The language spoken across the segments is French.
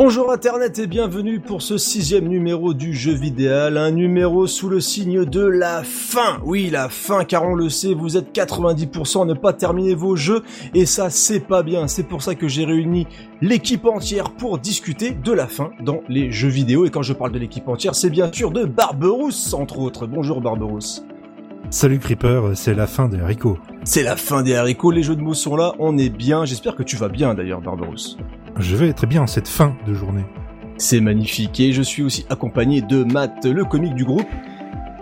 Bonjour Internet et bienvenue pour ce sixième numéro du jeu vidéo, un numéro sous le signe de la fin. Oui, la fin, car on le sait, vous êtes 90% à ne pas terminer vos jeux, et ça c'est pas bien. C'est pour ça que j'ai réuni l'équipe entière pour discuter de la fin dans les jeux vidéo. Et quand je parle de l'équipe entière, c'est bien sûr de Barberousse, entre autres. Bonjour Barberousse. Salut Creeper, c'est la fin des haricots. C'est la fin des haricots, les jeux de mots sont là, on est bien. J'espère que tu vas bien d'ailleurs, Barberousse. Je vais très bien en cette fin de journée. C'est magnifique et je suis aussi accompagné de Matt, le comique du groupe.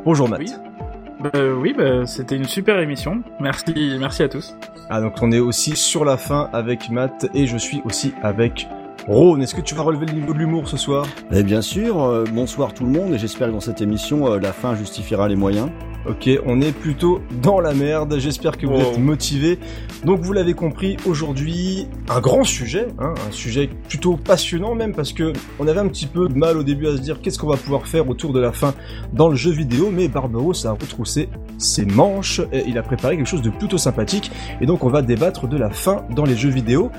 Bonjour Matt. Oui, oui bah, c'était une super émission. Merci, merci à tous. Ah donc on est aussi sur la fin avec Matt et je suis aussi avec Rhône. Est-ce que tu vas relever le niveau de l'humour ce soir? Eh bien sûr. euh, bonsoir tout le monde et j'espère que dans cette émission euh, la fin justifiera les moyens. Ok, on est plutôt dans la merde. J'espère que vous Wow. êtes motivés. Donc vous l'avez compris, aujourd'hui un grand sujet, hein, un sujet plutôt passionnant même parce que on avait un petit peu de mal au début à se dire qu'est-ce qu'on va pouvoir faire autour de la fin dans le jeu vidéo, mais Barbaros a retroussé ses manches et il a préparé quelque chose de plutôt sympathique et donc on va débattre de la fin dans les jeux vidéo.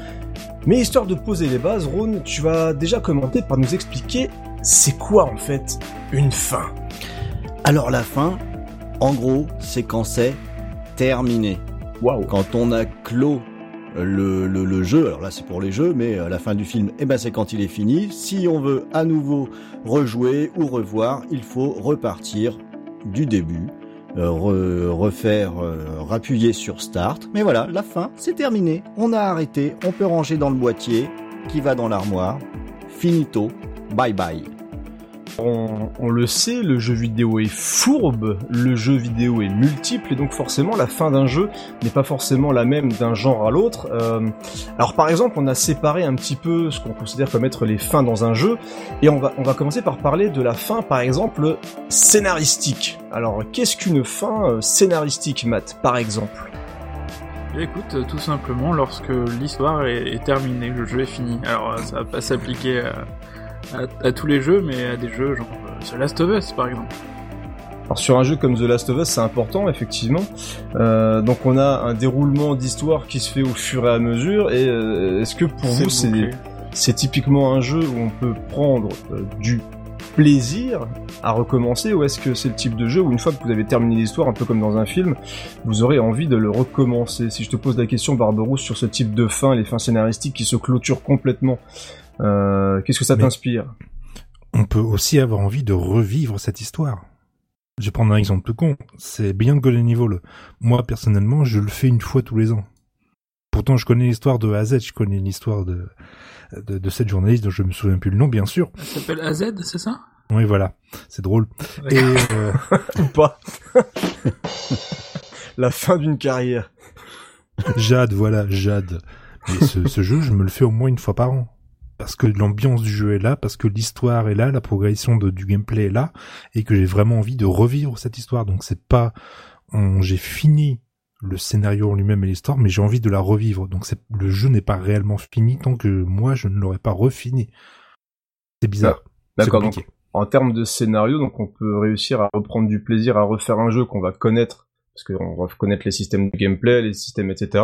Mais histoire de poser les bases, Ron, tu vas déjà commenter par nous expliquer c'est quoi en fait une fin. Alors la fin, en gros, c'est quand c'est terminé. Waouh. Quand on a clos euh, le, le, le jeu, alors là c'est pour les jeux, mais à la fin du film, eh ben c'est quand il est fini. Si on veut à nouveau rejouer ou revoir, il faut repartir du début, euh, re- refaire, euh, rappuyer sur Start. Mais voilà, la fin, c'est terminé. On a arrêté, on peut ranger dans le boîtier qui va dans l'armoire? Finito, bye bye. On, le sait, le jeu vidéo est fourbe, le jeu vidéo est multiple, et donc forcément la fin d'un jeu n'est pas forcément la même d'un genre à l'autre. Euh, alors par exemple, on a séparé un petit peu ce qu'on considère comme être les fins dans un jeu, et on va, commencer par parler de la fin, par exemple, scénaristique. Alors qu'est-ce qu'une fin euh, scénaristique, Matt, par exemple? Écoute, euh, tout simplement, lorsque l'histoire est, est terminée, le jeu est fini. Alors, ça va pas s'appliquer à, à- à tous les jeux, mais à des jeux genre euh, The Last of Us, par exemple. Alors sur un jeu comme The Last of Us, c'est important effectivement. Euh, donc on a un déroulement d'histoire qui se fait au fur et à mesure. Et euh, est-ce que pour vous c'est c'est typiquement un jeu où on peut prendre euh, du plaisir à recommencer ou est-ce que c'est le type de jeu où une fois que vous avez terminé l'histoire, un peu comme dans un film, vous aurez envie de le recommencer? Si je te pose la question, Barberousse, sur ce type de fin, les fins scénaristiques qui se clôturent complètement, qu'est-ce que ça t'inspire On peut aussi avoir envie de revivre cette histoire. Je vais prendre un exemple tout con. C'est bien de Golden Evil. Moi, personnellement, je le fais une fois tous les ans. Pourtant, je connais l'histoire de A à Z, je connais l'histoire de, de, de cette journaliste dont je me souviens plus le nom, bien sûr. Elle s'appelle AZ, c'est ça? Oui, voilà. C'est drôle. Et, euh, Ou pas La fin d'une carrière. Jade, voilà, Jade. Mais ce, ce jeu, je me le fais au moins une fois par an. Parce que l'ambiance du jeu est là, parce que l'histoire est là, la progression de- du gameplay est là, et que j'ai vraiment envie de revivre cette histoire. Donc c'est pas, on- j'ai fini le scénario en lui-même et l'histoire, mais j'ai envie de la revivre. Donc c'est, le jeu n'est pas réellement fini tant que moi je ne l'aurais pas refini. C'est bizarre. C'est D'accord, en termes de scénario, donc on peut réussir à reprendre du plaisir à refaire un jeu qu'on va connaître, parce qu'on va connaître les systèmes de gameplay, les systèmes, etc.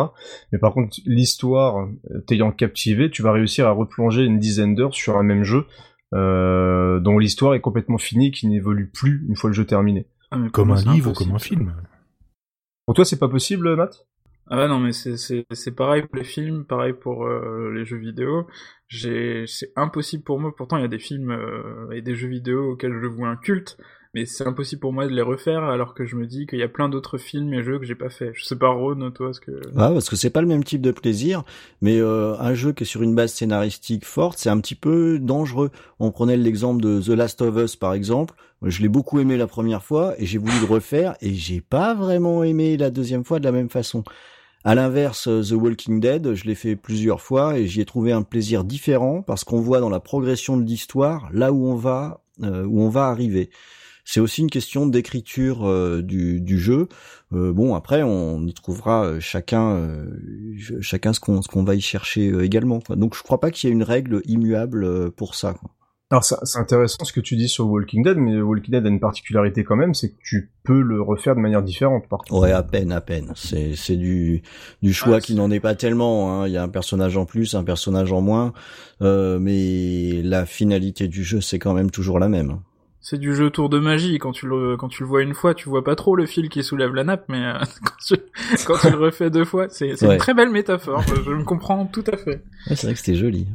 Mais par contre, l'histoire euh, t'ayant captivé, tu vas réussir à replonger une dizaine d'heures sur un même jeu euh, dont l'histoire est complètement finie, qui n'évolue plus une fois le jeu terminé. Ah, Comme un livre ou comme un film. Pour toi, c'est pas possible, Matt? Ah bah non, mais c'est c'est c'est pareil pour les films, pareil pour euh, les jeux vidéo. C'est impossible pour moi. Pourtant, il y a des films euh, et des jeux vidéo auxquels je vois un culte, mais c'est impossible pour moi de les refaire alors que je me dis qu'il y a plein d'autres films et jeux que j'ai pas fait. Je sais pas Ron, toi, ce que Ah, parce que c'est pas le même type de plaisir, mais euh, un jeu qui est sur une base scénaristique forte, c'est un petit peu dangereux. On prenait l'exemple de The Last of Us par exemple. Je l'ai beaucoup aimé la première fois et j'ai voulu le refaire et j'ai pas vraiment aimé la deuxième fois de la même façon. À l'inverse, euh, The Walking Dead, je l'ai fait plusieurs fois et j'y ai trouvé un plaisir différent parce qu'on voit dans la progression de l'histoire là où on va, euh, où on va arriver. C'est aussi une question d'écriture euh, du, du jeu. Euh, bon, après, on y trouvera euh, chacun, euh, chacun ce qu'on ce qu'on va y chercher euh, également. Quoi. Donc, je crois pas qu'il y ait une règle immuable euh, pour ça. Quoi. Alors c'est intéressant ce que tu dis sur Walking Dead, mais Walking Dead a une particularité quand même, c'est que tu peux le refaire de manière différente par contre. Ouais, à peine, à peine. C'est c'est du du choix qui n'en est pas tellement. Hein. Il y a un personnage en plus, un personnage en moins, euh, mais la finalité du jeu c'est quand même toujours la même. C'est du jeu tour de magie. Quand tu le quand tu le vois une fois, tu vois pas trop le fil qui soulève la nappe, mais euh, quand, tu, quand tu le refais deux fois, c'est c'est une très belle métaphore. je, je me comprends tout à fait. Ouais, c'est vrai que c'était joli.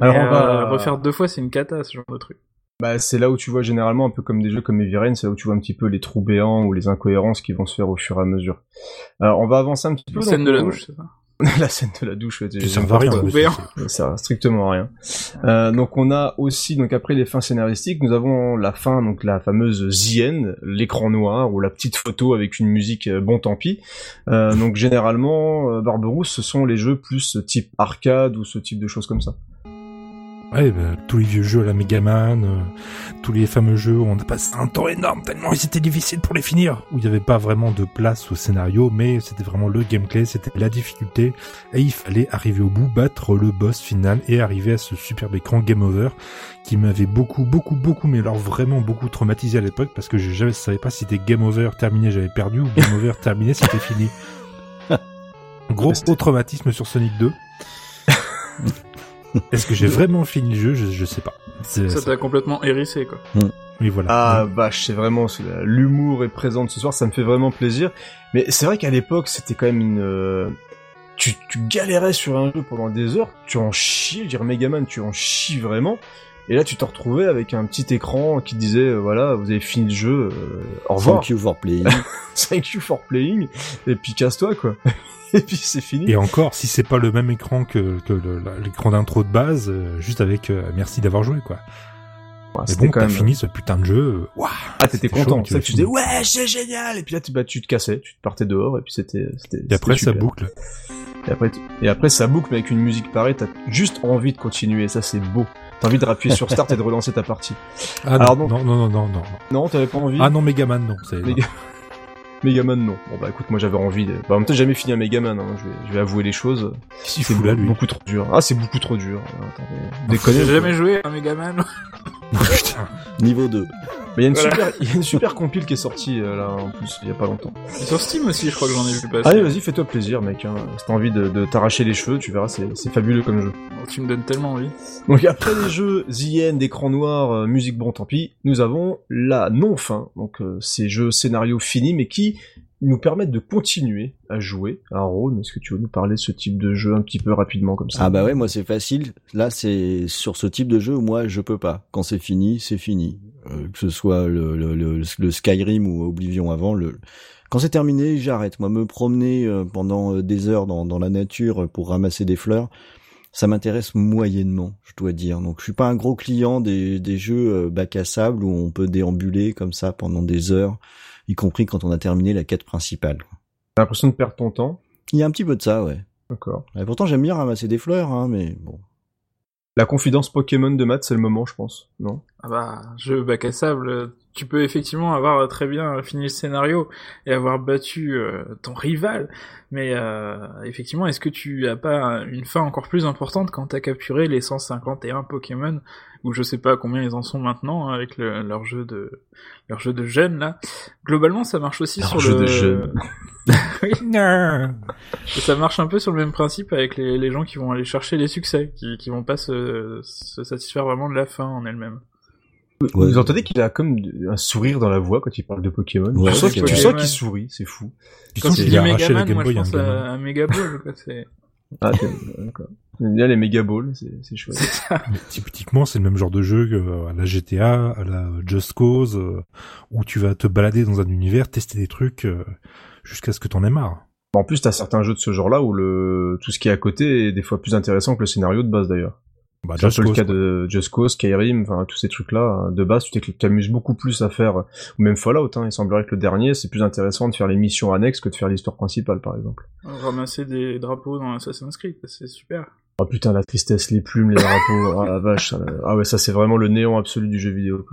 Alors on va euh, refaire deux fois, c'est une cata ce genre de truc. Bah, c'est là où tu vois généralement un peu comme des jeux comme Rain, c'est là où tu vois un petit peu les trous béants ou les incohérences qui vont se faire au fur et à mesure. Alors on va avancer un petit peu. Scène de la douche, c'est ça la scène de la douche, ça va rien, ça sert strictement à rien. Euh, donc on a aussi donc après les fins scénaristiques, nous avons la fin donc la fameuse ZN, l'écran noir ou la petite photo avec une musique euh, bon tant pis. Euh, donc généralement Barberousse, ce sont les jeux plus type arcade ou ce type de choses comme ça. Ouais, bah, tous les vieux jeux à la Megaman, euh, tous les fameux jeux où on a passé un temps énorme tellement ils étaient difficiles pour les finir, où il n'y avait pas vraiment de place au scénario, mais c'était vraiment le gameplay, c'était la difficulté, et il fallait arriver au bout, battre le boss final et arriver à ce superbe écran Game Over qui m'avait beaucoup, beaucoup, beaucoup, mais alors vraiment beaucoup traumatisé à l'époque parce que je ne savais pas si c'était Game Over terminé, j'avais perdu, ou Game Over terminé, c'était fini. Gros, gros traumatisme sur Sonic 2. Est-ce que j'ai vraiment fini le jeu? Je, je sais pas. Ça t'a complètement hérissé, quoi. Oui, voilà. Ah, vache, c'est vraiment, l'humour est présent ce soir, ça me fait vraiment plaisir. Mais c'est vrai qu'à l'époque, c'était quand même une, euh, tu, tu galérais sur un jeu pendant des heures, tu en chies, je veux dire Megaman, tu en chies vraiment. Et là, tu te retrouvais avec un petit écran qui disait, euh, voilà, vous avez fini le jeu, euh, au revoir. Thank you for playing. Thank you for playing. Et puis casse-toi, quoi. et puis c'est fini. Et encore, si c'est pas le même écran que, que l'écran d'intro de base, euh, juste avec euh, merci d'avoir joué, quoi. Ouais, Mais bon, t'as même... fini ce putain de jeu. Ah, t'étais content. Ça, tu disais ouais, c'est génial. Et puis là, tu, bah, tu te cassais, tu te partais dehors, et puis c'était. Et après, ça boucle. Et après, et après, ça boucle, mais avec une musique pareille, t'as juste envie de continuer. Ça, c'est beau. T'as envie de rappuyer sur Start et de relancer ta partie. Ah Alors, non, non, non, non, non, non. t'avais pas envie. Ah non, Megaman, non. Méga... Megaman non. Bon bah écoute, moi j'avais envie de... Bah en même temps jamais fini un Megaman, hein. je, vais, je vais avouer les choses. C'est beaucoup, beaucoup trop dur. Ah c'est beaucoup trop dur. Attendez, J'ai jamais joué à un Megaman. Putain. Niveau 2. Mais il y a une super, il y a une super compile qui est sortie euh, là en plus il y a pas longtemps. Sur Steam aussi, je crois que j'en ai vu passer. Allez, vas-y, fais-toi plaisir, mec. Hein. Si t'as envie de, de t'arracher les cheveux, tu verras, c'est, c'est fabuleux comme jeu. Oh, tu me donnes tellement envie. Donc après les jeux ZN, d'écran noir, euh, musique bon tant pis, nous avons la non fin. Donc euh, ces jeux scénario fini, mais qui nous permettent de continuer à jouer. rôle. est-ce que tu veux nous parler de ce type de jeu un petit peu rapidement comme ça? Ah bah ouais, moi c'est facile. Là, c'est sur ce type de jeu moi je peux pas. Quand c'est fini, c'est fini. Euh, que ce soit le, le, le, Skyrim ou Oblivion avant, le quand c'est terminé, j'arrête. Moi, me promener euh, pendant euh, des heures dans, dans la nature pour ramasser des fleurs, ça m'intéresse moyennement, je dois dire. Donc, je suis pas un gros client des, des jeux bac à sable où on peut déambuler comme ça pendant des heures y compris quand on a terminé la quête principale. T'as l'impression de perdre ton temps? Il y a un petit peu de ça, ouais. D'accord. Et pourtant, j'aime bien ramasser des fleurs, hein, mais bon. La confidence Pokémon de Matt, c'est le moment, je pense, non? Ah bah, jeu bac à sable, tu peux effectivement avoir très bien fini le scénario et avoir battu euh, ton rival, mais euh, effectivement, est-ce que tu as pas une fin encore plus importante quand t'as capturé les 151 Pokémon ou je sais pas combien ils en sont maintenant hein, avec leur jeu de leur jeu de jeunes là. Globalement, ça marche aussi leur sur jeu le de jeunes. oui. ça marche un peu sur le même principe avec les, les gens qui vont aller chercher les succès, qui qui vont pas se, se satisfaire vraiment de la fin en elle-même. Vous entendez qu'il a comme un sourire dans la voix quand il parle de Pokémon? Ouais, tu sens qu'il qu sourit, c'est fou. Quand il dit Megaman, moi je pense à, à Megaball, quoi. C'est... Ah, d'accord. Bien les Mega Balls, c'est chouette. typiquement, c'est le même genre de jeu que euh, à la GTA, à la Just Cause, euh, où tu vas te balader dans un univers, tester des trucs euh, jusqu'à ce que t'en aies marre. En plus, t'as certains jeux de ce genre-là où le tout ce qui est à côté est des fois plus intéressant que le scénario de base d'ailleurs. Bah, c'est un peu le cas de Just Cause, Skyrim, enfin tous ces trucs-là. Hein. De base, tu t'amuses beaucoup plus à faire, ou même Fallout. Hein, il semblerait que le dernier, c'est plus intéressant de faire les missions annexes que de faire l'histoire principale, par exemple. Ramasser des drapeaux dans Assassin's Creed, c'est super. Oh putain, la tristesse, les plumes, les drapeaux, ah la vache, ah ouais, ça c'est vraiment le néant absolu du jeu vidéo.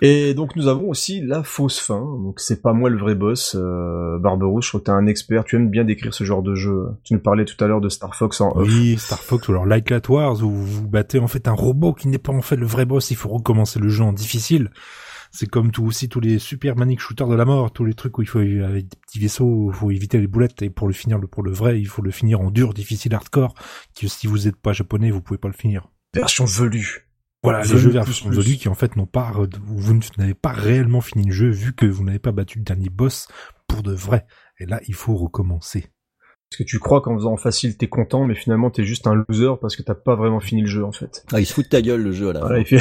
Et donc nous avons aussi la fausse fin, donc c'est pas moi le vrai boss, euh, Barberousse, je crois que t'es un expert, tu aimes bien décrire ce genre de jeu. Tu nous parlais tout à l'heure de Star Fox en off. Oui, Star Fox ou alors Light Wars où vous battez en fait un robot qui n'est pas en fait le vrai boss, il faut recommencer le jeu en difficile. C'est comme tout aussi tous les super manic shooters de la mort, tous les trucs où il faut avec des petits vaisseaux, il faut éviter les boulettes et pour le finir pour le vrai, il faut le finir en dur, difficile, hardcore. Que si vous n'êtes pas japonais, vous pouvez pas le finir. Version velue. Voilà, les jeux version velue qui en fait n'ont pas, vous n'avez pas réellement fini le jeu vu que vous n'avez pas battu le dernier boss pour de vrai. Et là, il faut recommencer. Parce que tu crois qu'en faisant facile t'es content, mais finalement t'es juste un loser parce que t'as pas vraiment fini le jeu en fait. Ah, il se fout de ta gueule le jeu là. tu,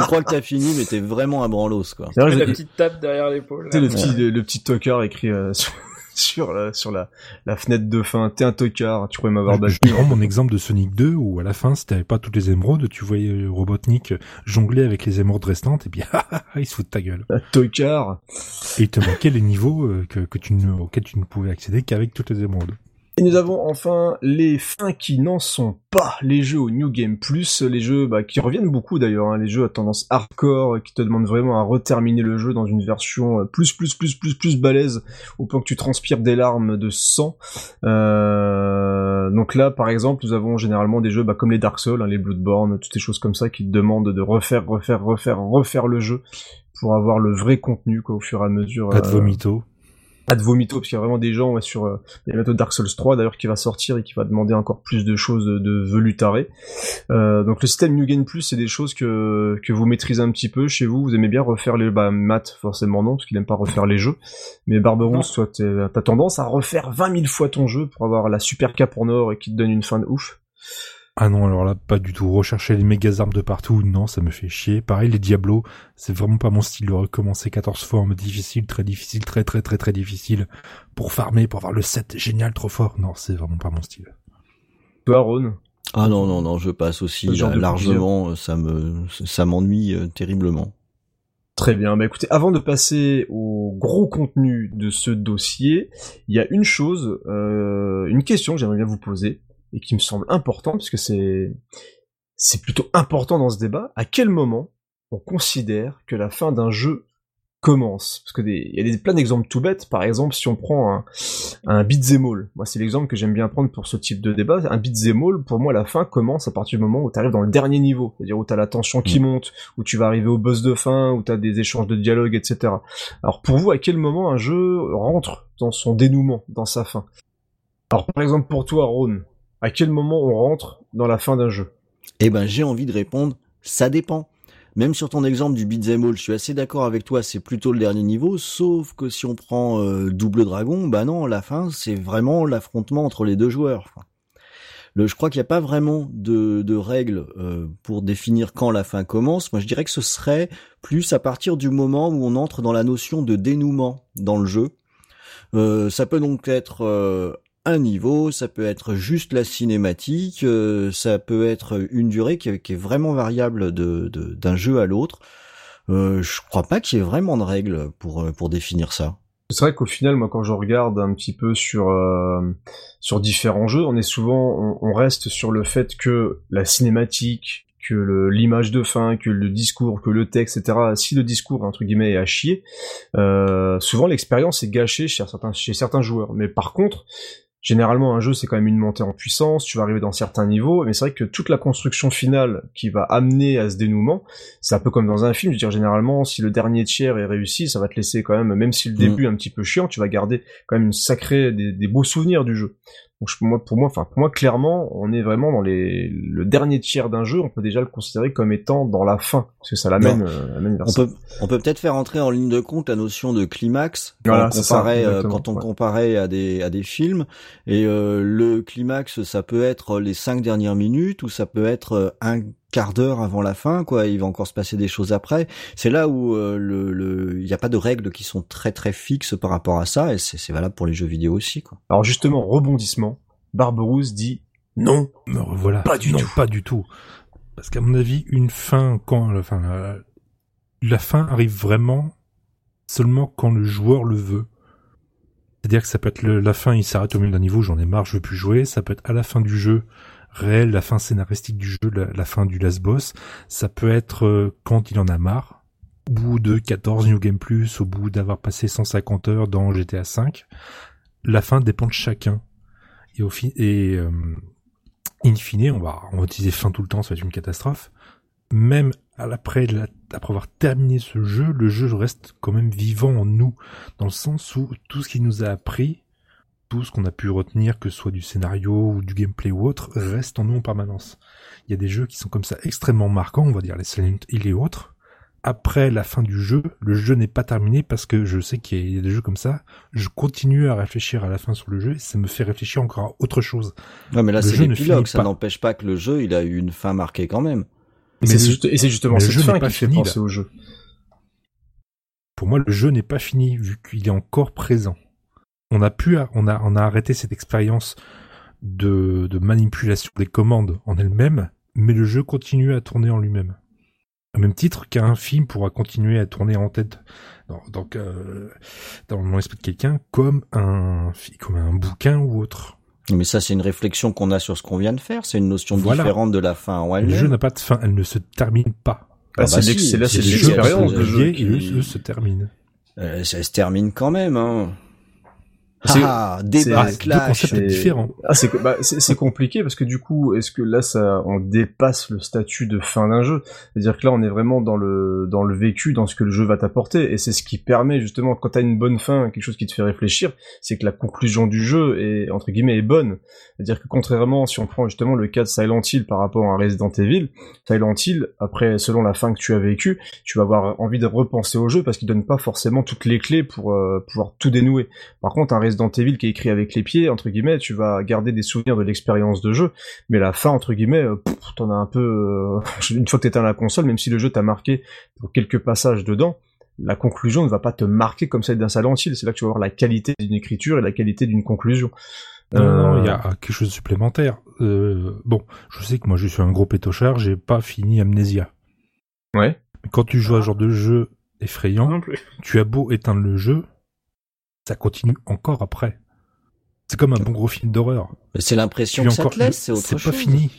crois que t'as fini, mais t'es vraiment un branlos quoi. C'est la petite tape derrière l'épaule. Tu le petit, le, petit tocard écrit euh, sur, la, sur la, la fenêtre de fin. T'es un tocard, tu pourrais m'avoir battu. Je prends mon exemple de Sonic 2 où à la fin, si t'avais pas toutes les émeraudes, tu voyais Robotnik jongler avec les émeraudes restantes et puis il se fout de ta gueule. Un tocard. Et il te manquait les niveaux euh, que, que tu ne, auxquels tu ne pouvais accéder qu'avec toutes les émeraudes. Et nous avons enfin les fins qui n'en sont pas, les jeux au New Game Plus, les jeux bah, qui reviennent beaucoup d'ailleurs, hein, les jeux à tendance hardcore, qui te demandent vraiment à reterminer le jeu dans une version euh, plus plus plus plus plus balèze, au point que tu transpires des larmes de sang. Euh, donc là, par exemple, nous avons généralement des jeux bah, comme les Dark Souls, hein, les Bloodborne, toutes ces choses comme ça qui te demandent de refaire, refaire, refaire, refaire le jeu pour avoir le vrai contenu quoi, au fur et à mesure. Pas de vomito ad vomito parce qu'il y a vraiment des gens ouais, sur euh, il y a Dark Souls 3 d'ailleurs qui va sortir et qui va demander encore plus de choses de, de Euh, donc le système New Game Plus c'est des choses que que vous maîtrisez un petit peu chez vous. Vous aimez bien refaire les bah Matt forcément non parce qu'il aime pas refaire les jeux. Mais Barberousse toi t'as tendance à refaire 20 000 fois ton jeu pour avoir la super cape en or et qui te donne une fin de ouf. Ah non, alors là, pas du tout. Rechercher les méga armes de partout, non, ça me fait chier. Pareil, les Diablos, c'est vraiment pas mon style de recommencer 14 fois en mode difficile, très difficile, très très très très difficile, pour farmer, pour avoir le set génial, trop fort. Non, c'est vraiment pas mon style. Toi, Ah non, non, non, je passe aussi largement, ça me, ça m'ennuie euh, terriblement. Très bien. Bah écoutez, avant de passer au gros contenu de ce dossier, il y a une chose, euh, une question que j'aimerais bien vous poser et qui me semble important, puisque c'est c'est plutôt important dans ce débat, à quel moment on considère que la fin d'un jeu commence? Parce que il y a des, plein d'exemples tout bêtes. Par exemple, si on prend un, un beat'em all, moi c'est l'exemple que j'aime bien prendre pour ce type de débat. Un beat'em all, pour moi, la fin commence à partir du moment où tu arrives dans le dernier niveau, c'est-à-dire où tu as la tension qui mm. monte, où tu vas arriver au boss de fin, où tu as des échanges de dialogue, etc. Alors pour vous, à quel moment un jeu rentre dans son dénouement, dans sa fin? Alors par exemple pour toi, Ron, à quel moment on rentre dans la fin d'un jeu? Eh ben, j'ai envie de répondre, ça dépend. Même sur ton exemple du beat'em all, je suis assez d'accord avec toi, c'est plutôt le dernier niveau, sauf que si on prend euh, Double Dragon, bah non, la fin, c'est vraiment l'affrontement entre les deux joueurs. Je crois qu'il n'y a pas vraiment de, de règles euh, pour définir quand la fin commence. Moi, je dirais que ce serait plus à partir du moment où on entre dans la notion de dénouement dans le jeu. Euh, ça peut donc être un niveau, ça peut être juste la cinématique, euh, ça peut être une durée qui, est vraiment variable de, d'un jeu à l'autre. Euh, je crois pas qu'il y ait vraiment de règles pour, euh, pour définir ça. C'est vrai qu'au final, moi, quand je regarde un petit peu sur euh, sur différents jeux, on est souvent, on, reste sur le fait que la cinématique, que l'image de fin, que le discours, que le texte, etc. Si le discours entre guillemets est à chier, souvent l'expérience est gâchée chez certains joueurs. Mais par contre, généralement un jeu c'est quand même une montée en puissance, tu vas arriver dans certains niveaux, mais c'est vrai que toute la construction finale qui va amener à ce dénouement, c'est un peu comme dans un film, je veux dire généralement si le dernier tiers est réussi, ça va te laisser quand même, même si le mm. début est un petit peu chiant, tu vas garder quand même une sacrée des beaux souvenirs du jeu moi, pour moi, enfin pour moi, clairement, on est vraiment dans les le dernier tiers d'un jeu. On peut déjà le considérer comme étant dans la fin, parce que ça l'amène, euh, On peut, on peut peut-être faire entrer en ligne de compte la notion de climax quand, on comparait, euh, quand on comparait à des à des films. Et euh, le climax, ça peut être les cinq dernières minutes, ou ça peut être un quart d'heure avant la fin, quoi. Il va encore se passer des choses après. C'est là où le, il n'y a pas de règles qui sont très très fixes par rapport à ça, et c'est valable pour les jeux vidéo aussi, quoi. Alors justement, rebondissement. Barberousse dit non. Non, voilà. Pas du tout. Pas du tout. Parce qu'à mon avis, une fin, quand, enfin, la, la fin arrive vraiment seulement quand le joueur le veut. C'est-à-dire que ça peut être la fin, il s'arrête au milieu d'un niveau, j'en ai marre, je veux plus jouer. Ça peut être à la fin du jeu, réelle, la fin scénaristique du jeu, la, fin du last boss. Ça peut être euh, quand il en a marre, au bout de 14 New Game Plus, au bout d'avoir passé 150 heures dans GTA V. La fin dépend de chacun. Et au et euh, in fine, on va, on va utiliser fin tout le temps, ça va être une catastrophe. Même après, après avoir terminé ce jeu, le jeu reste quand même vivant en nous, dans le sens où tout ce qui nous a appris, tout ce qu'on a pu retenir, que ce soit du scénario ou du gameplay ou autre, reste en nous en permanence. Il y a des jeux qui sont comme ça extrêmement marquants, on va dire les Silent Hill et autres. Après la fin du jeu, le jeu n'est pas terminé parce que je sais qu'il y a des jeux comme ça. Je continue à réfléchir à la fin sur le jeu et ça me fait réfléchir encore à autre chose. Non, mais là, c'est l'épilogue, ça n'empêche pas que le jeu, il a eu une fin marquée quand même. et c'est justement cette fin qui fait penser au jeu. Pour moi, le jeu n'est pas fini vu qu'il est encore présent on a pu, on a, on a arrêté cette expérience de, de manipulation des commandes en elle-même, mais le jeu continue à tourner en lui-même. Au même titre qu'un film pourra continuer à tourner en tête dans, dans, euh, dans l'esprit de quelqu'un comme un, comme un bouquin ou autre. Mais ça, c'est une réflexion qu'on a sur ce qu'on vient de faire. C'est une notion différente de la fin en elle-même. Le jeu n'a pas de fin. Elle ne se termine pas. Ah, bah c'est là, c'est l'expérience. Le jeu qui... se termine. Euh, ça se termine quand même. Hein. Ah, débat, clash. Différent. Ah, c'est bah, c'est compliqué parce que du coup, est-ce que là, ça, on dépasse le statut de fin d'un jeu? C'est-à-dire que là, on est vraiment dans le dans le vécu, dans ce que le jeu va t'apporter, et c'est ce qui permet justement, quand t'as une bonne fin, quelque chose qui te fait réfléchir, c'est que la conclusion du jeu est entre guillemets est bonne. C'est-à-dire que contrairement, si on prend justement le cas de Silent Hill par rapport à Resident Evil, Silent Hill, après, selon la fin que tu as vécue, tu vas avoir envie de repenser au jeu parce qu'il donne pas forcément toutes les clés pour euh, pouvoir tout dénouer. Par contre, un Resident Evil qui est écrit avec les pieds, entre guillemets, tu vas garder des souvenirs de l'expérience de jeu, mais la fin, entre guillemets, euh, t'en as un peu... Euh, une fois que t'éteins la console, même si le jeu t'a marqué pour quelques passages dedans, la conclusion ne va pas te marquer comme celle d'un Silent Hill. C'est là que tu vas voir la qualité d'une écriture et la qualité d'une conclusion. Non, non, il y a euh, quelque chose de supplémentaire. bon, je sais que moi je suis un gros pétochard, j'ai pas fini Amnesia. Ouais. quand tu joues à un genre de jeu effrayant, tu as beau éteindre le jeu, ça continue encore après. C'est comme un bon gros film d'horreur. C'est l'impression que ça te laisse, c'est autre chose. C'est pas fini.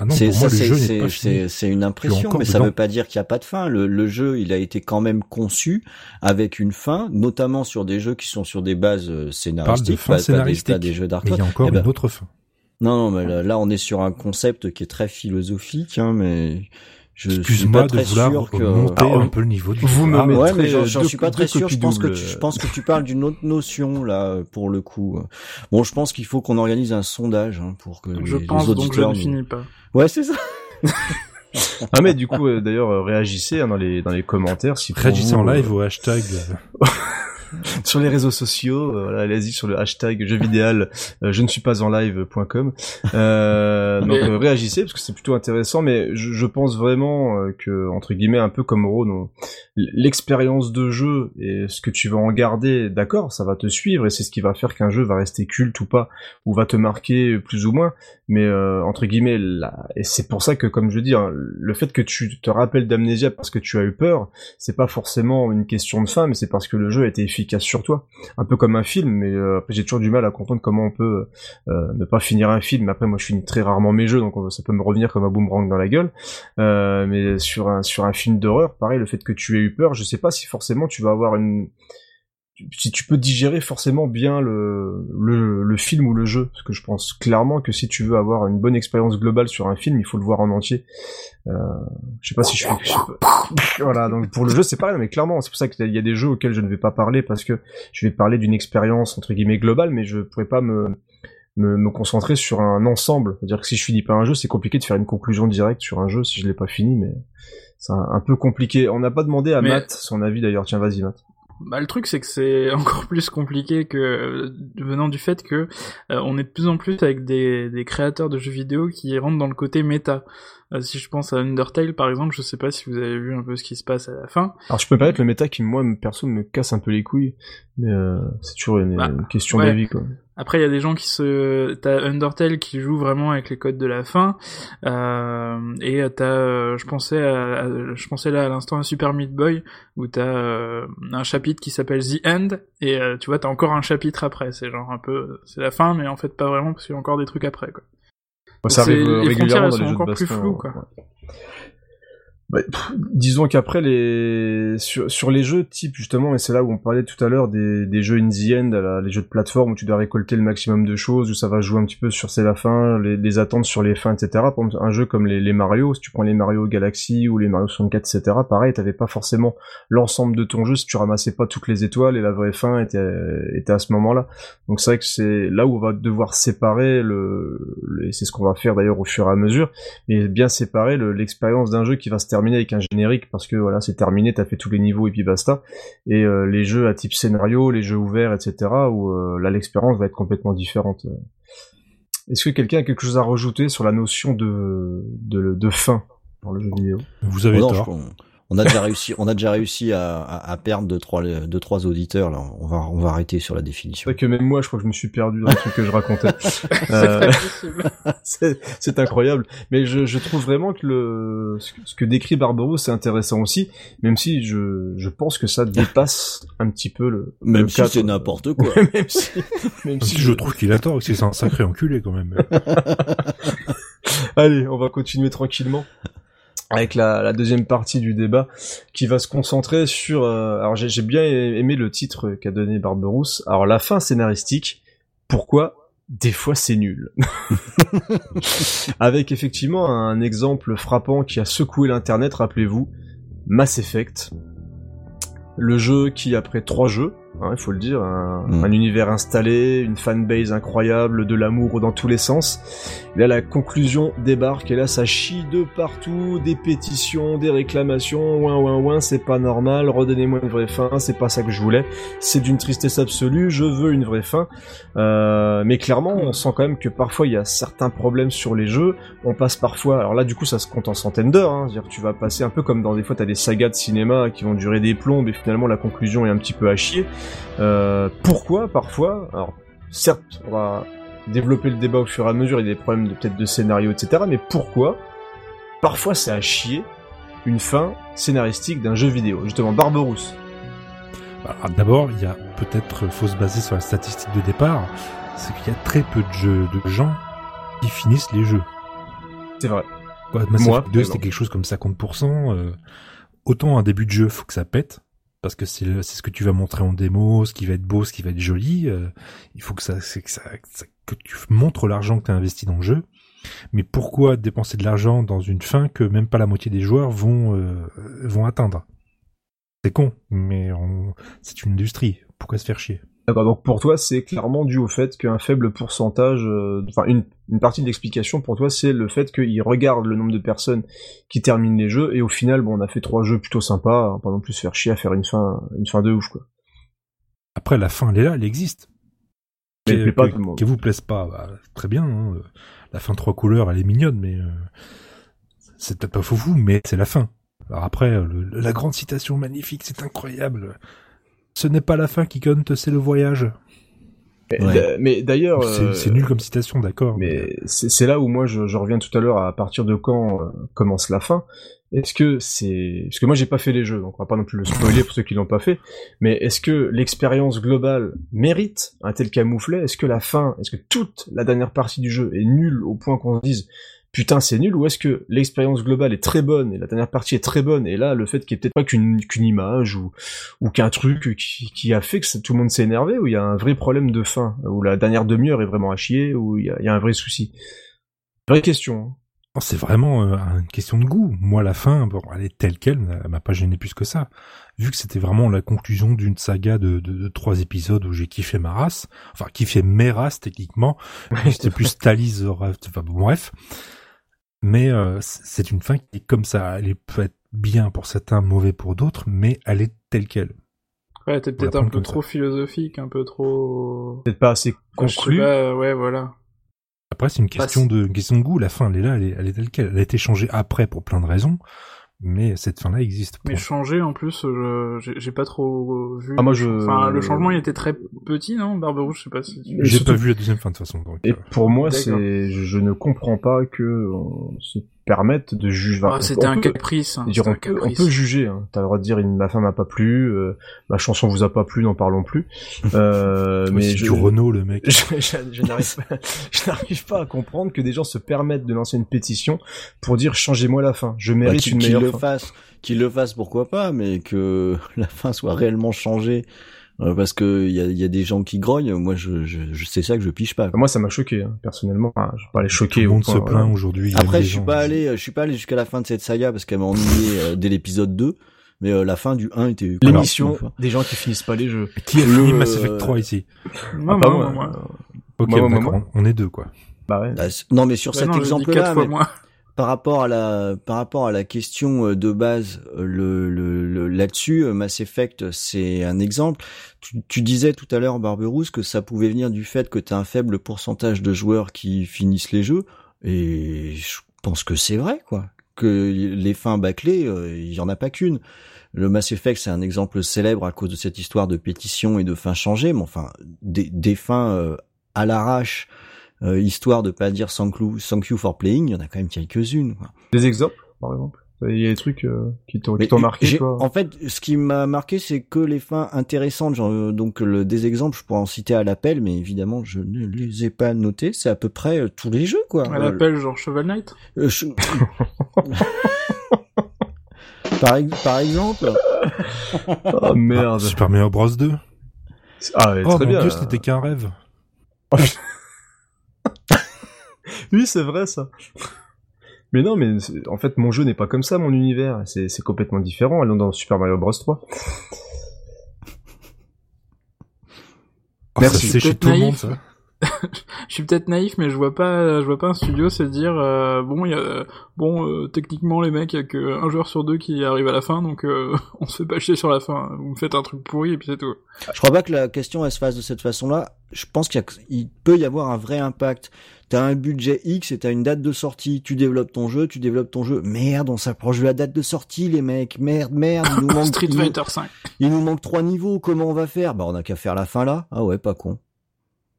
Ah non, c'est ça, c'est une impression, mais ça veut pas dire qu'il y a pas de fin. Le, le, jeu, il a été quand même conçu avec une fin, notamment sur des jeux qui sont sur des bases euh, scénaristiques, pas, des, des, jeux d'arcade. Il y a encore eh ben, une autre fin. Non, non, mais là, là, on est sur un concept qui est très philosophique, hein, mais Excuse-moi de vouloir que... monter un peu le niveau du Vous me ouais, mais j'en suis pas très sûr. Je pense que tu, je pense que tu parles d'une autre notion là pour le coup. Bon, je pense qu'il faut qu'on organise un sondage hein, pour que je les, pense auditeurs. Donc je ne finis pas. Ouais, c'est ça. ah mais du coup euh, d'ailleurs euh, réagissez hein, dans les dans les commentaires si réagissez en live euh, au hashtag sur les réseaux sociaux, euh, voilà, allez-y sur le hashtag jeuxvidéal, euh, je ne suis pas en live.com. Euh, donc euh, réagissez parce que c'est plutôt intéressant, mais je, je pense vraiment que entre guillemets un peu comme Ron, l'expérience de jeu et ce que tu vas en garder, d'accord, ça va te suivre et c'est ce qui va faire qu'un jeu va rester culte ou pas, ou va te marquer plus ou moins. Mais entre guillemets, là, et c'est pour ça que comme je dis, hein, le fait que tu te rappelles d'Amnésia parce que tu as eu peur, c'est pas forcément une question de fin, mais c'est parce que le jeu a été sur toi. Un peu comme un film, mais euh, j'ai toujours du mal à comprendre comment on peut euh, ne pas finir un film. Après, moi, je finis très rarement mes jeux, donc ça peut me revenir comme un boomerang dans la gueule. Euh, mais sur un sur un film d'horreur, pareil, le fait que tu aies eu peur, je sais pas si forcément tu vas avoir une si tu peux digérer forcément bien le, le, le, film ou le jeu, parce que je pense clairement que si tu veux avoir une bonne expérience globale sur un film, il faut le voir en entier. Euh, je sais pas si je suis... voilà, donc pour le jeu c'est pareil, mais clairement c'est pour ça qu'il y a des jeux auxquels je ne vais pas parler, parce que je vais parler d'une expérience entre guillemets globale, mais je pourrais pas me, me, me concentrer sur un ensemble. C'est-à-dire que si je finis pas un jeu, c'est compliqué de faire une conclusion directe sur un jeu si je l'ai pas fini, mais c'est un, peu compliqué. On n'a pas demandé à Matt son avis d'ailleurs. Tiens, vas-y Matt. Bah, le truc c'est que c'est encore plus compliqué que venant du fait que euh, on est de plus en plus avec des, des créateurs de jeux vidéo qui rentrent dans le côté méta. Euh, si je pense à Undertale par exemple, je sais pas si vous avez vu un peu ce qui se passe à la fin. Alors je peux pas être le méta qui moi perso me casse un peu les couilles, mais euh, c'est toujours une, bah, question d'avis quoi. Après, il y a des gens qui se, t'as Undertale qui joue vraiment avec les codes de la fin, euh, et t'as, euh, je pensais, à, je pensais là à l'instant à Super Meat Boy où t'as euh, un chapitre qui s'appelle The End, et tu vois t'as encore un chapitre après. C'est genre un peu, c'est la fin, mais en fait pas vraiment parce qu'il y a encore des trucs après quoi. Ça arrive euh, les régulièrement dans sont les jeux de encore plus floues, quoi. ouais. Bah, pff, disons qu'après les sur, sur les jeux type justement et c'est là où on parlait tout à l'heure des, des jeux in the end, les jeux de plateforme où tu dois récolter le maximum de choses, où ça va jouer un petit peu sur c'est la fin, les, les attentes sur les fins, etc. Par exemple, un jeu comme les, les Mario, si tu prends les Mario Galaxy ou les Mario 64, etc. Pareil, t'avais pas forcément l'ensemble de ton jeu si tu ramassais pas toutes les étoiles et la vraie fin était était à ce moment-là. Donc c'est vrai que c'est là où on va devoir séparer le, le- c'est ce qu'on va faire d'ailleurs au fur et à mesure mais bien séparer le- l'expérience d'un jeu qui va se terminer avec un générique parce que voilà c'est terminé, t'as fait tous les niveaux et puis basta. Et euh, les jeux à type scénario, les jeux ouverts, etc. où euh, là l'expérience va être complètement différente. Est-ce que quelqu'un a quelque chose à rajouter sur la notion de de, de fin dans le jeu vidéo? Vous avez Oh non, je tort. crois- on a déjà réussi, on a déjà réussi à, à, à perdre deux trois, deux trois auditeurs. Là, on va, on va arrêter sur la C'est définition. vrai que même moi, je crois que je me suis perdu dans le truc que je racontais. C'est Euh, c'est c'est incroyable. Mais je, je trouve vraiment que le ce que, ce que décrit Barbaros c'est intéressant aussi, même si je, je pense que ça dépasse un petit peu le. Même le si cadre. c'est n'importe quoi. même si, même Même si je trouve qu'il a tort, c'est un sacré enculé quand même. Allez, on va continuer tranquillement avec la, la deuxième partie du débat qui va se concentrer sur. euh, alors j'ai j'ai bien aimé le titre qu'a donné Barberousse. Alors la fin scénaristique. Pourquoi des fois c'est nul Avec effectivement un exemple frappant qui a secoué l'internet. Rappelez-vous, Mass Effect, le jeu qui après trois jeux, hein, il faut le dire, un, Mm. un univers installé, une fanbase incroyable, de l'amour dans tous les sens. Et là, la conclusion débarque et là, ça chie de partout, des pétitions, des réclamations, ouin ouin ouin, c'est pas normal, redonnez-moi une vraie fin, c'est pas ça que je voulais, c'est d'une tristesse absolue, je veux une vraie fin. Euh, mais clairement, on sent quand même que parfois il y a certains problèmes sur les jeux, on passe parfois, alors là du coup ça se compte en centaines d'heures, hein, c'est-à-dire que tu vas passer un peu comme dans des fois t'as des sagas de cinéma qui vont durer des plombes et finalement la conclusion est un petit peu à chier. Euh, pourquoi parfois Alors certes, on va développer le débat au fur et à mesure, il y a des problèmes de peut-être de scénario, etc. Mais pourquoi parfois c'est à chier une fin scénaristique d'un jeu vidéo Justement, Barberousse. Alors, D'abord, il y a peut-être, faut se baser sur la statistique de départ, c'est qu'il y a très peu de jeux de gens qui finissent les jeux. C'est vrai. Mass Moi, Effect 2, par c'était quelque chose comme 50%. euh, autant un début de jeu, faut que ça pète, parce que c'est ce que tu vas montrer en démo, ce qui va être beau, ce qui va être joli. euh, il faut que ça, c'est que ça, que tu montres l'argent que tu as investi dans le jeu. Mais pourquoi dépenser de l'argent dans une fin que même pas la moitié des joueurs vont euh, vont atteindre? C'est con, mais c'est une industrie. Pourquoi se faire chier? D'accord, donc pour toi, c'est clairement dû au fait qu'un faible pourcentage, euh, enfin une, une partie de l'explication pour toi, c'est le fait qu'ils regardent le nombre de personnes qui terminent les jeux et au final, bon, on a fait trois jeux plutôt sympas, hein, pas non plus se faire chier à faire une fin, une fin de ouf quoi. Après, la fin, elle est là, elle existe. Mais elle plaît pas tout le monde. Qu'elle vous plaise pas, bah, très bien. hein, euh, La fin trois couleurs, elle est mignonne, mais euh, c'est peut-être pas foufou, mais c'est la fin. Alors après, le- la grande citation magnifique, c'est incroyable. Ce n'est pas la fin qui compte, c'est le voyage. Mais, Ouais. d'a- mais d'ailleurs, C'est euh, c'est nul comme citation, d'accord. Mais c'est c'est là où moi je, je reviens tout à l'heure à partir de quand euh, commence la fin. Est-ce que c'est parce que moi j'ai pas fait les jeux donc on va pas non plus le spoiler pour ceux qui l'ont pas fait. Mais est-ce que l'expérience globale mérite un tel camouflet? Est-ce que la fin, est-ce que toute la dernière partie du jeu est nulle au point qu'on se dise putain c'est nul ou est-ce que l'expérience globale est très bonne et la dernière partie est très bonne et là le fait qu'il y ait peut-être pas qu'une qu'une image ou ou qu'un truc qui, qui a fait que tout le monde s'est énervé ou il y a un vrai problème de fin ou la dernière demi-heure est vraiment à chier ou il y a, il y a un vrai souci? Vraie question hein. C'est vraiment euh, une question de goût. Moi, la fin, bon, elle est telle quelle, elle m'a pas gêné plus que ça. Vu que c'était vraiment la conclusion d'une saga de, de, de trois épisodes où j'ai kiffé ma race, enfin kiffé mes races techniquement, c'était plus Thalys, enfin bon, bref. Mais euh, c'est une fin qui est comme ça. Elle est- peut être bien pour certains, mauvais pour d'autres, mais elle est telle quelle. Ouais, t'es peut-être un peu trop philosophique, un peu trop... peut-être pas assez conclu pas, ouais, voilà. Après, c'est une question de une question de goût. La fin, elle est là, elle est, elle est telle quelle. Elle a été changée après pour plein de raisons, mais cette fin-là existe. Mais changer, en plus, je- j'ai j'ai pas trop vu... Ah, moi, je- Enfin, le changement, il était très petit, non Barberousse, je sais pas si tu... J'ai pas vu la deuxième fin de toute façon. Donc, et euh, pour moi c'est je, je ne comprends pas que on se permettre de juger. Ah, c'était un caprice. Hein, dire, on, un peut, on caprice. peut juger. Hein. T'as le droit de dire ma femme m'a pas plu, euh, ma chanson vous a pas plu, n'en parlons plus. Euh, Ouais, mais c'est je, du Renault, le mec. je, je- je n'arrive pas, je n'arrive pas à comprendre que des gens se permettent de lancer une pétition pour dire changez-moi la fin. Je Bah, mérite qu'il une meilleure le fin. fasse, qu'il le fasse, pourquoi pas, mais que la fin soit réellement changée. Euh, Parce que il y a, il y a des gens qui grognent. Moi, je, je, je c'est ça que je piche pas. quoi. Moi, ça m'a choqué hein, personnellement. Enfin, je vais pas aller Tout choquer. le monde point, se voilà. plaint aujourd'hui. Après, je suis gens. pas allé, je suis pas allé jusqu'à la fin de cette saga parce qu'elle m'a ennuyé euh, dès l'épisode 2. Mais euh, la fin du 1 était L'émission Enfin, des gens qui finissent pas les jeux. Qui a fini Le- Mass Effect 3 ici Moi, Ah, pas moi, moi. moi. Ok, Moi, moi, d'accord, moi. on est deux, quoi. Bah ouais. bah, non, mais sur Bah cet exemple-là, mais moins. Par rapport à la par rapport à la question euh, de base euh, le, le, le- là-dessus euh, Mass Effect c'est un exemple. Tu, tu disais tout à l'heure Barberousse que ça pouvait venir du fait que tu as un faible pourcentage de joueurs qui finissent les jeux. Et je pense que c'est vrai quoi. Que les fins bâclées euh, il y en a pas qu'une. Le Mass Effect c'est un exemple célèbre à cause de cette histoire de pétition et de fins changées mais enfin des, des fins euh, à l'arrache euh, histoire de pas dire thank you, thank you for playing, il y en a quand même quelques-unes. quoi. Des exemples, par exemple. Il y a des trucs euh, qui t'ont qui Mais t'ont marqué, toi? En fait, ce qui m'a marqué, c'est que les fins intéressantes. Genre, euh, donc le, des exemples, je pourrais en citer à l'appel, mais évidemment, je ne les ai pas notés. C'est à peu près euh, tous les jeux, quoi. À l'appel, genre Cheval Knight? Euh, je- par, ex- par exemple, Oh merde. Super Mario Bros 2. Ah, ouais, Oh très mon bien. dieu, c'était qu'un rêve. Oui, c'est vrai ça. Mais non, mais en fait, mon jeu n'est pas comme ça, mon univers. C'est complètement différent. Allons dans Super Mario Bros 3. Oh, Merci. C'est chez Peut-être tout le monde, ça. Je suis peut-être naïf, mais je vois pas, je vois pas un studio se dire euh, bon, il y a, bon, euh, techniquement les mecs, il y a que un joueur sur deux qui arrive à la fin, donc euh, on se fait pas chier sur la fin. Vous me faites un truc pourri et puis c'est tout. je crois pas que la question elle se fasse de cette façon-là. Je pense qu'il peut y avoir un vrai impact. T'as un budget X et t'as une date de sortie. Tu développes ton jeu, tu développes ton jeu. Merde, on s'approche de la date de sortie, les mecs. Merde, merde. Il nous manque, Street il nous- Fighter 5. Il nous manque trois niveaux, comment on va faire? Bah on a qu'à faire la fin là. Ah ouais, pas con.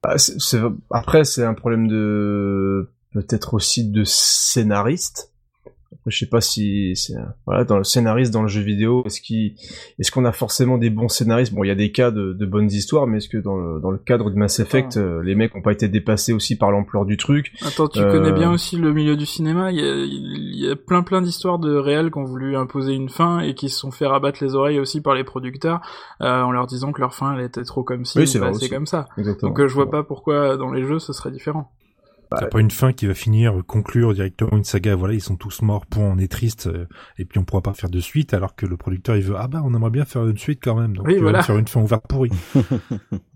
Bah, c'est- c'est- Après, c'est un problème de peut-être aussi de scénariste. Après, je sais pas si c'est voilà dans le scénariste dans le jeu vidéo, est-ce qu'il est-ce qu'on a forcément des bons scénaristes? Bon, il y a des cas de, de bonnes histoires, mais est-ce que dans le, dans le cadre de Mass Effect, Ah. euh, les mecs ont pas été dépassés aussi par l'ampleur du truc? Attends, tu Euh, connais bien aussi le milieu du cinéma? Il y a, il y a plein plein d'histoires de réels qui ont voulu imposer une fin et qui se sont fait rabattre les oreilles aussi par les producteurs euh, en leur disant que leur fin elle était trop comme Oui, ou c'est comme ça. Exactement. Donc euh, je vois pas pourquoi dans les jeux ce serait différent. T'as pas une fin qui va finir, conclure directement une saga, voilà, ils sont tous morts, point, on est triste, euh, et puis on pourra pas faire de suite, alors que le producteur il veut, ah bah on aimerait bien faire une suite quand même, donc Oui, voilà. faire une fin ouverte pourrie.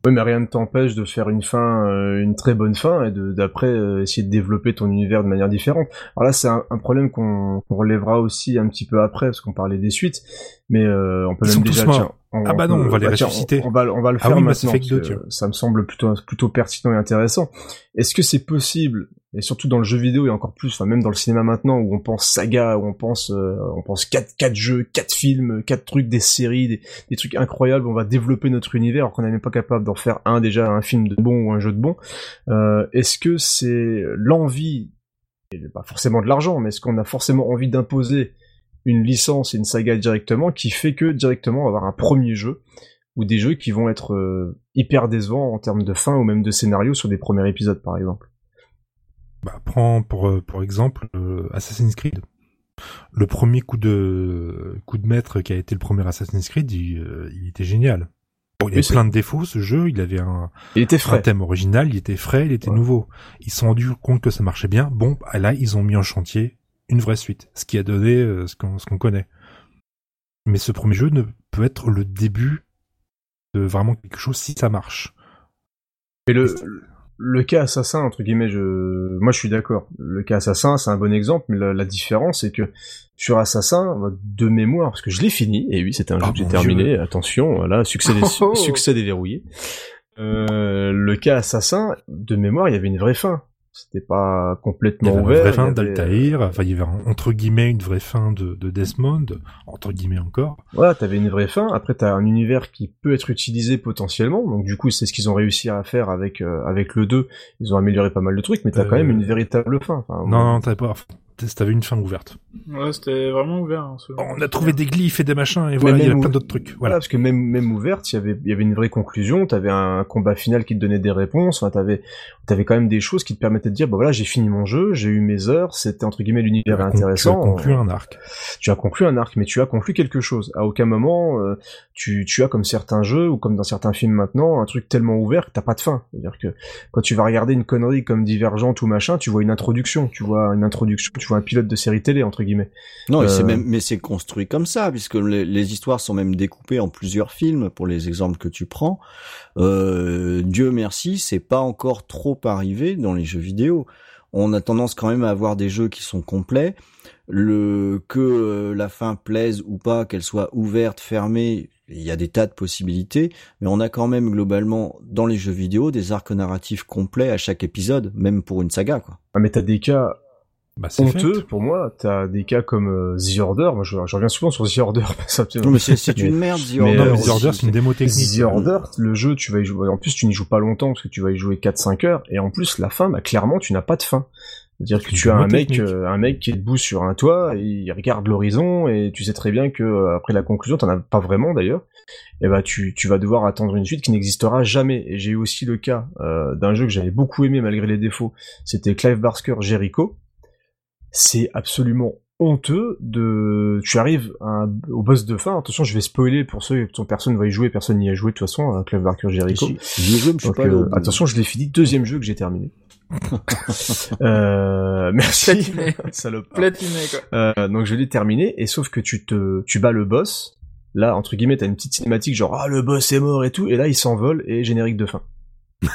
Oui, mais rien ne t'empêche de faire une fin, euh, une très bonne fin, et de d'après euh, essayer de développer ton univers de manière différente. Alors là, c'est un, un problème qu'on qu'on relèvera aussi un petit peu après, parce qu'on parlait des suites, mais euh, on peut Ils même sont déjà. tous morts. tiens, on, Ah bah non, on va les tiens, ressusciter. On, on va, on va le Ah faire oui, Mass maintenant. Effect 2, parce que. Ça me semble plutôt plutôt pertinent et intéressant. Est-ce que c'est possible et surtout dans le jeu vidéo et encore plus, enfin même dans le cinéma maintenant où on pense saga, où on pense, euh, on pense quatre quatre jeux, quatre films, quatre trucs, des séries, des, des trucs incroyables. On va développer notre univers alors qu'on n'est même pas capable d'en faire un déjà un film de bon ou un jeu de bon. Euh, est-ce que c'est l'envie, et pas forcément de l'argent, mais est-ce qu'on a forcément envie d'imposer une licence et une saga directement qui fait que directement on va avoir un premier jeu ou des jeux qui vont être euh, hyper décevants en termes de fin ou même de scénario sur des premiers épisodes par exemple. Bah, prends pour, euh, pour exemple euh, Assassin's Creed. Le premier coup de coup de maître qui a été le premier Assassin's Creed, il, euh, il était génial. Bon, il avait plein de défauts, ce jeu, il avait un, Il était un frais. thème original, il était frais, il était Ouais. nouveau. Ils se sont rendus compte que ça marchait bien. Bon, bah, là, ils ont mis en chantier une vraie suite, ce qui a donné euh, ce qu'on connaît. Mais ce premier jeu ne peut être le début de vraiment quelque chose si ça marche. Mais le, le cas assassin, entre guillemets, je, moi je suis d'accord. Le cas assassin, c'est un bon exemple, mais la, la différence, c'est que sur Assassin, de mémoire, parce que je l'ai fini, et oui, c'était un jeu Ah, que j'ai terminé, attention, voilà, succès, Oh. succès déverrouillé. Euh, le cas assassin, de mémoire, il y avait une vraie fin. C'était pas Il y complètement avait une vraie fin avait- d'Altaïr, enfin il y avait entre guillemets une vraie fin de, de Desmond, entre guillemets encore. Voilà, t'avais une vraie fin. Après, t'as un univers qui peut être utilisé potentiellement. Donc, du coup, c'est ce qu'ils ont réussi à faire avec euh, avec le 2. Ils ont amélioré pas mal de trucs, mais t'as quand Euh, même une véritable fin. Enfin, Non, non, t'as pas. T'avais une fin ouverte. Ouais, c'était vraiment ouvert. Hein, ce- On a trouvé des glyphes et des machins et voilà, il y même a plein d'autres trucs. Voilà, Voilà. parce que même même ouverte, il y avait il y avait une vraie conclusion, t'avais un combat final qui te donnait des réponses, enfin t'avais t'avais quand même des choses qui te permettaient de dire bah voilà j'ai fini mon jeu, j'ai eu mes heures, c'était entre guillemets l'univers intéressant. Tu as conclu un arc. tu as conclu un arc, mais tu as conclu quelque chose. À aucun moment, euh, tu, tu as comme certains jeux ou comme dans certains films maintenant, un truc tellement ouvert que t'as pas de fin. C'est-à-dire que quand tu vas regarder une connerie comme Divergente ou machin, tu vois une introduction, tu vois une introduction, tu vois un pilote de série télé entre guillemets. Non, c'est Euh, même, mais c'est construit comme ça, puisque les, les histoires sont même découpées en plusieurs films, pour les exemples que tu prends. Euh, Dieu merci, c'est pas encore trop arrivé dans les jeux vidéo. On a tendance quand même à avoir des jeux qui sont complets. Le que euh, la fin plaise ou pas, qu'elle soit ouverte, fermée, il y a des tas de possibilités, mais on a quand même globalement dans les jeux vidéo des arcs narratifs complets à chaque épisode, même pour une saga, quoi. Ah, mais t'as des cas Bah, c'est honteux fait. pour moi. T'as des cas comme euh, The Order. Moi, je, je reviens souvent sur The Order. ça, Non, mais c'est une merde, The mais, Order Non, mais euh, The. Order, c'est une démo technique. The Order, le jeu, tu vas y jouer. En plus, tu n'y joues pas longtemps parce que tu vas y jouer 4-5 heures. Et en plus, la fin, bah, clairement, tu n'as pas de fin. C'est-à-dire que tu as un mec, euh, un mec qui est debout sur un toit et il regarde l'horizon et tu sais très bien que euh, après la conclusion, t'en as pas vraiment d'ailleurs. Et bah, tu, tu vas devoir attendre une suite qui n'existera jamais. Et j'ai eu aussi le cas euh, d'un jeu que j'avais beaucoup aimé malgré les défauts. C'était Clive Barker Jericho. C'est absolument honteux de tu arrives à un- au boss de fin attention je vais spoiler pour ceux dont personne va y jouer personne n'y a joué de toute façon à Clive Barker Jericho J'y ai joué, mais je suis donc, pas euh, attention, je l'ai fini. Deuxième jeu que j'ai terminé. euh, merci. Platiné. Salope. Platiné, quoi. Euh, donc je l'ai terminé et sauf que tu te, tu bats le boss. Là, entre guillemets, t'as une petite cinématique genre ah le boss est mort et tout, et là il s'envole et générique de fin.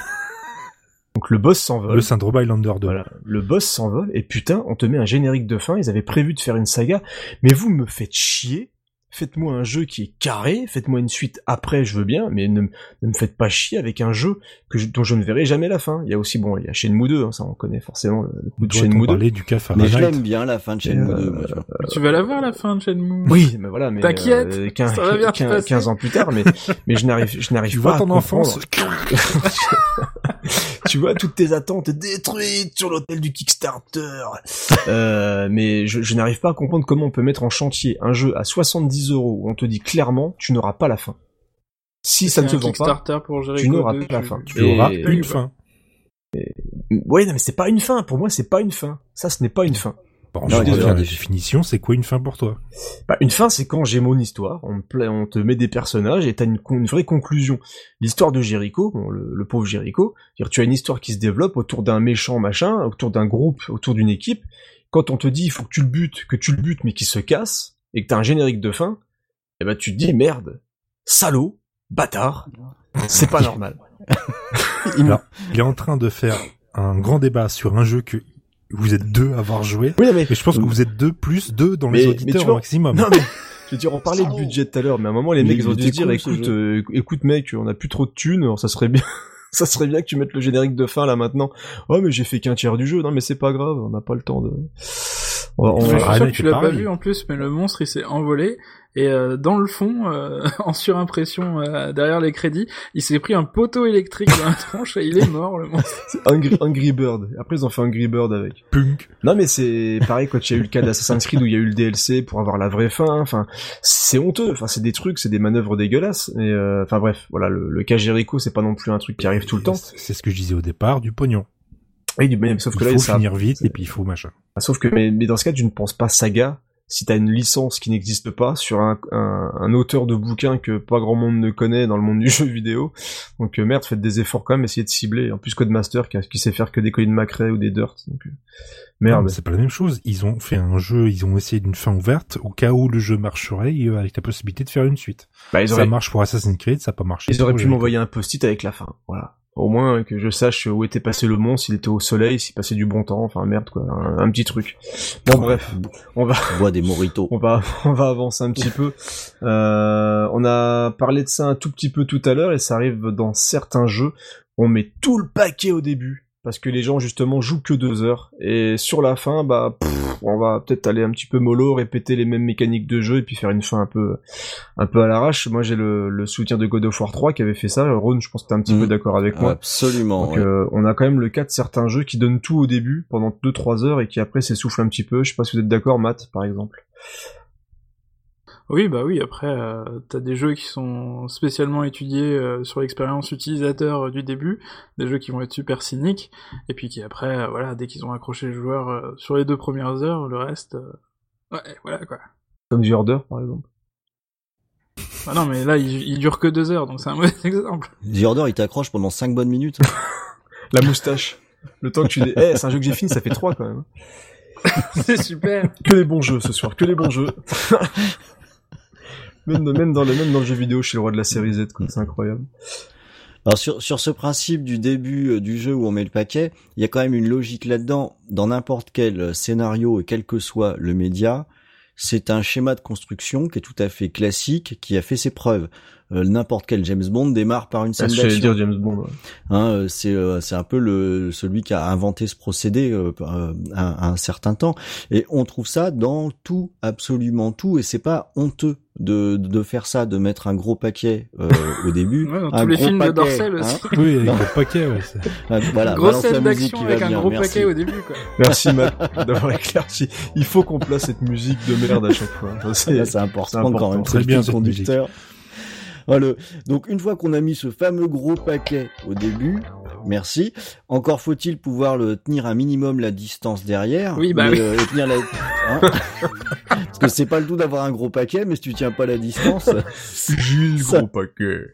donc le boss s'envole. Le syndrome Highlander 2. Voilà, le boss s'envole et putain, on te met un générique de fin. Ils avaient prévu de faire une saga, mais vous me faites chier. Faites-moi un jeu qui est carré, faites-moi une suite après, je veux bien, mais ne, me faites pas chier avec un jeu que je- dont je ne verrai jamais la fin. Il y a aussi bon, il y a Shenmue 2, hein, ça on connaît forcément le, coup de Shenmue 2. parler du cas Mais je l'aime bien la fin de Shenmue Et, 2. moi, tu vois. Tu vas la voir la fin de Shenmue Oui, mais voilà, mais T'inquiète, euh, 15, ça va bien se 15 passer. 15 ans plus tard, mais mais je n'arrive je n'arrive Tu pas vois à ton enfance comprendre. tu vois toutes tes attentes détruites sur l'hôtel du Kickstarter. Euh, mais je, je n'arrive pas à comprendre comment on peut mettre en chantier un jeu à 70 euros où on te dit clairement tu n'auras pas la fin. Si ça ne se vend pas, pour tu n'auras 2, pas la fin. Tu auras Et- une fin. ouais, non, mais c'est pas une fin. Pour moi, c'est pas une fin. Ça, ce n'est pas une fin. Bon, Non, je la définition, c'est quoi une fin pour toi? Bah, une fin, c'est quand j'ai mon histoire, on, on te met des personnages et t'as une, une vraie conclusion. L'histoire de Jericho, bon, le, le pauvre Jericho, tu as une histoire qui se développe autour d'un méchant machin, autour d'un groupe, autour d'une équipe. Quand on te dit il faut que tu le butes, que tu le butes mais qu'il se casse, et que t'as un générique de fin, eh ben tu te dis merde, salaud, bâtard, c'est pas normal. Alors, il est en train de faire un grand débat sur un jeu que vous êtes deux à avoir joué. Oui, mais Et je pense que vous êtes deux plus deux dans Mais- les mais auditeurs tu vois- au maximum. Non mais je veux dire, on parlait de budget tout à l'heure, mais à un moment les Mais mecs ils ont dû se dire écoute, euh, écoute mec, on a plus trop de thunes, alors ça serait bien, ça serait bien que tu mettes le générique de fin là maintenant. Oh mais j'ai fait qu'un tiers du jeu, non mais c'est pas grave, on n'a pas le temps de. On Je suis sûr que tu l'as pas vu en plus, mais le monstre il s'est envolé et euh, dans le fond, euh, en surimpression euh, derrière les crédits, il s'est pris un poteau électrique dans la tronche et il est mort le monstre. c'est Angry, Angry Bird. Après ils ont fait Angry Bird avec. Punk. Non mais c'est pareil quand il y a eu le cas d'Assassin's Creed où il y a eu le DLC pour avoir la vraie fin. Enfin, c'est honteux. Enfin, c'est des trucs, c'est des manœuvres dégueulasses. Et euh, enfin bref, voilà, le, le cas Jericho, c'est pas non plus un truc qui arrive tout le temps. C'est ce que je disais au départ, du pognon. Oui, mais sauf Il que là, faut ça, finir vite et puis il faut machin. Ah, Sauf que, mais, mais dans ce cas, tu ne penses pas saga si t'as une licence qui n'existe pas sur un, un, un auteur de bouquin que pas grand monde ne connaît dans le monde du jeu vidéo. Donc euh, merde, faites des efforts quand même, essayez de cibler. En plus, Codemaster qui, qui sait faire que des Colin McRae ou des Dirt. Donc, euh, merde. c'est pas la même chose. Ils ont fait un jeu, ils ont essayé d'une fin ouverte au cas où le jeu marcherait avec la possibilité de faire une suite. bah, ils Ça marche pour Assassin's Creed, ça a pas marché. ils auraient pu m'envoyer un post-it avec la fin. Voilà. Au moins que je sache où était passé le monstre, s'il était au soleil, s'il passait du bon temps. Enfin merde quoi, un, un petit truc. Bon bref, on va bois des moritos. on va on va avancer un petit peu. Euh, on a parlé de ça un tout petit peu tout à l'heure et ça arrive dans certains jeux. On met tout le paquet au début parce que les gens justement jouent que deux heures et sur la fin bah pff, on va peut-être aller un petit peu mollo, répéter les mêmes mécaniques de jeu et puis faire une fin un peu, un peu à l'arrache. Moi, j'ai le, le, soutien de God of War 3 qui avait fait ça. Ron, je pense que t'es un petit peu Mhm. d'accord avec moi. Absolument. Donc, ouais. euh, on a quand même le cas de certains jeux qui donnent tout au début pendant 2-3 heures et qui après s'essoufflent un petit peu. Je sais pas si vous êtes d'accord, Matt, par exemple. Oui, bah oui, après, euh, t'as des jeux qui sont spécialement étudiés euh, sur l'expérience utilisateur euh, du début, des jeux qui vont être super cyniques, et puis qui après, euh, voilà, dès qu'ils ont accroché le joueur euh, sur les deux premières heures, le reste, euh, ouais, voilà quoi. Comme The Order, par exemple. Bah non, mais là, il, il dure que deux heures, donc c'est un mauvais exemple. The Order, il t'accroche pendant 5 bonnes minutes. La moustache. Le temps que tu... Eh, c'est un jeu que j'ai fini, ça fait 3 quand même. c'est super. Que les bons jeux ce soir, que les bons jeux. Même, dans- même, dans le, même jeu vidéo, je suis le roi de la série Z, c'est incroyable. Alors sur, sur ce principe du début euh, du jeu où on met le paquet, il y a quand même une logique là-dedans. Dans n'importe quel euh, scénario et quel que soit le média, c'est un schéma de construction qui est tout à fait classique, qui a fait ses preuves. Euh, n'importe quel James Bond démarre par une scène Ah, J'allais d'action. dire James Bond. ouais. Hein, euh, c'est euh, c'est un peu le celui qui a inventé ce procédé euh, euh, à, à un certain temps et on trouve ça dans tout absolument tout et c'est pas honteux de de faire ça de mettre un gros paquet euh, au début Ouais, dans un tous les gros films de paquet, Dorcel hein. aussi. Oui, avec le paquet, ouais. c'est- Ah, voilà Grosse la scène d'action avec va un bien, gros merci. paquet au début, quoi. Merci Matt d'avoir éclairci. Il faut qu'on place cette musique de merde à chaque fois. C'est- important, quand même. Très le bien, cette conducteur. Voilà. Donc une fois qu'on a mis ce fameux gros paquet au début, merci. Encore faut-il pouvoir le tenir un minimum la distance derrière. Oui, bah mais, oui. euh, et tenir la... hein Parce que c'est pas le tout d'avoir un gros paquet, mais si tu tiens pas la distance, Gilles, Ça- gros paquet.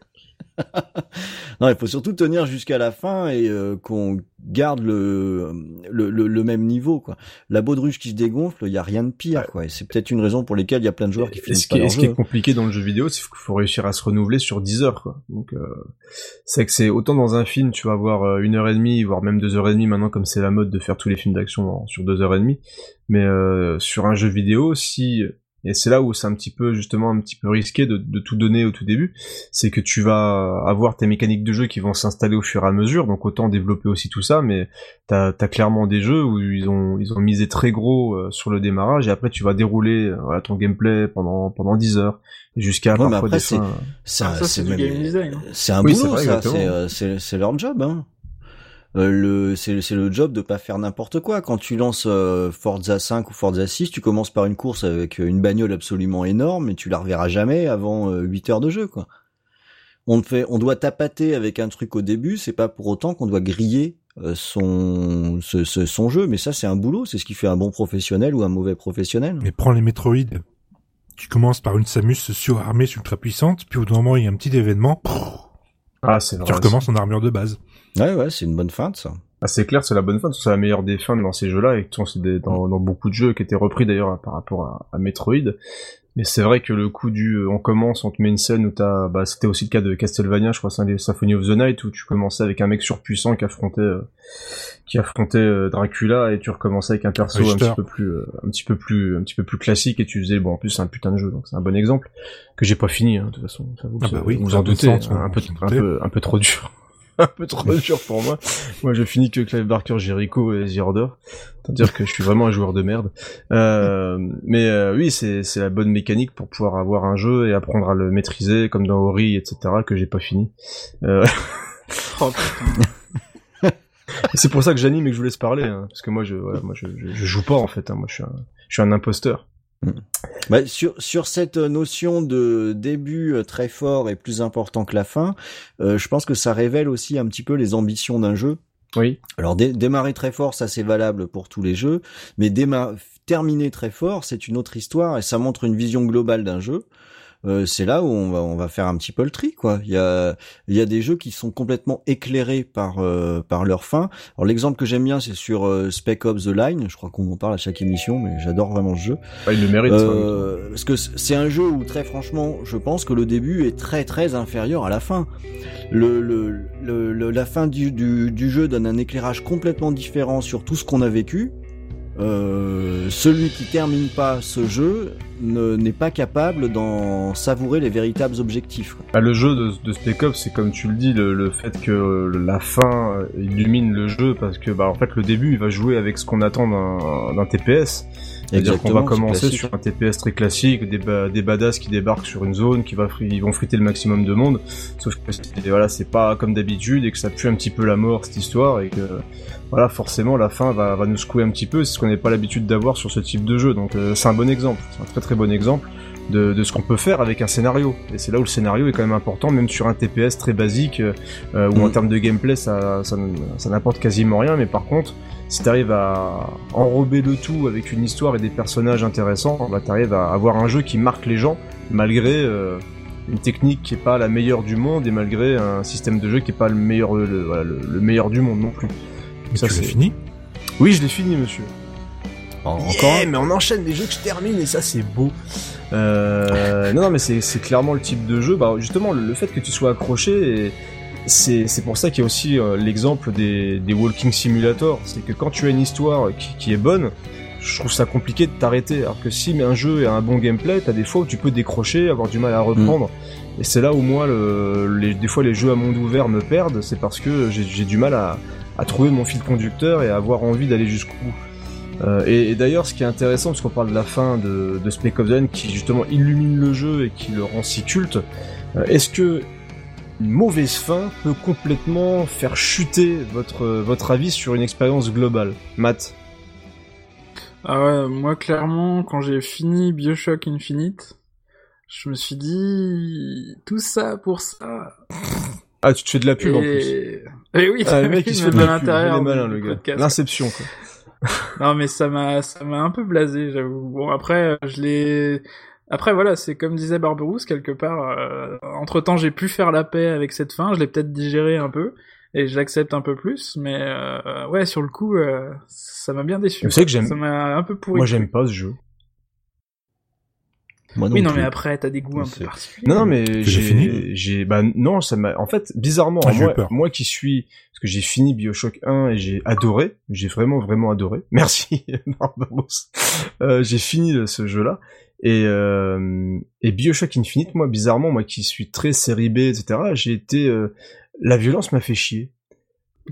Non, il faut surtout tenir jusqu'à la fin et euh, qu'on garde le, le, le, le même niveau. Quoi. La baudruche qui se dégonfle, il y a rien de pire. Quoi. Et c'est peut-être une raison pour laquelle il y a plein de joueurs qui finissent ce pas qui, leur ce qui est compliqué dans le jeu vidéo, c'est qu'il faut réussir à se renouveler sur 10 heures, quoi. Donc, euh, c'est que c'est autant dans un film, tu vas avoir euh, une heure et demie, voire même deux heures et demie maintenant, comme c'est la mode de faire tous les films d'action sur deux heures et demie. Mais euh, sur un jeu vidéo, si et c'est là où c'est un petit peu justement un petit peu risqué de, de tout donner au tout début, c'est que tu vas avoir tes mécaniques de jeu qui vont s'installer au fur et à mesure, donc autant développer aussi tout ça, mais t'as as clairement des jeux où ils ont ils ont misé très gros euh, sur le démarrage et après tu vas dérouler euh, voilà, ton gameplay pendant pendant 10 heures jusqu'à Ouais, mais parfois après, des c'est- fins, euh, Ça, Ah, ça, c'est du même- game design, hein. C'est un Oui, boulot, vrai, ça. exactement. C'est, c'est, c'est leur job. Hein. Euh, le, c'est, c'est le job de pas faire n'importe quoi. Quand tu lances euh, Forza 5 ou Forza 6, tu commences par une course avec une bagnole absolument énorme et tu la reverras jamais avant euh, 8 heures de jeu, quoi. On fait, on doit tapater avec un truc au début. C'est pas pour autant qu'on doit griller euh, son, ce, ce- son jeu. Mais ça, c'est un boulot. C'est ce qui fait un bon professionnel ou un mauvais professionnel. Mais prends les Metroid. Tu commences par une Samus surarmée ultra puissante, puis au bout d'un moment, il y a un petit événement, Ah, c'est tu recommences en armure de base. Ouais, ouais, c'est une bonne fin de ça. Ah, c'est clair, c'est la bonne fin, c'est la meilleure des fins dans ces jeux-là, et c'est des- dans, dans beaucoup de jeux qui étaient repris d'ailleurs par rapport à, à Metroid. Mais c'est vrai que le coup du, euh, on commence, on te met une scène où t'as, bah, c'était aussi le cas de Castlevania, je crois, c'est un des Symphony of the Night, où tu commençais avec un mec surpuissant qui affrontait, euh, qui affrontait euh, Dracula, et tu recommençais avec un perso un petit peu plus, euh, un petit peu plus, un petit peu plus classique, et tu faisais, bon, en plus, c'est un putain de jeu, donc c'est un bon exemple, que j'ai pas fini, hein, de toute façon, ça vous, Ah bah oui, vous en doutez, sens, on- un peu, un peu, un peu trop dur. un peu trop dur pour moi. Moi, je finis que Clive Barker, Jericho et The Order. C'est-à-dire que je suis vraiment un joueur de merde. Euh, mais euh, oui, c'est c'est la bonne mécanique pour pouvoir avoir un jeu et apprendre à le maîtriser, comme dans Ori, etc., que j'ai pas fini. Euh, Oh c'est pour ça que j'anime et que je vous laisse parler, hein, parce que moi, je, voilà, moi, je, je, je joue pas en fait. hein, moi, je suis un, je suis un imposteur. Bah, sur, sur cette notion de début euh, très fort et plus important que la fin, euh, je pense que ça révèle aussi un petit peu les ambitions d'un jeu. Oui. Alors dé- démarrer très fort, ça c'est valable pour tous les jeux, mais terminer très fort, c'est une autre histoire et ça montre une vision globale d'un jeu. Euh, c'est là où on va, on va faire un petit peu le tri, quoi. Il y a, il y a des jeux qui sont complètement éclairés par euh, par leur fin. Alors l'exemple que j'aime bien, c'est sur euh, Spec Ops The Line. Je crois qu'on en parle à chaque émission, mais j'adore vraiment ce jeu. Ah, il le mérite. ça, Euh, parce que c'est un jeu où très franchement, je pense que le début est très très inférieur à la fin. Le, le, le- le- la fin du, du, du jeu donne un éclairage complètement différent sur tout ce qu'on a vécu. Euh, celui qui termine pas ce jeu ne- n'est pas capable d'en savourer les véritables objectifs. Bah, le jeu de, de Spec Ops, c'est comme tu le dis, le, fait que la fin euh, illumine le jeu, parce que bah en fait le début il va jouer avec ce qu'on attend d'un TPS, C'est-à-dire qu'on va commencer sur un TPS très classique, des, des badass qui débarquent sur une zone, qui va ils vont friter le maximum de monde. Sauf que voilà, c'est pas comme d'habitude et que ça pue un petit peu la mort cette histoire et que voilà, forcément la fin va, va nous secouer un petit peu. C'est ce qu'on n'est pas l'habitude d'avoir sur ce type de jeu. Donc euh, c'est un bon exemple, c'est un très très bon exemple de, de ce qu'on peut faire avec un scénario. Et c'est là où le scénario est quand même important, même sur un TPS très basique, euh, où en mm. termes de gameplay ça, ça, ça n'apporte quasiment rien, mais par contre, si t'arrives à enrober le tout avec une histoire et des personnages intéressants, bah t'arrives à avoir un jeu qui marque les gens, malgré euh, une technique qui est pas la meilleure du monde et malgré un système de jeu qui est pas le meilleur, le, meilleur du monde non plus. Mais ça, c'est fini? Oui, je l'ai fini, monsieur. encore Mais on enchaîne les jeux que je termine et ça c'est beau. Euh, non, non, mais c'est clairement le type de jeu. Bah, justement, le, fait que tu sois accroché, c'est pour ça qu'il y a aussi euh, l'exemple des, des walking simulators. C'est que quand tu as une histoire qui, qui est bonne, je trouve ça compliqué de t'arrêter. Alors que si mais un jeu a un bon gameplay, t'as des fois où tu peux décrocher, avoir du mal à reprendre. Mm. Et c'est là où moi, le, les, des fois, les jeux à monde ouvert me perdent. C'est parce que j'ai du mal à, à trouver mon fil conducteur et à avoir envie d'aller jusqu'au bout. Euh, et, d'ailleurs, ce qui est intéressant, parce qu'on parle de la fin de, de Spec of the qui justement illumine le jeu et qui le rend si culte, euh, est-ce que une mauvaise fin peut complètement faire chuter votre, votre avis sur une expérience globale Matt Ah ouais, moi clairement, quand j'ai fini Bioshock Infinite, je me suis dit tout ça pour ça. Ah, tu te fais de la pub en plus. Et oui, ah, le mec il se fait de le gars. L'inception quoi. non mais ça m'a ça m'a un peu blasé, j'avoue. Bon après je l'ai après voilà, c'est comme disait Barberousse quelque part euh... entre temps, j'ai pu faire la paix avec cette fin, je l'ai peut-être digéré un peu et je l'accepte un peu plus mais euh... ouais, sur le coup euh... ça m'a bien déçu. C'est que j'aime ça m'a un peu pourri. Moi j'aime pas ce jeu. Moi non oui, non, mais après, t'as des goûts un peu particuliers. Non, non, mais j'ai, j'ai, bah, non, ça m'a, en fait, bizarrement, ah, moi, moi qui suis, parce que j'ai fini Bioshock 1 et j'ai adoré, j'ai vraiment, vraiment adoré. Merci, euh, j'ai fini ce jeu-là. Et, euh, et Bioshock Infinite, moi, bizarrement, moi qui suis très série B, etc., j'ai été, euh, la violence m'a fait chier.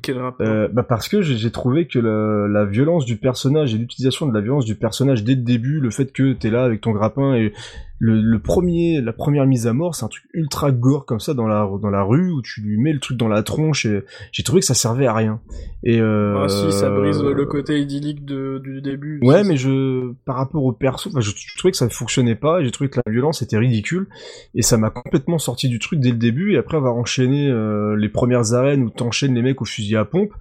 Quel rapport? Euh, bah parce que j'ai trouvé que la, la, violence du personnage et l'utilisation de la violence du personnage dès le début, le fait que t'es là avec ton grappin et le, premier, la première mise à mort, c'est un truc ultra gore comme ça dans la dans la rue où tu lui mets le truc dans la tronche et j'ai trouvé que ça servait à rien. Et euh, ah si, ça brise le côté idyllique de, du début. Ouais, mais je par rapport au perso, je, je, trouvais que ça ne fonctionnait pas. J'ai trouvé que la violence était ridicule et ça m'a complètement sorti du truc dès le début. Et après avoir enchaîné euh, les premières arènes où t'enchaînes les mecs au fusil à pompe,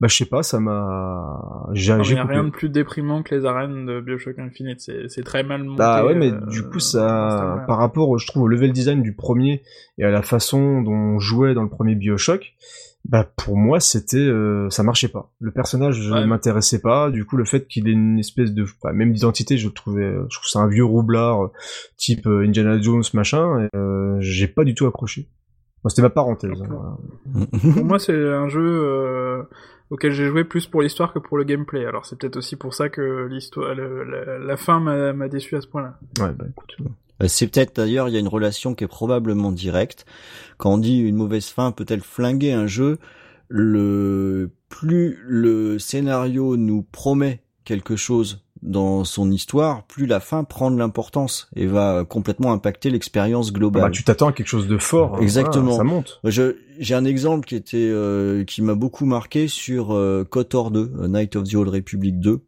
bah je sais pas, ça m'a. J'ai rien de plus déprimant que les arènes de Bioshock Infinite. C'est très mal monté. Bah ouais, mais euh, du coup ça, par rapport, je trouve, au level design du premier et à la façon dont on jouait dans le premier Bioshock, bah pour moi c'était, euh, ça marchait pas. Le personnage ne m'intéressait pas. Du coup, le fait qu'il ait une espèce de, bah, même d'identité, je le trouvais, je trouve c'est un vieux roublard type euh, Indiana Jones machin. Et, j'ai pas du tout accroché. C'était ma parenthèse. Hein. pour moi, c'est un jeu auquel j'ai joué plus pour l'histoire que pour le gameplay. Alors c'est peut-être aussi pour ça que l'histoire, la, fin m'a déçu à ce point-là. Ouais, bah écoute. Euh, c'est peut-être d'ailleurs, il y a une relation qui est probablement directe. Quand on dit une mauvaise fin peut-elle flinguer un jeu, le plus le scénario nous promet quelque chose dans son histoire, plus la fin prend de l'importance et va complètement impacter l'expérience globale. Bah, tu t'attends à quelque chose de fort. Hein. Exactement. ça monte. Je, j'ai un exemple qui était euh, qui m'a beaucoup marqué sur euh, KOTOR 2, euh, Night of the Old Republic 2.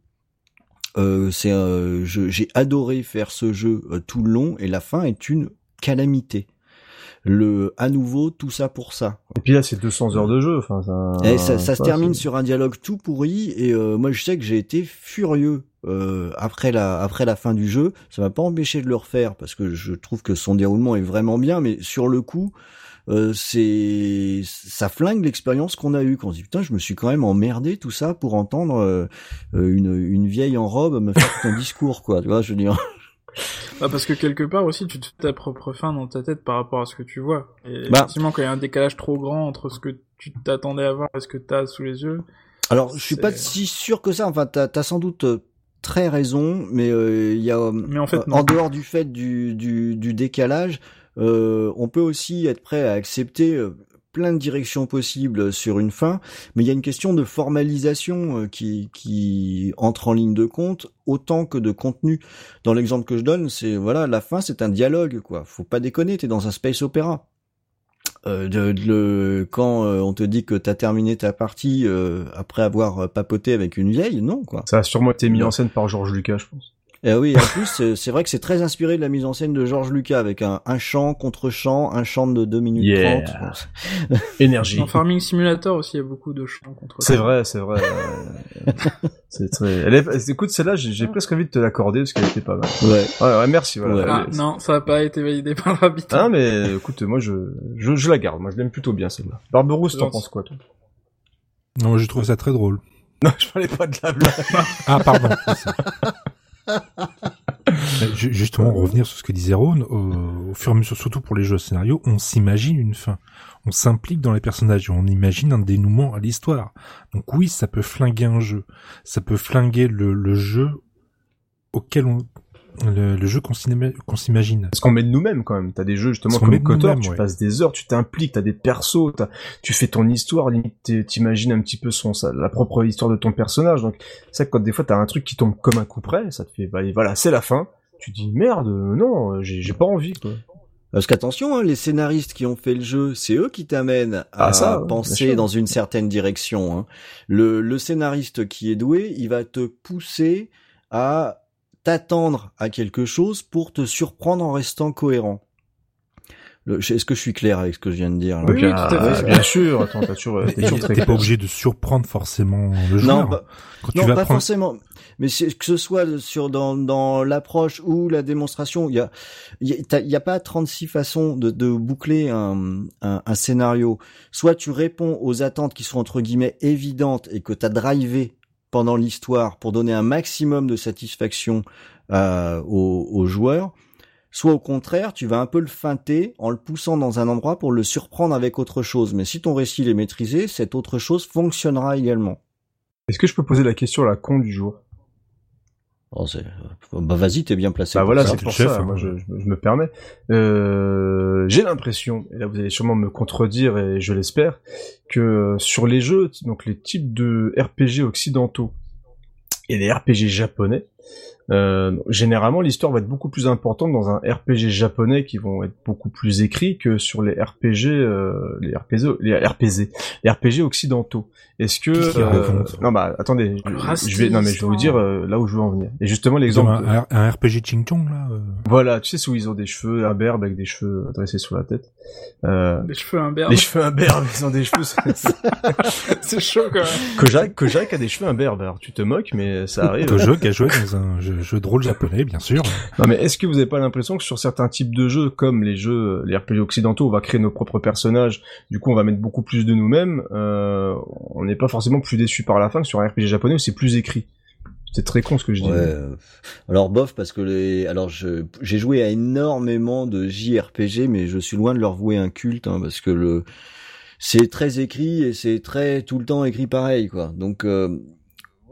Euh, c'est, euh, j'ai adoré faire ce jeu tout le long et la fin est une calamité le à nouveau tout ça pour ça. Et puis là c'est 200 heures de jeu, enfin ça. ça, ça se termine sur un dialogue tout pourri et euh, moi je sais que j'ai été furieux euh, après la après la fin du jeu. Ça m'a pas empêché de le refaire parce que je trouve que son déroulement est vraiment bien, mais sur le coup. Euh, c'est ça flingue l'expérience qu'on a eue quand on dit putain je me suis quand même emmerdé tout ça pour entendre euh, une, une vieille en robe me faire ton discours quoi tu vois je veux dire bah parce que quelque part aussi, tu te fais ta propre fin dans ta tête par rapport à ce que tu vois. Et bah. effectivement, quand il y a un décalage trop grand entre ce que tu t'attendais à voir et ce que tu as sous les yeux. Alors, je suis pas si sûr que ça. Enfin, t'as as sans doute euh, très raison, mais euh, il y a mais en, fait, euh, en dehors du fait du, du, du décalage, on peut aussi être prêt à accepter plein de directions possibles sur une fin, mais il y a une question de formalisation euh, qui, qui entre en ligne de compte autant que de contenu. Dans l'exemple que je donne, c'est voilà, la fin c'est un dialogue quoi. Faut pas déconner, t'es dans un space opéra. Euh, de, quand euh, on te dit que t'as terminé ta partie euh, après avoir papoté avec une vieille, non quoi. Ça a sûrement été mis en scène par Georges Lucas, je pense. Et oui, en plus, c'est vrai que c'est très inspiré de la mise en scène de Georges Lucas avec un, un chant contre chant, un chant de 2 minutes Yeah. 30. Énergie. Dans Farming Simulator aussi, il y a beaucoup de chants contre. C'est vrai, c'est vrai. euh, c'est très. Elle est... Écoute, celle-là, j'ai j'ai presque envie de te l'accorder parce qu'elle était pas mal. Ouais. Ouais, ouais, merci. Voilà. Ouais. Ah non, ça n'a pas été validé par l'arbitre. Ah, mais écoute, moi, je, je, je la garde. Moi, je l'aime plutôt bien celle-là. Barberousse, t'en penses quoi, toi? Non, je trouve ça très drôle. Non, je parlais pas de la blague. Ah, pardon. Justement, revenir sur ce que disait Ron, au, au fur et à mesure, surtout pour les jeux scénarios, on s'imagine une fin. On s'implique dans les personnages et on imagine un dénouement à l'histoire. Donc oui, ça peut flinguer un jeu. Ça peut flinguer le, le jeu auquel on... Le, le jeu qu'on s'ima- qu'on s'imagine. Parce qu'on met de nous-mêmes quand même. T'as des jeux justement comme Kotor, tu ouais. passes des heures, tu t'impliques, t'as des persos, t'as- tu fais ton histoire, t'imagines un petit peu son, sa- la propre histoire de ton personnage. Donc c'est ça que quand des fois t'as un truc qui tombe comme un coup près, ça te fait, bah, voilà, c'est la fin. Tu dis merde, non, j'ai pas envie. Quoi. Parce qu'attention, hein, les scénaristes qui ont fait le jeu, c'est eux qui t'amènent à Ah, ça, bien penser dans une certaine direction. hein. Le, le scénariste qui est doué, il va te pousser à t'attendre à quelque chose pour te surprendre en restant cohérent. Le- Est-ce que je suis clair avec ce que je viens de dire là? Oui, oui, ah, tout à fait. Bien sûr, attends, t'as toujours, t'es T'es toujours très t'es pas clair. obligé de surprendre forcément le Non, joueur. bah, Quand non, tu vas pas prendre... forcément. Mais c'est- que ce soit sur dans, dans l'approche ou la démonstration, il y a il y a, t'as- il y a pas 36 façons de, de boucler un, un, un scénario. Soit tu réponds aux attentes qui sont entre guillemets évidentes et que tu as drivé pendant l'histoire pour donner un maximum de satisfaction euh, aux, joueurs. Soit au contraire, tu vas un peu le feinter en le poussant dans un endroit pour le surprendre avec autre chose. Mais si ton récit est maîtrisé, cette autre chose fonctionnera également. Est-ce que je peux poser la question à la con du jour? Oh, c'est- bah vas-y, t'es bien placé. Bah voilà, c'est pour chef, ça. hein. Moi, je, je, je me permets. Euh, J'ai l'impression, et là vous allez sûrement me contredire, et je l'espère, que sur les jeux, donc les types de RPG occidentaux et les RPG japonais, euh, généralement l'histoire va être beaucoup plus importante dans un RPG japonais qui vont être beaucoup plus écrits que sur les RPG, euh, les RPG, les RPG, les RPG occidentaux. Est-ce que euh, non bah attendez, je, vais non mais je vais vous dire euh, là où je veux en venir. Et justement l'exemple. Un, un RPG Ching Chong là. euh. Voilà, tu sais, où ils ont des cheveux imberbes avec des cheveux dressés sur la tête. Euh, Des cheveux imberbes. les cheveux imberbes, ils ont des cheveux... C'est chaud quand même. Kojak, Kojak a des cheveux imberbes, alors tu te moques, mais ça arrive. Qui a joué dans un jeu, jeu de rôle japonais, bien sûr. Non mais est-ce que vous avez pas l'impression que sur certains types de jeux, comme les jeux, les RPG occidentaux, on va créer nos propres personnages, du coup on va mettre beaucoup plus de nous-mêmes, euh, on n'est pas forcément plus déçu par la fin que sur un RPG japonais où c'est plus écrit. C'est très con ce que je dis. Ouais. euh, Alors bof parce que les alors je j'ai joué à énormément de JRPG mais je suis loin de leur vouer un culte hein, parce que le c'est très écrit et c'est très tout le temps écrit pareil quoi. Donc euh,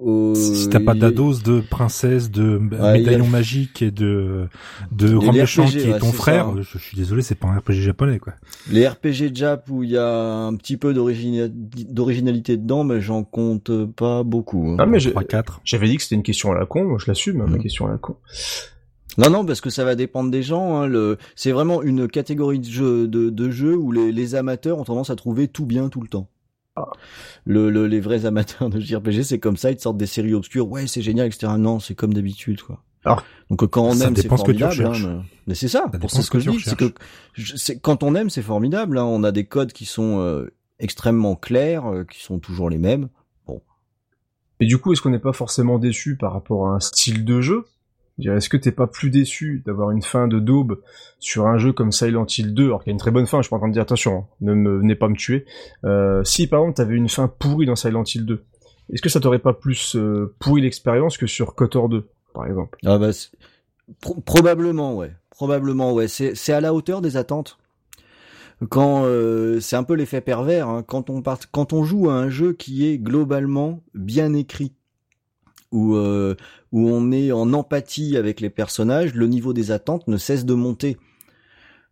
au- si t'as pas ta dose de princesse, de Ouais, a médaillon magique et de de grand méchant RPG, qui est ouais, ton frère, ça. je, je suis désolé, c'est pas un RPG japonais quoi. les RPG Jap où il y a un petit peu d'origina- d'originalité dedans mais j'en compte pas beaucoup. hein. Ah, mais j'ai- 3 4. J'avais dit que c'était une question à la con, moi je l'assume, hein, ma Mm. question à la con. Non, non, parce que ça va dépendre des gens. Hein, le... C'est vraiment une catégorie de jeux de, de jeux où les, les amateurs ont tendance à trouver tout bien tout le temps. Le, le- les vrais amateurs de JRPG, c'est comme ça, ils te sortent des séries obscures. Ouais, c'est génial, etc. Non, c'est comme d'habitude, quoi. Alors, Donc quand on aime, c'est dépend ce que tu formidable. hein, mais- c'est ça. Ça ça ce que, que je dis, c'est que je- c'est- quand on aime, c'est formidable. Hein, on a des codes qui sont euh, extrêmement clairs, euh, qui sont toujours les mêmes. Et du coup, est-ce qu'on n'est pas forcément déçu par rapport à un style de jeu? Est-ce que t'es pas plus déçu d'avoir une fin de daube sur un jeu comme Silent Hill 2, alors qu'il y a une très bonne fin, je suis en train de dire attention, hein, ne me venez pas me tuer. Euh, si par exemple t'avais une fin pourrie dans Silent Hill 2, est-ce que ça t'aurait pas plus euh, pourri l'expérience que sur Kotor 2, par exemple? Ah bah, probablement, ouais. Probablement, ouais. C'est c'est à la hauteur des attentes. Quand euh, c'est un peu l'effet pervers, hein, quand on quand on joue à un jeu qui est globalement bien écrit, où euh, où on est en empathie avec les personnages, le niveau des attentes ne cesse de monter.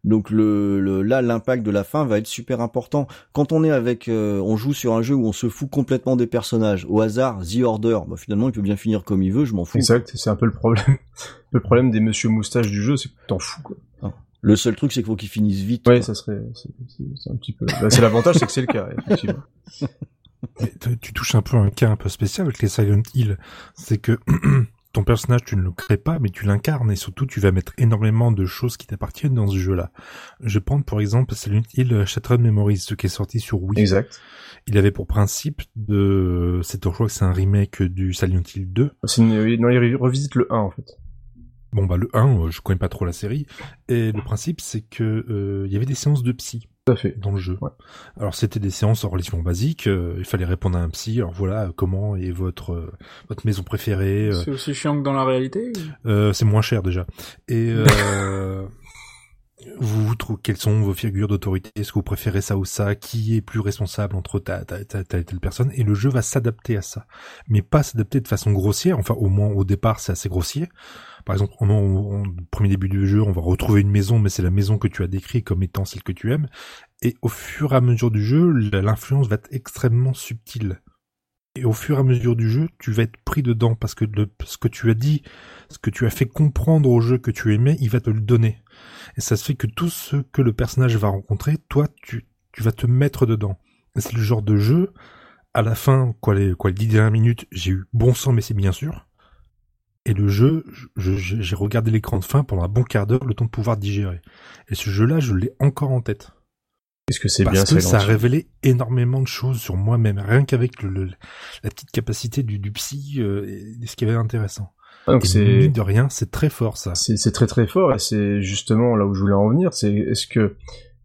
Donc le, là, l'impact de la fin va être super important. Quand on est avec, euh, on joue sur un jeu où on se fout complètement des personnages au hasard, The Order, bah, finalement il peut bien finir comme il veut, je m'en fous. Exact, c'est un peu le problème. le problème des Monsieur Moustache du jeu, c'est que t'en fous quoi. Ah. Le seul truc, c'est qu'il faut qu'il finisse vite. Ouais, ça serait, c'est un petit peu. Bah, c'est l'avantage, c'est que c'est le cas, effectivement. tu touches un peu un cas un peu spécial avec les Silent Hill, c'est que ton personnage, tu ne le crées pas, mais tu l'incarnes et surtout tu vas mettre énormément de choses qui t'appartiennent dans ce jeu-là. Je prends pour exemple Silent Hill Shattered Memories, ce qui est sorti sur Wii. Exact. Il avait pour principe de, c'est je crois que c'est un remake du Silent Hill 2. C'est une... non, il revisite le 1 en fait. Bon bah le 1, euh, je connais pas trop la série et le principe c'est que euh, il y avait des séances de psy fait. dans le jeu. Alors c'était des séances relativement basiques, euh, il fallait répondre à un psy. Alors voilà, comment est votre votre maison préférée C'est aussi chiant que dans la réalité. c'est moins cher déjà. Et vous, vous trouvez quelles sont vos figures d'autorité? Est-ce que vous préférez ça ou ça? Qui est plus responsable entre ta, ta, ta, ta telle personne? Et le jeu va s'adapter à ça, mais pas s'adapter de façon grossière. Enfin, au moins au départ, c'est assez grossier. Par exemple, au, premier début du jeu, on va retrouver une maison, mais c'est la maison que tu as décrit comme étant celle que tu aimes. Et au fur et à mesure du jeu, l'influence va être extrêmement subtile. Et au fur et à mesure du jeu, tu vas être pris dedans parce que ce que tu as dit, ce que tu as fait comprendre au jeu que tu aimais, il va te le donner. Et ça se fait que tout ce que le personnage va rencontrer, toi, tu, vas te mettre dedans. C'est le genre de jeu, à la fin, quoi, les, quoi, les dix dernières minutes, j'ai eu bon sang, mais c'est bien sûr. Et le jeu, j'ai regardé l'écran de fin pendant un bon quart d'heure, le temps de pouvoir digérer. Et ce jeu-là, je l'ai encore en tête. Est-ce que c'est bien Parce que ça a révélé énormément de choses sur moi-même, rien qu'avec le, la petite capacité du, du psy, euh, et ce qui avait intéressant. Ah, donc c'est de rien, c'est très fort ça. C'est très très fort et c'est justement là où je voulais en venir. C'est est-ce que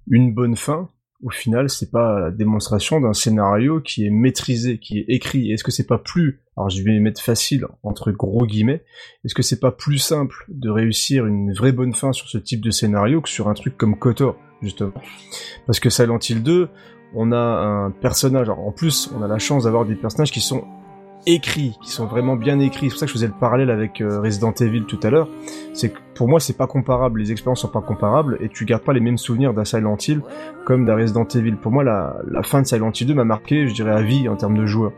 une bonne fin, au final, c'est pas la démonstration d'un scénario qui est maîtrisé, qui est écrit. Est-ce que c'est pas plus, alors je vais mettre facile entre gros guillemets, est-ce que c'est pas plus simple de réussir une vraie bonne fin sur ce type de scénario que sur un truc comme Kotor, justement? Parce que Silent Hill 2, on a un personnage, en plus, on a la chance d'avoir des personnages qui sont écrits, qui sont vraiment bien écrits. C'est pour ça que je faisais le parallèle avec euh, Resident Evil tout à l'heure. C'est que pour moi, c'est pas comparable. Les expériences sont pas comparables et tu gardes pas les mêmes souvenirs d'un Silent Hill comme d'un Resident Evil. Pour moi, la, la fin de Silent Hill 2 m'a marqué, je dirais, à vie en termes de joueur.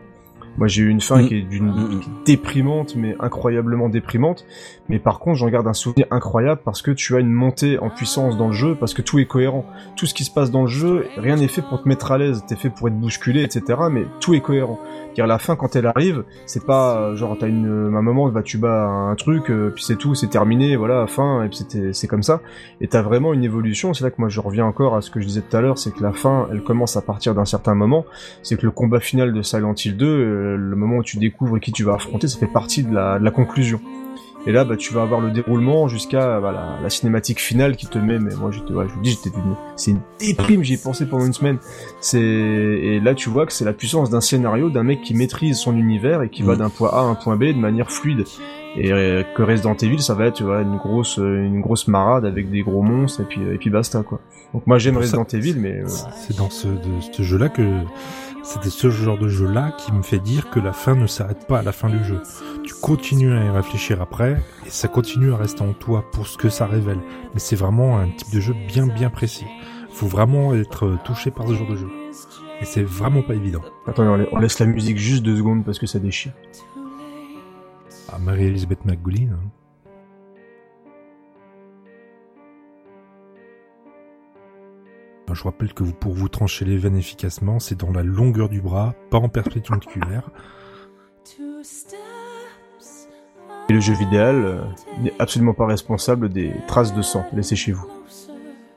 Moi, j'ai eu une fin mm. qui est d'une mm. déprimante, mais incroyablement déprimante. Mais par contre, j'en garde un souvenir incroyable parce que tu as une montée en puissance dans le jeu, parce que tout est cohérent. Tout ce qui se passe dans le jeu, rien n'est fait pour te mettre à l'aise. T'es fait pour être bousculé, etc. Mais tout est cohérent. La fin quand elle arrive, c'est pas euh, genre t'as une un moment bah tu bats un truc, euh, puis c'est tout, c'est terminé, voilà, fin, et puis c'était c'est comme ça. Et t'as vraiment une évolution. C'est là que moi je reviens encore à ce que je disais tout à l'heure, c'est que la fin, elle commence à partir d'un certain moment. C'est que le combat final de Silent Hill 2 le moment où tu découvres qui tu vas affronter, ça fait partie de la, de la conclusion. Et là, bah, tu vas avoir le déroulement jusqu'à bah, la, la, cinématique finale qui te met. Mais moi, j'étais, ouais, je vous dis, j'étais c'est une déprime. J'y ai pensé pendant une semaine. C'est et là, tu vois que c'est la puissance d'un scénario, d'un mec qui maîtrise son univers et qui va mm. d'un point A à un point B de manière fluide. Et euh, que Resident Evil, ça va être tu vois, une grosse, une grosse marade avec des gros monstres et puis et puis basta quoi. Donc moi, j'aime Resident Evil, mais euh, c'est dans ce, de, ce jeu-là que c'était ce genre de jeu-là qui me fait dire que la fin ne s'arrête pas à la fin du jeu. Tu continues à y réfléchir après, et ça continue à rester en toi pour ce que ça révèle. Mais c'est vraiment un type de jeu bien bien précis. Faut vraiment être touché par ce genre de jeu. Et c'est vraiment pas évident. Attends, on laisse la musique juste deux secondes parce que ça déchire. Ah, Marie-Elisabeth McGoulin. Hein. Je rappelle que vous, pour vous trancher les veines efficacement, c'est dans la longueur du bras, pas en perpendiculaire. Et le jeu vidéo euh, n'est absolument pas responsable des traces de sang laissées chez vous.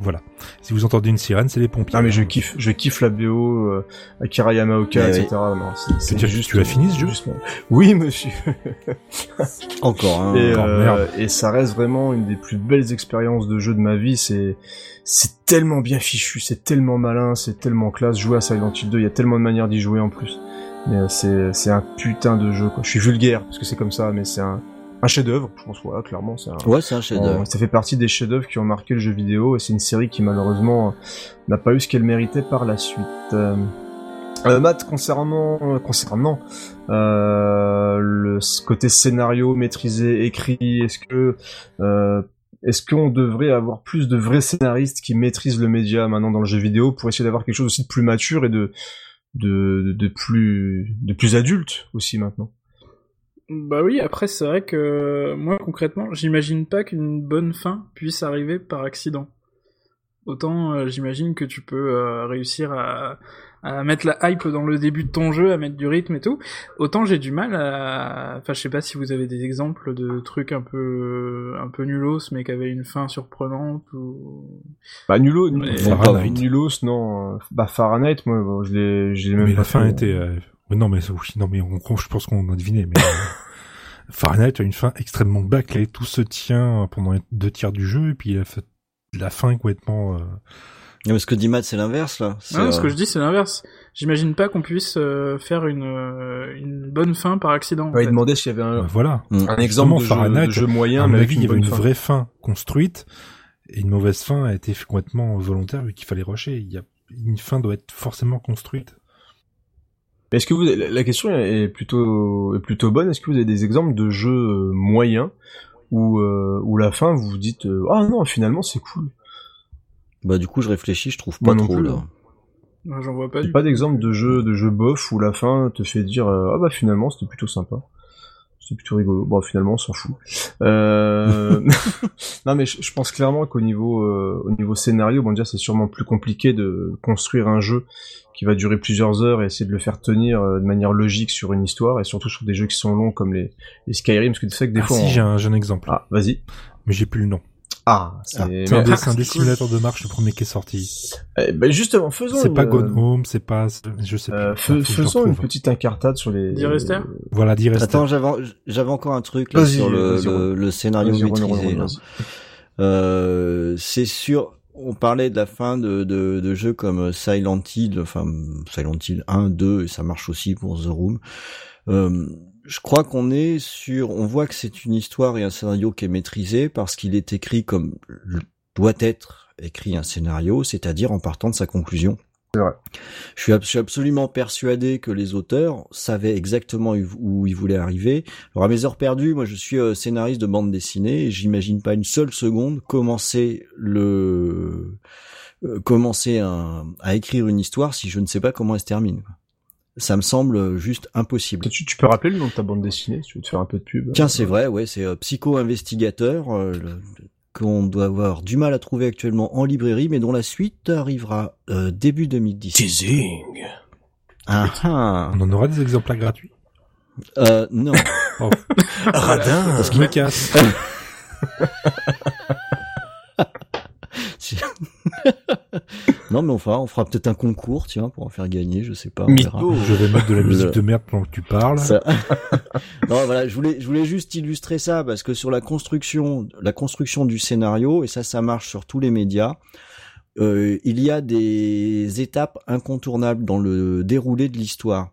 Voilà. Si vous entendez une sirène, c'est les pompiers. Ah mais je kiffe, je kiffe la BO, euh, Akira Yamaoka, etc. Non, c'est juste. Tu as fini ce jeu Oui, monsieur. Encore. Hein. Et, euh, et ça reste vraiment une des plus belles expériences de jeu de ma vie. C'est c'est tellement bien fichu, c'est tellement malin, c'est tellement classe. Jouer à Silent Hill 2, il y a tellement de manières d'y jouer en plus. Mais euh, c'est c'est un putain de jeu. Quoi. Je suis vulgaire parce que c'est comme ça, mais c'est un un chef-d'œuvre, je pense, voilà, clairement, c'est un, ouais, c'est un chef-d'œuvre. Ça fait partie des chefs-d'œuvre qui ont marqué le jeu vidéo, et c'est une série qui malheureusement n'a pas eu ce qu'elle méritait par la suite. Euh, euh Matt, concernant, euh, concernant euh, le côté scénario maîtrisé, écrit, est-ce que euh, est-ce qu'on devrait avoir plus de vrais scénaristes qui maîtrisent le média maintenant dans le jeu vidéo pour essayer d'avoir quelque chose aussi de plus mature et de de, de plus de plus adulte aussi maintenant? Bah oui, après c'est vrai que moi concrètement, j'imagine pas qu'une bonne fin puisse arriver par accident. Autant euh, j'imagine que tu peux euh, réussir à, à mettre la hype dans le début de ton jeu, à mettre du rythme et tout. Autant j'ai du mal à, enfin je sais pas si vous avez des exemples de trucs un peu un peu nulos mais qui avaient une fin surprenante ou. Bah nulos, Mais- Fahrenheit. nulos non, bah Fahrenheit moi bon, je l'ai j'ai même Mais pas la fin était. euh, oui, non mais oui, non mais on, je pense qu'on a deviné. Mais euh, Fahrenheit a une fin extrêmement bâclée. Tout se tient pendant les deux tiers du jeu et puis la, fin- la fin est complètement. euh, Non, mais ce que dit Matt, c'est l'inverse, là. Non, ce euh, que je dis c'est l'inverse. J'imagine pas qu'on puisse euh, faire une euh, une bonne fin par accident. en Ouais, il fait. demandait s'il y avait un, bah, voilà. mm. un exemple de jeu, Fahrenheit, de jeu moyen à mon avis, il y avait une fin. vraie fin construite et une mauvaise fin a été complètement volontaire vu qu'il fallait rusher. Il y a une fin doit être forcément construite. Est-ce que vous la la question est plutôt est plutôt bonne? Est-ce que vous avez des exemples de jeux euh, moyens où euh, où la fin vous vous dites euh, ah non finalement c'est cool? Bah, du coup, je réfléchis, je trouve Moi pas non trop, plus, là. hein. J'en vois pas. Du pas d'exemple de jeu de jeu bof où la fin te fait dire euh, ah bah finalement c'était plutôt sympa. C'était plutôt rigolo. Bon finalement on s'en fout. Euh... non mais je, je pense clairement qu'au niveau euh, au niveau scénario bon déjà c'est sûrement plus compliqué de construire un jeu qui va durer plusieurs heures et essayer de le faire tenir euh, de manière logique sur une histoire et surtout sur des jeux qui sont longs comme les, les Skyrim parce que tu sais que des Ah, fois si on- j'ai un, un exemple, ah vas-y mais j'ai plus le nom. ah c'est Ah, un, des- un des simulateurs de marche le premier qui est sorti. Eh ben justement faisons C'est une, pas Gone Home, c'est pas, je sais euh, plus. fais- faisons une petite incartade sur les Dire Rester? Voilà, dire Attends, j'avais, j'avais encore un truc, là, sur le, le, le scénario maîtrisé. Euh, c'est sûr, on parlait de la fin de, de, de jeux comme Silent Hill, enfin Silent Hill 1, 2, et ça marche aussi pour The Room. Euh, je crois qu'on est sur, on voit que c'est une histoire et un scénario qui est maîtrisé parce qu'il est écrit comme doit être écrit un scénario, c'est-à-dire en partant de sa conclusion. C'est vrai. Je suis, ab- je suis absolument persuadé que les auteurs savaient exactement où où ils voulaient arriver. Alors à mes heures perdues, moi je suis euh, scénariste de bande dessinée et j'imagine pas une seule seconde commencer le euh, commencer un- à écrire une histoire si je ne sais pas comment elle se termine. Ça me semble juste impossible. Tu, tu peux rappeler le nom de ta bande dessinée si tu veux te faire un peu de pub? Tiens, c'est vrai, ouais, c'est euh, Psycho-investigateur, euh, le- qu'on doit avoir du mal à trouver actuellement en librairie, mais dont la suite arrivera euh, début 2010. Teasing. Ah, ah. On en aura des exemplaires gratuits? Euh, non. Oh, Radin. parce qu'il me casse. non, mais enfin, on fera peut-être un concours, tiens, pour en faire gagner, je sais pas. on verra. Je vais mettre de la musique de merde pendant que tu parles. Ça- non, voilà, je voulais, je voulais juste illustrer ça parce que sur la construction, la construction du scénario, et ça, ça marche sur tous les médias. euh, il y a des étapes incontournables dans le déroulé de l'histoire.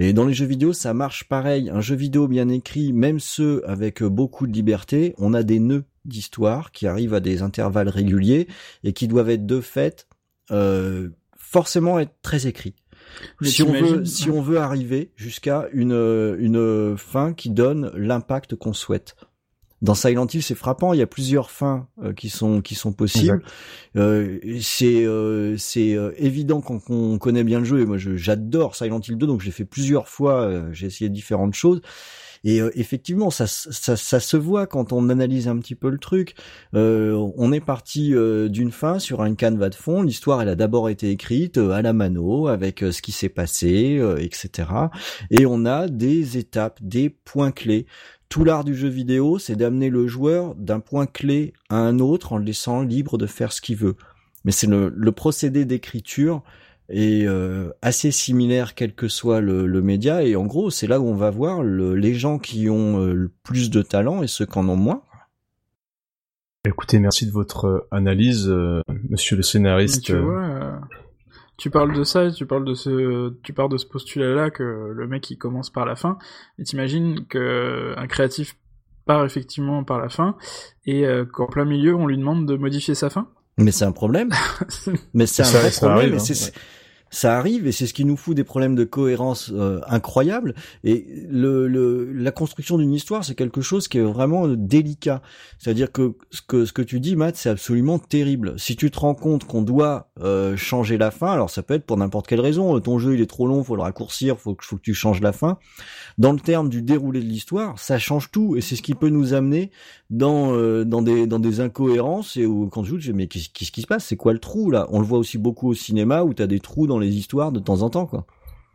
Et dans les jeux vidéo, ça marche pareil. Un jeu vidéo bien écrit, même ceux avec beaucoup de liberté, on a des nœuds d'histoire qui arrivent à des intervalles réguliers et qui doivent être de fait euh, forcément être très écrits. Mais si on veut, si on veut arriver jusqu'à une une fin qui donne l'impact qu'on souhaite. Dans Silent Hill, c'est frappant. Il y a plusieurs fins euh, qui sont qui sont possibles. Euh, c'est euh, c'est euh, évident quand on connaît bien le jeu. Et moi, j'adore Silent Hill 2, donc j'ai fait plusieurs fois. euh, j'ai essayé différentes choses. Et euh, effectivement, ça, ça, ça se voit quand on analyse un petit peu le truc. Euh, on est parti euh, d'une fin sur un canevas de fond. L'histoire, elle a d'abord été écrite euh, à la mano, avec ce qui s'est passé, euh, etc. Et on a des étapes, des points clés. Tout l'art du jeu vidéo, c'est d'amener le joueur d'un point clé à un autre en le laissant libre de faire ce qu'il veut. Mais c'est le, le procédé d'écriture est euh, assez similaire quel que soit le, le média et en gros c'est là où on va voir le- les gens qui ont euh, le plus de talent et ceux qui en ont moins. Écoutez, merci de votre euh, analyse, euh, monsieur le scénariste. tu vois, euh, tu parles de ça, et tu parles de ce, tu pars de ce postulat-là que le mec il commence par la fin, et t'imagines que un créatif part effectivement par la fin, et euh, qu'en plein milieu on lui demande de modifier sa fin? Mais c'est un problème. Mais c'est un vrai problème. arrive, et hein, c'est- ouais. c'est- ça arrive et c'est ce qui nous fout des problèmes de cohérence euh, incroyables. Et le, le, la construction d'une histoire, c'est quelque chose qui est vraiment délicat. C'est-à-dire que ce que ce que tu dis, Matt, c'est absolument terrible. Si tu te rends compte qu'on doit euh, changer la fin, alors ça peut être pour n'importe quelle raison. Ton jeu il est trop long, faut le raccourcir, faut, faut que tu changes la fin. Dans le terme du déroulé de l'histoire, ça change tout et c'est ce qui peut nous amener dans euh, dans des dans des incohérences et où quand je joue, je dis mais qu'est-ce qui se passe? C'est quoi le trou là? On le voit aussi beaucoup au cinéma où tu as des trous dans les histoires de temps en temps quoi.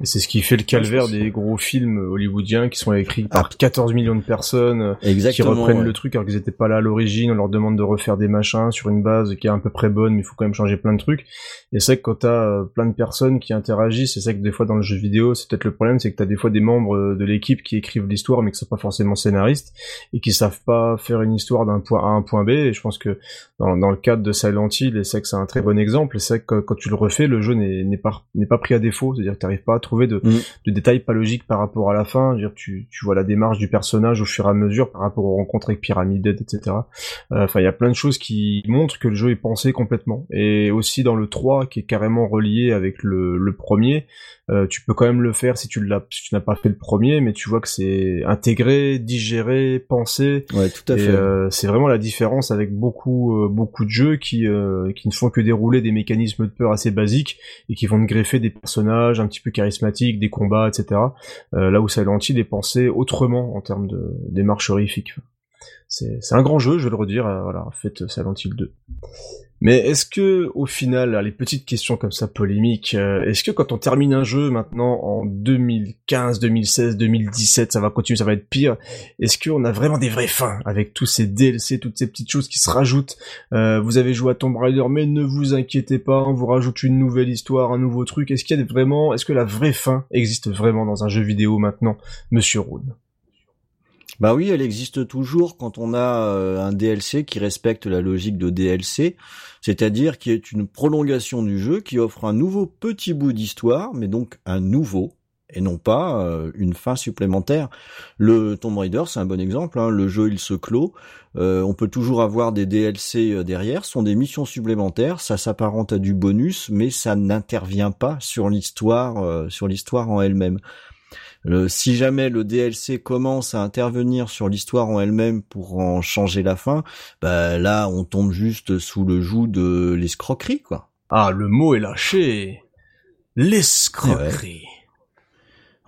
Et c'est ce qui fait le calvaire des gros films hollywoodiens qui sont écrits par 14 ah. millions de personnes, euh, qui reprennent le truc alors qu'ils étaient pas là à l'origine, on leur demande de refaire des machins sur une base qui est à peu près bonne, mais il faut quand même changer plein de trucs. Et c'est que quand t'as euh, plein de personnes qui interagissent, c'est ça que des fois dans le jeu vidéo, c'est peut-être le problème, c'est que t'as des fois des membres euh, de l'équipe qui écrivent l'histoire, mais qui sont pas forcément scénaristes, et qui savent pas faire une histoire d'un point A à un point B, et je pense que dans, dans le cadre de Silent Hill, et c'est que c'est un très bon exemple, et c'est que quand tu le refais, le jeu n'est pas, n'est pas pris à défaut, c'est-à-dire que t'arrives pas trouver de, mm. de, détails pas logiques par rapport à la fin. dire, tu, tu vois la démarche du personnage au fur et à mesure par rapport aux rencontres avec Pyramid etc. Euh, enfin, il y a plein de choses qui montrent que le jeu est pensé complètement. Et aussi dans le 3, qui est carrément relié avec le, le premier, euh, tu peux quand même le faire si tu l'as, si tu n'as pas fait le premier, mais tu vois que c'est intégré, digéré, pensé. Ouais, tout à fait. Euh, c'est vraiment la différence avec beaucoup, beaucoup de jeux qui, qui ne font que dérouler des mécanismes de peur assez basiques et qui vont te greffer des personnages un petit peu charismatiques, des combats, etc. Euh, là où Silent Hill est pensé autrement en termes de démarche horrifique. C'est un grand jeu, je vais le redire. Euh, voilà, faites Silent Hill 2. Mais est-ce que, au final, les petites questions comme ça polémiques, euh, est-ce que quand on termine un jeu maintenant en 2015, 2016, 2017, ça va continuer, ça va être pire, est-ce qu'on a vraiment des vraies fins avec tous ces DLC, toutes ces petites choses qui se rajoutent euh, Vous avez joué à Tomb Raider, mais ne vous inquiétez pas, on vous rajoute une nouvelle histoire, un nouveau truc. Est-ce qu'il y a vraiment, est-ce que la vraie fin existe vraiment dans un jeu vidéo maintenant, Monsieur Rune? Bah oui, elle existe toujours quand on a euh, un DLC qui respecte la logique de DLC, c'est-à-dire qui est une prolongation du jeu qui offre un nouveau petit bout d'histoire, mais donc un nouveau et non pas euh, une fin supplémentaire. Le Tomb Raider, c'est un bon exemple. Hein. Le jeu, il se clôt. Euh, on peut toujours avoir des DLC derrière. Ce sont des missions supplémentaires. Ça s'apparente à du bonus, mais ça n'intervient pas sur l'histoire, sur l'histoire en elle-même si jamais le DLC commence à intervenir sur l'histoire en elle-même pour en changer la fin, bah là on tombe juste sous le joug de l'escroquerie quoi. Ah le mot est lâché. L'escroquerie.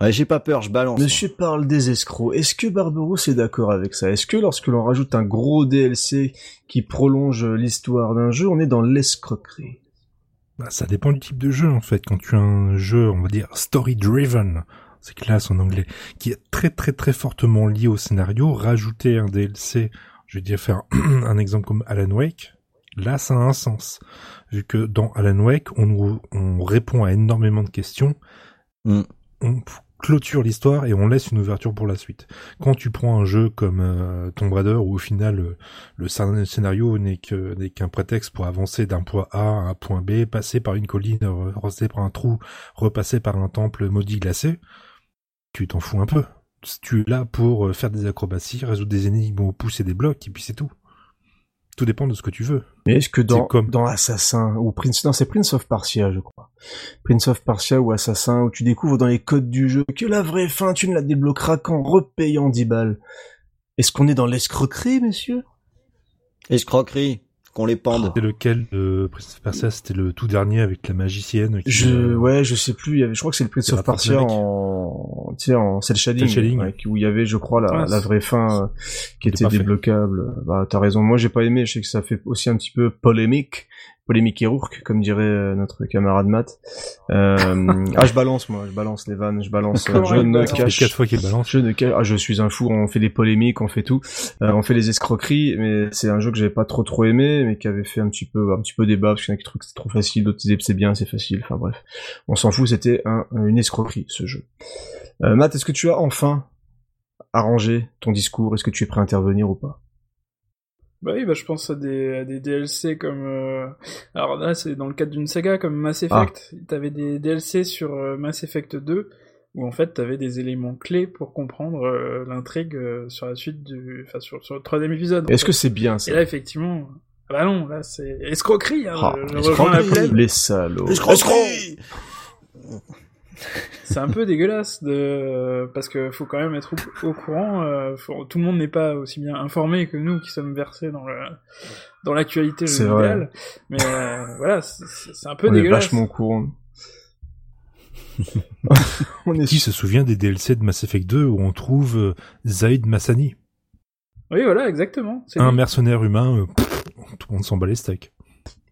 Ouais, j'ai pas peur, je balance. Monsieur parle des escrocs. Est-ce que Barberousse est d'accord avec ça? Est-ce que lorsque l'on rajoute un gros DLC qui prolonge l'histoire d'un jeu, on est dans l'escroquerie? Bah, Ça dépend du type de jeu en fait. Quand tu as un jeu, on va dire story-driven, c'est classe en anglais, qui est très très très fortement lié au scénario, rajouter un DLC, je vais dire faire un exemple comme Alan Wake, là ça a un sens. Vu que dans Alan Wake, on, on répond à énormément de questions, mm. on clôture l'histoire et on laisse une ouverture pour la suite. Quand tu prends un jeu comme euh, Tomb Raider où au final euh, le scénario n'est que n'est qu'un prétexte pour avancer d'un point A à un point B, passer par une colline, repasser par un trou, repasser par un temple maudit glacé, tu t'en fous un peu. Tu es là pour euh, faire des acrobaties, résoudre des énigmes ou pousser des blocs, et puis c'est tout. Tout dépend de ce que tu veux. Mais est-ce que dans, comme... dans Assassin, ou Prince, non, c'est Prince of Partia, je crois. Prince of Partia ou Assassin, où tu découvres dans les codes du jeu que la vraie fin, tu ne la débloqueras qu'en repayant 10 balles. Est-ce qu'on est dans l'escroquerie, messieurs? Escroquerie qu'on les pende. C'est lequel de Prince of Persia? C'était le tout dernier avec la magicienne. je ouais, je sais plus. Il y avait, je crois que c'est le Prince of Persia en, tu sais, en cel shading, où il y avait, je crois, la, la vraie fin euh, qui était débloquable. Bah, t'as raison. Moi, j'ai pas aimé. Je sais que ça fait aussi un petit peu polémique polémique et rourke, comme dirait euh, notre camarade Matt. Euh, ah, je balance moi, je balance les vannes, je balance. Euh, je ne cache. quatre fois qu'il balance. Je ne cache. Ah, je suis un fou. On fait des polémiques, on fait tout, euh, on fait les escroqueries, mais c'est un jeu que j'avais pas trop trop aimé, mais qui avait fait un petit peu un petit peu débat parce qu'il y en a qui trouvent que c'est trop facile, d'autres disaient que c'est bien, c'est facile. Enfin bref, on s'en fout. C'était un, une escroquerie ce jeu. Euh, Matt, est-ce que tu as enfin arrangé ton discours? Est-ce que tu es prêt à intervenir ou pas? Bah oui, bah je pense à des, à des DLC comme... Euh... Alors là, c'est dans le cadre d'une saga comme Mass ah. Effect. T'avais des DLC sur euh, Mass Effect 2, où en fait t'avais des éléments clés pour comprendre euh, l'intrigue euh, sur la suite du... Enfin, sur, sur le troisième épisode. Est-ce que c'est bien ça? Et là, effectivement... Ah bah non, là c'est escroquerie, hein, ah, je, je escroquerie. Les salauds. Escroquerie c'est un peu dégueulasse de parce que faut quand même être au, courant. Euh, tout le monde n'est pas aussi bien informé que nous qui sommes versés dans le dans l'actualité générale. Mais euh, voilà, c'est un peu On dégueulasse. Est vachement au courant. on est... Qui se souvient des DLC de Mass Effect 2 où on trouve euh, Zaid Massani? Oui, voilà, exactement. Un mercenaire humain, euh, tout le monde s'en bat les steaks.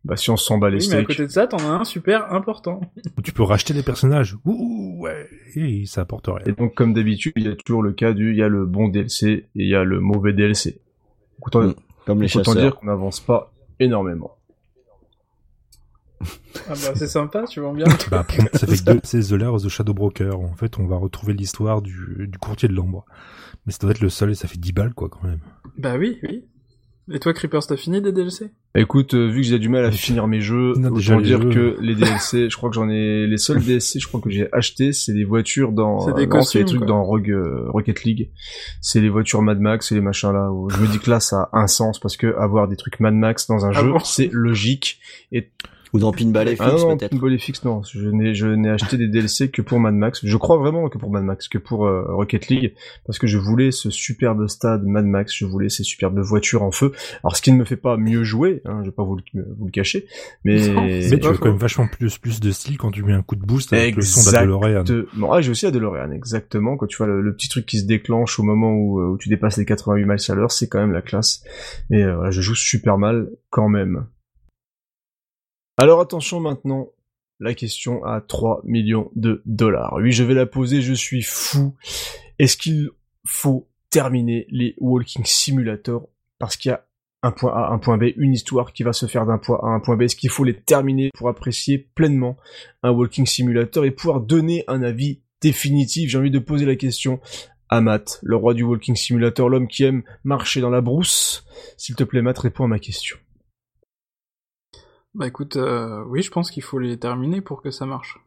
Bah si on s'en bat les oui, steaks. mais à côté de ça, t'en as un super important. Tu peux racheter des personnages. Ouh, ouais. Et ça apporte rien. Et donc, comme d'habitude, il y a toujours le cas du, il y a le bon DLC et il y a le mauvais DLC. Autant, Mm, comme les autant chasseurs. dire qu'on n'avance pas énormément. Ah bah c'est sympa, tu vends bien. bah, ça fait deux, c'est The Lair of the Shadow Broker. En fait, on va retrouver l'histoire du, du courtier de l'ambre. Mais ça doit être le seul et ça fait 10 balles, quoi, quand même. Bah oui, oui. Et toi, Creepers, t'as fini des DLC Écoute, euh, vu que j'ai du mal à finir mes jeux, Non, autant dire jeux. que les DLC, je crois que j'en ai les seuls DLC, je crois que j'ai acheté, c'est des voitures dans, C'est des non, c'est les costumes, trucs quoi. dans Rogue, euh, Rocket League. C'est les voitures Mad Max et les machins là. Où je me dis que là, ça a un sens parce que avoir des trucs Mad Max dans un Ah jeu, bon c'est logique. Et Ou dans Pinball FX ah non, non, peut-être. Pinball FX, non. Je n'ai, je n'ai acheté des DLC que pour Mad Max. Je crois vraiment que pour Mad Max, que pour euh, Rocket League, parce que je voulais ce superbe stade Mad Max, je voulais ces superbes voitures en feu. Alors, ce qui ne me fait pas mieux jouer, hein, je vais pas vous le, vous le cacher, mais... Non, Mais tu pas faux. quand même vachement plus, plus de style quand tu mets un coup de boost avec le son Exact. d'Adelorean. de- Bon, ah, j'ai aussi Adelorean, exactement. Quand tu vois le, le petit truc qui se déclenche au moment où, euh, où tu dépasses les 88 miles à l'heure, c'est quand même la classe. Et euh, voilà, je joue super mal quand même. Alors attention maintenant, la question à 3 millions de dollars. Oui, je vais la poser, je suis fou. Est-ce qu'il faut terminer les Walking Simulator parce qu'il y a un point A, un point B, une histoire qui va se faire d'un point A à un point B. Est-ce qu'il faut les terminer pour apprécier pleinement un Walking Simulator et pouvoir donner un avis définitif? J'ai envie de poser la question à Matt, le roi du Walking Simulator, l'homme qui aime marcher dans la brousse. S'il te plaît, Matt, réponds à ma question. Bah écoute, euh, oui, je pense qu'il faut les terminer pour que ça marche.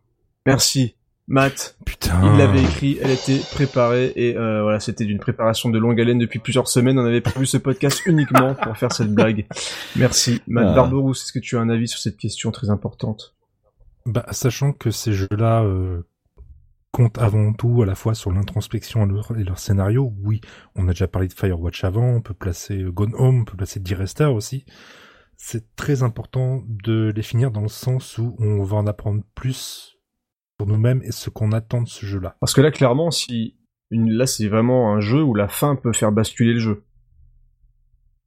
Merci. Matt, Putain. il l'avait écrit, elle était préparée et euh, voilà, c'était d'une préparation de longue haleine depuis plusieurs semaines. On avait prévu ce podcast uniquement pour faire cette blague. Merci. Matt Ah. Barberousse, est-ce que tu as un avis sur cette question très importante? Bah, sachant que ces jeux-là euh, comptent avant tout à la fois sur l'introspection et leur, et leur scénario, oui, on a déjà parlé de Firewatch avant, on peut placer euh, Gone Home, on peut placer D-Rester aussi. C'est très important de les finir dans le sens où on va en apprendre plus pour nous-mêmes et ce qu'on attend de ce jeu-là. Parce que là, clairement, si une, là, c'est vraiment un jeu où la fin peut faire basculer le jeu.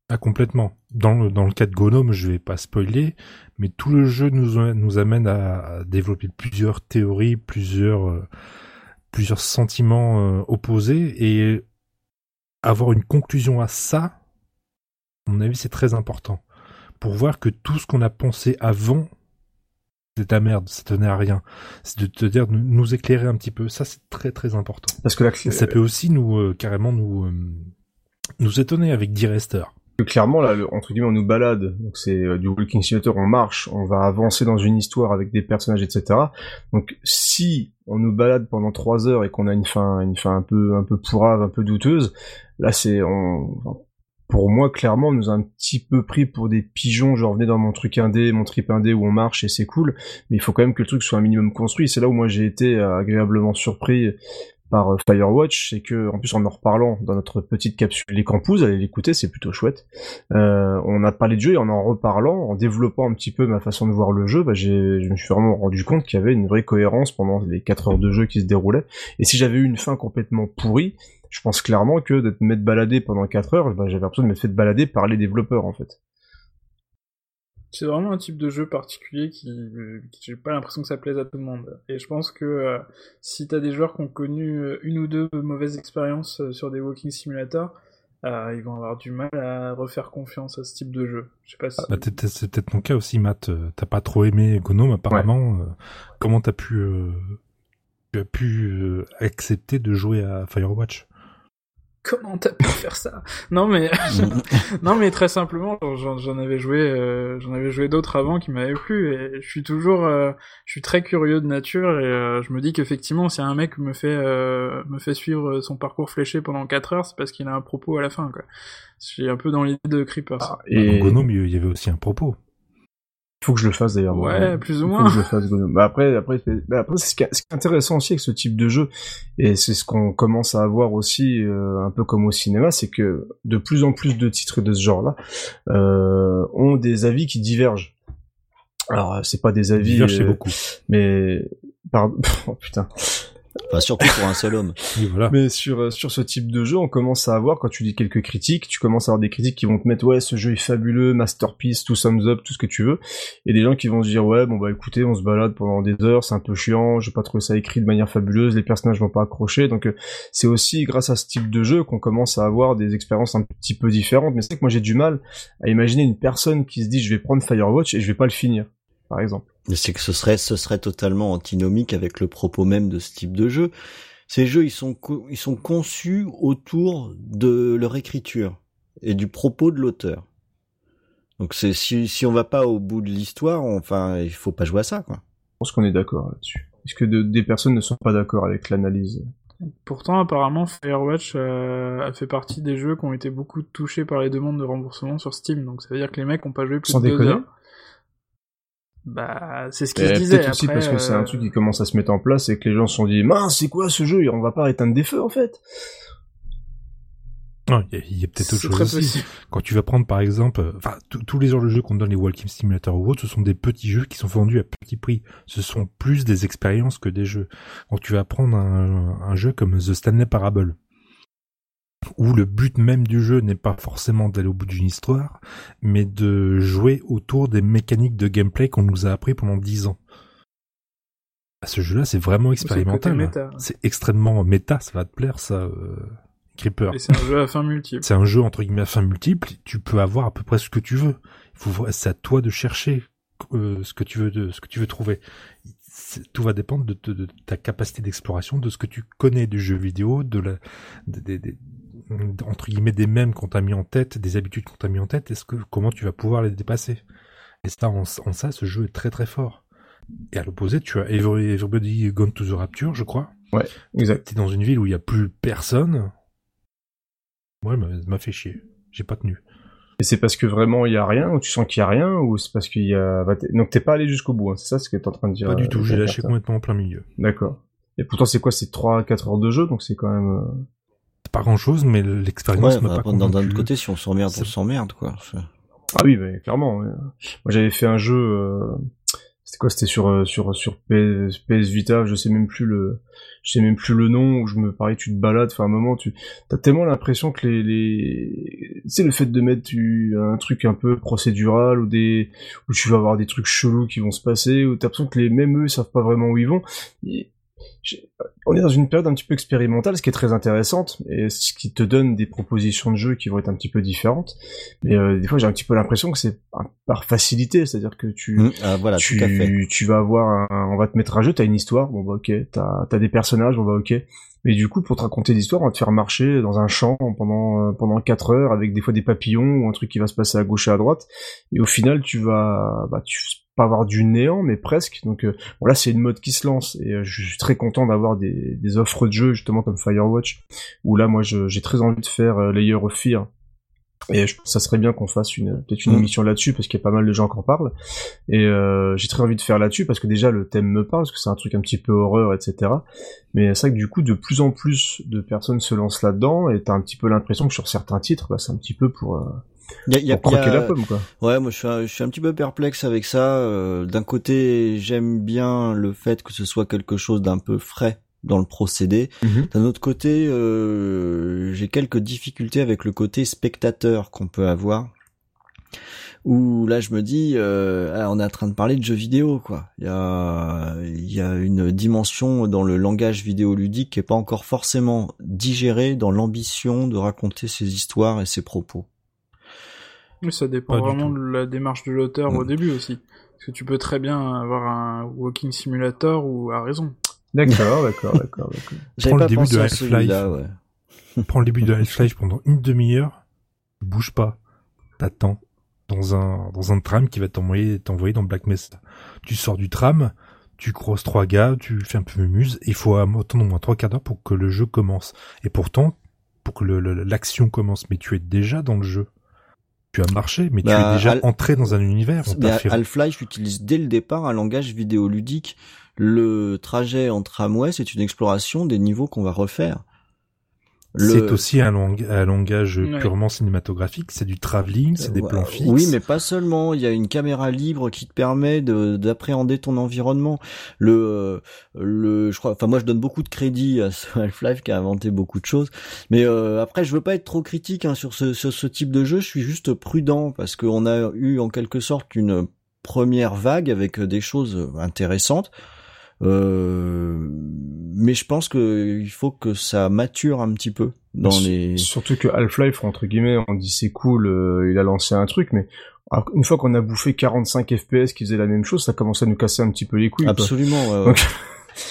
Ah, complètement. Dans le, dans le cas de Gnome, je vais pas spoiler, mais tout le jeu nous, nous amène à, à développer plusieurs théories, plusieurs, euh, plusieurs sentiments euh, opposés, et avoir une conclusion à ça, à mon avis, c'est très important. Pour voir que tout ce qu'on a pensé avant, c'est de la merde, ça tenait à rien. C'est de te dire, de nous éclairer un petit peu. Ça, c'est très très important. Parce que là, ça peut aussi nous, euh, carrément nous, euh, nous étonner avec D-Rester. que clairement là le- entre guillemets on nous balade donc c'est euh, du walking simulator on marche on va avancer dans une histoire avec des personnages etc donc si on nous balade pendant trois heures et qu'on a une fin une fin un peu un peu pourrave un peu douteuse là c'est on enfin, pour moi clairement on nous a un petit peu pris pour des pigeons genre venez dans mon truc indé mon trip indé où on marche et c'est cool mais il faut quand même que le truc soit un minimum construit c'est là où moi j'ai été euh, agréablement surpris par euh, Firewatch, c'est que en plus en en reparlant dans notre petite capsule Les Campous, allez l'écouter, c'est plutôt chouette. Euh, on a parlé de jeu et en en reparlant, en développant un petit peu ma façon de voir le jeu, bah, je me suis vraiment rendu compte qu'il y avait une vraie cohérence pendant les 4 heures de jeu qui se déroulaient. Et si j'avais eu une fin complètement pourrie, je pense clairement que d'être m'être baladé pendant 4 heures, bah, j'avais l'impression de m'être fait balader par les développeurs en fait. C'est vraiment un type de jeu particulier qui, euh, qui j'ai pas l'impression que ça plaise à tout le monde. Et je pense que euh, si t'as des joueurs qui ont connu euh, une ou deux mauvaises expériences sur des walking simulators, euh, ils vont avoir du mal à refaire confiance à ce type de jeu. Je sais pas si. Bah, t'es- t'es- c'est peut-être ton cas aussi, Matt. T'as pas trop aimé Gnome, apparemment. Comment t'as pu, euh, tu as pu euh, accepter de jouer à Firewatch? Comment t'as pu faire ça? Non mais non mais très simplement, j'en avais joué, euh, j'en avais joué d'autres avant qui m'avaient plu et je suis toujours, euh, je suis très curieux de nature et euh, je me dis qu'effectivement si un mec me fait euh, me fait suivre son parcours fléché pendant 4 heures, c'est parce qu'il a un propos à la fin quoi. Je suis un peu dans l'idée de Creepers. Et Dans Gnome, il y avait aussi un propos. Faut que je le fasse d'ailleurs. Ouais, plus ou moins. Faut que je le fasse. Bah après, après, c'est- bah après, c'est ce qui est ce qui est intéressant aussi avec ce type de jeu, et c'est ce qu'on commence à avoir aussi, euh, un peu comme au cinéma, c'est que de plus en plus de titres de ce genre-là euh, ont des avis qui divergent. Alors, c'est pas des avis, Diverge, c'est euh, beaucoup. mais pardon, oh, putain. Enfin, surtout pour un seul homme. Voilà. Mais sur euh, sur ce type de jeu, on commence à avoir quand tu lis quelques critiques, tu commences à avoir des critiques qui vont te mettre ouais ce jeu est fabuleux, masterpiece, tout thumbs up, tout ce que tu veux, et des gens qui vont se dire ouais bon bah écoutez on se balade pendant des heures, c'est un peu chiant, j'ai pas trouvé ça écrit de manière fabuleuse, les personnages vont pas accrocher, donc euh, c'est aussi grâce à ce type de jeu qu'on commence à avoir des expériences un petit peu différentes. Mais c'est que moi j'ai du mal à imaginer une personne qui se dit je vais prendre Firewatch et je vais pas le finir, par exemple. Mais C'est que ce serait, ce serait totalement antinomique avec le propos même de ce type de jeu. Ces jeux, ils sont, co- ils sont conçus autour de leur écriture et du propos de l'auteur. Donc c'est si, si on va pas au bout de l'histoire, enfin, il faut pas jouer à ça, quoi. Je pense qu'on est d'accord là-dessus. Est-ce que de- des personnes ne sont pas d'accord avec l'analyse? Pourtant, apparemment, Firewatch euh, a fait partie des jeux qui ont été beaucoup touchés par les demandes de remboursement sur Steam. Donc ça veut dire que les mecs ont pas joué plus Sans de deux déconner heures. Bah, c'est ce qu'ils se disaient. Peut-être aussi parce que c'est un euh, truc qui commence à se mettre en place et que les gens se sont dit mince c'est quoi ce jeu? On va pas éteindre des feux en fait Non, il y a, peut-être autre chose aussi. possible. Quand tu vas prendre par exemple, euh, enfin tous- tous les genres de jeux qu'on donne les Walking Simulator ou autres, ce sont des petits jeux qui sont vendus à petit prix. Ce sont plus des expériences que des jeux. Quand tu vas prendre un, un jeu comme The Stanley Parable, où le but même du jeu n'est pas forcément d'aller au bout d'une histoire, mais de jouer autour des mécaniques de gameplay qu'on nous a appris pendant dix ans. À ce jeu-là, c'est vraiment expérimental. méta. C'est extrêmement méta, ça va te plaire, ça, euh, Creeper. Et c'est un jeu à fin multiple. C'est un jeu entre guillemets à fin multiple. Tu peux avoir à peu près ce que tu veux. C'est à toi de chercher euh, ce que tu veux, de, ce que tu veux trouver. Tout va dépendre de, de- de ta capacité d'exploration, de ce que tu connais du jeu vidéo, de la, des- entre guillemets des mêmes qu'on t'a mis en tête, des habitudes qu'on t'a mis en tête. Est-ce que comment tu vas pouvoir les dépasser? Et ça, en, en ça, ce jeu est très très fort. Et à l'opposé, tu as Every- Everybody Gone to the Rapture, je crois. exact T'es dans une ville où il y a plus personne. Ouais, mais ça m'a fait chier. J'ai pas tenu. et c'est parce que vraiment il y a rien ou tu sens qu'il y a rien ou c'est parce qu'il y a bah, donc t'es pas allé jusqu'au bout hein, c'est ça ce que t'es en train de dire Pas du euh, tout, j'ai Pierre, lâché complètement en plein milieu. d'accord et pourtant c'est quoi c'est 3 4 heures de jeu donc c'est quand même euh, pas grand chose, mais Ouais, l'expérience m'a bah, pas d'un autre côté, si on s'emmerde, on s'emmerde, quoi. Ah oui mais clairement ouais. moi j'avais fait un jeu euh, c'était quoi c'était sur euh, sur sur PS, PS Vita je sais même plus le je sais même plus le nom où je me pareil tu te balades enfin à un moment tu t'as tellement l'impression que les les c'est le fait de mettre tu, un truc un peu procédural ou des où tu vas avoir des trucs chelous qui vont se passer où t'as l'impression que les mêmes eux ils savent pas vraiment où ils vont Et on est dans une période un petit peu expérimentale ce qui est très intéressante et ce qui te donne des propositions de jeu qui vont être un petit peu différentes mais euh, des fois j'ai un petit peu l'impression que c'est par- facilité c'est à dire que tu Hum, ah, voilà, tout à fait. tu, tu vas avoir un, on va te mettre un jeu, t'as une histoire, bon bah ok, t'as as des personnages, bon bah ok. Mais du coup, pour te raconter l'histoire, on va te faire marcher dans un champ pendant euh, pendant quatre heures avec des fois des papillons ou un truc qui va se passer à gauche et à droite. Et au final, tu vas bah tu pas avoir du néant, mais presque. Donc euh, bon, là, c'est une mode qui se lance et euh, je suis très content d'avoir des, des offres de jeux justement comme Firewatch où là, moi, j'ai très envie de faire euh, Layer of Fear. Et je pense que ça serait bien qu'on fasse une peut-être une Mm. émission là-dessus parce qu'il y a pas mal de gens qui en parlent. Et euh, j'ai très envie de faire là-dessus parce que déjà le thème me parle, parce que c'est un truc un petit peu horreur, etc. Mais c'est vrai que du coup, de plus en plus de personnes se lancent là-dedans et t'as un petit peu l'impression que sur certains titres, bah, c'est un petit peu pour, Il y a, y a- y a- la pomme, quoi. Ouais, moi je suis, un, je suis un petit peu perplexe avec ça. Euh, D'un côté, j'aime bien le fait que ce soit quelque chose d'un peu frais dans le procédé. Mhm. D'un autre côté, euh, j'ai quelques difficultés avec le côté spectateur qu'on peut avoir. Où là, je me dis, euh, ah, on est en train de parler de jeux vidéo, quoi. Il y a, il y a une dimension dans le langage vidéoludique qui est pas encore forcément digérée dans l'ambition de raconter ses histoires et ses propos. Oui, ça dépend Pas vraiment de la démarche de l'auteur Mm. au début aussi. Parce que tu peux très bien avoir un walking simulator ou à raison. D'accord, d'accord, d'accord, d'accord. J'avais Prends le début de Half-Life. Prends le début de Half-Life pendant une demi-heure, bouge pas, t'attends dans un dans un tram qui va t'envoyer t'envoyer dans Black Mesa. Tu sors du tram, tu crosses trois gars, tu fais un peu muse, et il faut attendre au moins trois quarts d'heure pour que le jeu commence. Et pourtant, pour que l'action commence, mais tu es déjà dans le jeu. Tu as marché, mais tu Bah, es déjà Al- entré dans un univers. Fait- Half-Life utilise dès le départ un langage vidéoludique. Le trajet en tramway, c'est une exploration des niveaux qu'on va refaire. Le- C'est aussi un, lang- un langage Ouais. purement cinématographique, c'est du travelling, c'est des Ouais, plans fixes. Oui, mais pas seulement. Il y a une caméra libre qui te permet de d'appréhender ton environnement. Le, euh, le, je crois. Enfin, moi, je donne beaucoup de crédit à ce Half-Life qui a inventé beaucoup de choses. Mais euh, après, je veux pas être trop critique hein, sur ce sur ce type de jeu. Je suis juste prudent parce qu'on a eu en quelque sorte une première vague avec des choses intéressantes. Euh, mais je pense que il faut que ça mature un petit peu dans S- les. Surtout que Half-Life, entre guillemets, on dit c'est cool, euh, il a lancé un truc, mais alors, une fois qu'on a bouffé 45 FPS qui faisaient la même chose, ça commençait à nous casser un petit peu les couilles. Absolument. ouais, ouais. Donc,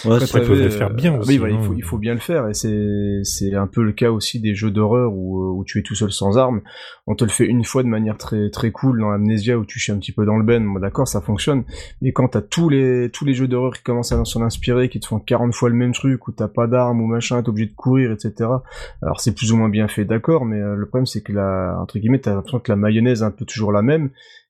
Ouais, Après, c'est- Après, il faut t'avais, le faire bien euh, aussi, Oui, voilà, il faut, il faut bien le faire, et c'est c'est un peu le cas aussi des jeux d'horreur où, euh, où tu es tout seul sans armes. On te le fait une fois de manière très très cool dans Amnesia où tu chies un petit peu dans le ben. Bon, d'accord, ça fonctionne. Mais quand t'as tous les tous les jeux d'horreur qui commencent à s'en inspirer, qui te font 40 fois le même truc, où t'as pas d'armes ou machin, t'es obligé de courir, etc. Alors c'est plus ou moins bien fait, d'accord, mais euh, le problème c'est que la entre guillemets t'as l'impression que la mayonnaise est un peu toujours la même.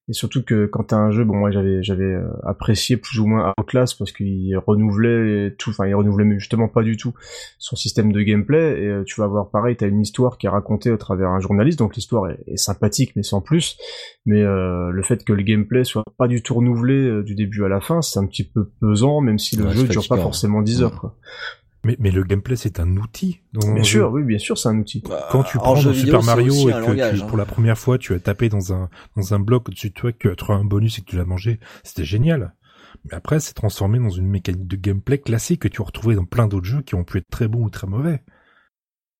Et surtout que quand t'as un jeu, bon moi j'avais j'avais euh, apprécié plus ou moins Outlast parce qu'il renouvelait tout, enfin il renouvelait mais justement pas du tout son système de gameplay. Et euh, tu vas voir pareil, t'as une histoire qui est racontée à travers un journaliste, donc l'histoire est, est sympathique mais sans plus. Mais euh, le fait que le gameplay soit pas du tout renouvelé euh, du début à la fin, c'est un petit peu pesant, même si le Ouais, jeu dure pas fatigant. forcément 10 heures. Quoi. Mais, mais le gameplay, c'est un outil. dans Bien jeu. sûr, oui, bien sûr, c'est un outil. Quand tu En prends dans vidéo, Super Mario et que langage, tu, hein. pour la première fois, tu as tapé dans un, dans un bloc au-dessus de toi, que tu as un bonus et que tu l'as mangé, c'était génial. Mais après, c'est transformé dans une mécanique de gameplay classique que tu as retrouvé dans plein d'autres jeux qui ont pu être très bons ou très mauvais.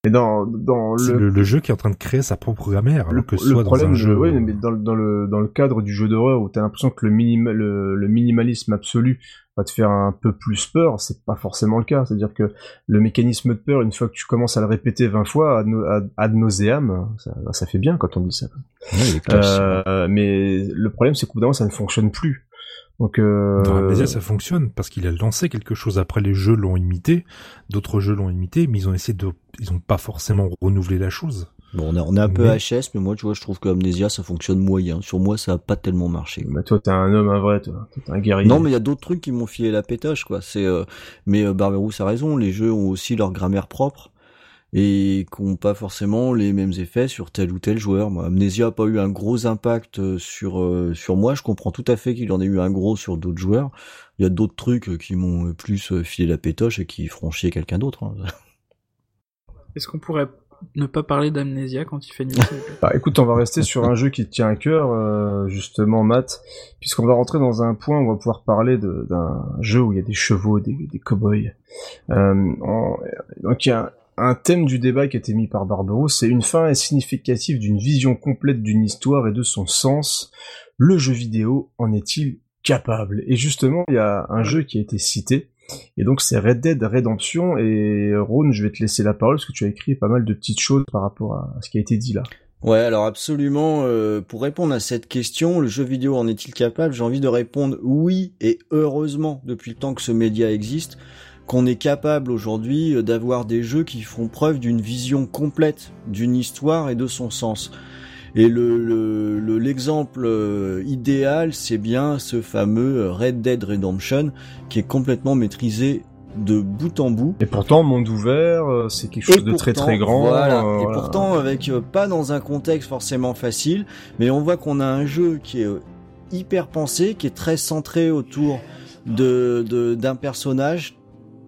Et dans, dans le, le, le jeu qui est en train de créer sa propre grammaire, alors le, que le soit dans problème, un je, jeu. ouais, mais dans, le- dans le dans le cadre du jeu d'horreur où t'as l'impression que le, minima, le, le minimalisme absolu va te faire un peu plus peur, c'est pas forcément le cas. C'est-à-dire que le mécanisme de peur, une fois que tu commences à le répéter 20 fois ad, ad, ad nauseam, ça, ça fait bien quand on dit ça. Ouais. Euh, mais le problème, c'est qu'au bout d'un moment, ça ne fonctionne plus. Donc, euh, Dans Amnesia, ça fonctionne parce qu'il a lancé quelque chose. Après, les jeux l'ont imité, d'autres jeux l'ont imité, mais ils ont essayé de, ils ont pas forcément renouvelé la chose. Bon, on est, on est un peu Mais- HS, mais moi, tu vois, je trouve que Amnesia, ça fonctionne moyen. Sur moi, ça a pas tellement marché. bah, toi, t'es un homme, un vrai, toi. T'es un guerrier. Non, mais il y a d'autres trucs qui m'ont filé la pétoche, quoi. C'est, euh, mais euh, Barberousse a raison. Les jeux ont aussi leur grammaire propre et qui n'ont pas forcément les mêmes effets sur tel ou tel joueur. Moi, Amnesia a pas eu un gros impact euh, sur euh, sur moi. Je comprends tout à fait qu'il en ait eu un gros sur d'autres joueurs. Il y a d'autres trucs euh, qui m'ont plus filé la pétoche et qui feront chier quelqu'un d'autre. hein. Est-ce qu'on pourrait ne pas parler d'amnésia quand il fait nuit Bah, écoute, on va rester sur un jeu qui te tient à cœur, euh, justement, Matt, puisqu'on va rentrer dans un point où on va pouvoir parler d'un jeu où il y a des chevaux, des, des cow-boys. Euh, donc il y a un thème du débat qui a été mis par Barberousse, c'est une fin significative d'une vision complète d'une histoire et de son sens. Le jeu vidéo en est-il capable? Et justement, il y a un jeu qui a été cité, et donc c'est Red Dead Redemption, et Ron, je vais te laisser la parole, parce que tu as écrit pas mal de petites choses par rapport à ce qui a été dit là. Ouais, alors absolument. euh, pour répondre à cette question, le jeu vidéo en est-il capable? J'ai envie de répondre oui et heureusement depuis le temps que ce média existe, qu'on est capable aujourd'hui euh, d'avoir des jeux qui font preuve d'une vision complète d'une histoire et de son sens. Et le le- le- l'exemple euh, idéal, c'est bien ce fameux euh, Red Dead Redemption qui est complètement maîtrisé de bout en bout. Et pourtant, monde ouvert, c'est quelque chose de très pourtant, très grand. Voilà. euh, et voilà. pourtant, avec euh, pas dans un contexte forcément facile, mais on voit qu'on a un jeu qui est euh, hyper pensé, qui est très centré autour de de- d'un personnage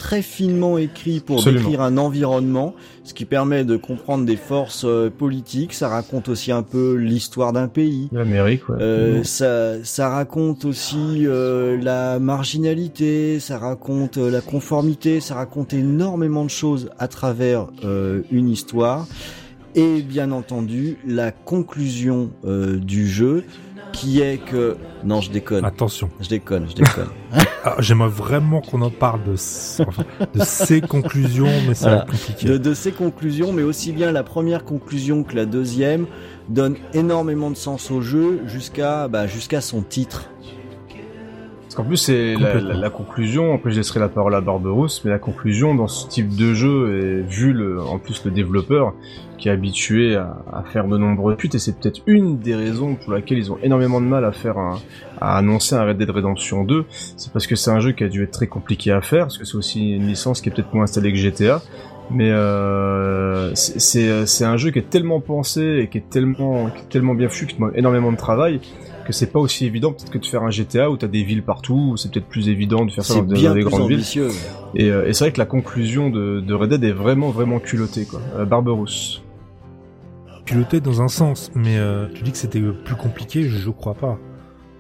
très finement écrit pour Absolument. décrire un environnement, ce qui permet de comprendre des forces euh, politiques. Ça raconte aussi un peu l'histoire d'un pays. L'Amérique, ouais. Euh, ça, ça raconte aussi euh, la marginalité, ça raconte euh, la conformité, ça raconte énormément de choses à travers euh, une histoire. Et bien entendu, la conclusion euh, du jeu, qui est que... Non, je déconne. Attention. Je déconne, je déconne. Ah, J'aimerais vraiment qu'on en parle de, enfin, de ces conclusions, mais ça va Voilà. être compliqué. de, de ces conclusions, mais aussi bien la première conclusion que la deuxième, donne énormément de sens au jeu jusqu'à bah, jusqu'à son titre. Parce qu'en plus, c'est la, la, la, conclusion, après je laisserai la parole à Barberousse, mais la conclusion dans ce type de jeu, et vu le, en plus le développeur, qui est habitué à, à faire de nombreux putes, et c'est peut-être une des raisons pour laquelle ils ont énormément de mal à faire un, à annoncer un Red Dead Redemption 2, c'est parce que c'est un jeu qui a dû être très compliqué à faire, parce que c'est aussi une licence qui est peut-être moins installée que GTA, mais euh, c'est un jeu qui est tellement pensé et qui est tellement qui est tellement bien foutu, qui demande énormément de travail que c'est pas aussi évident peut-être que de faire un GTA où t'as des villes partout, où c'est peut-être plus évident de faire ça dans, bien des grandes ambitieux. villes. Et, euh, et c'est vrai que la conclusion de, de Red Dead est vraiment vraiment culottée quoi. Euh, Barberousse. Dans un sens, mais euh, tu dis que c'était plus compliqué, je, je crois pas.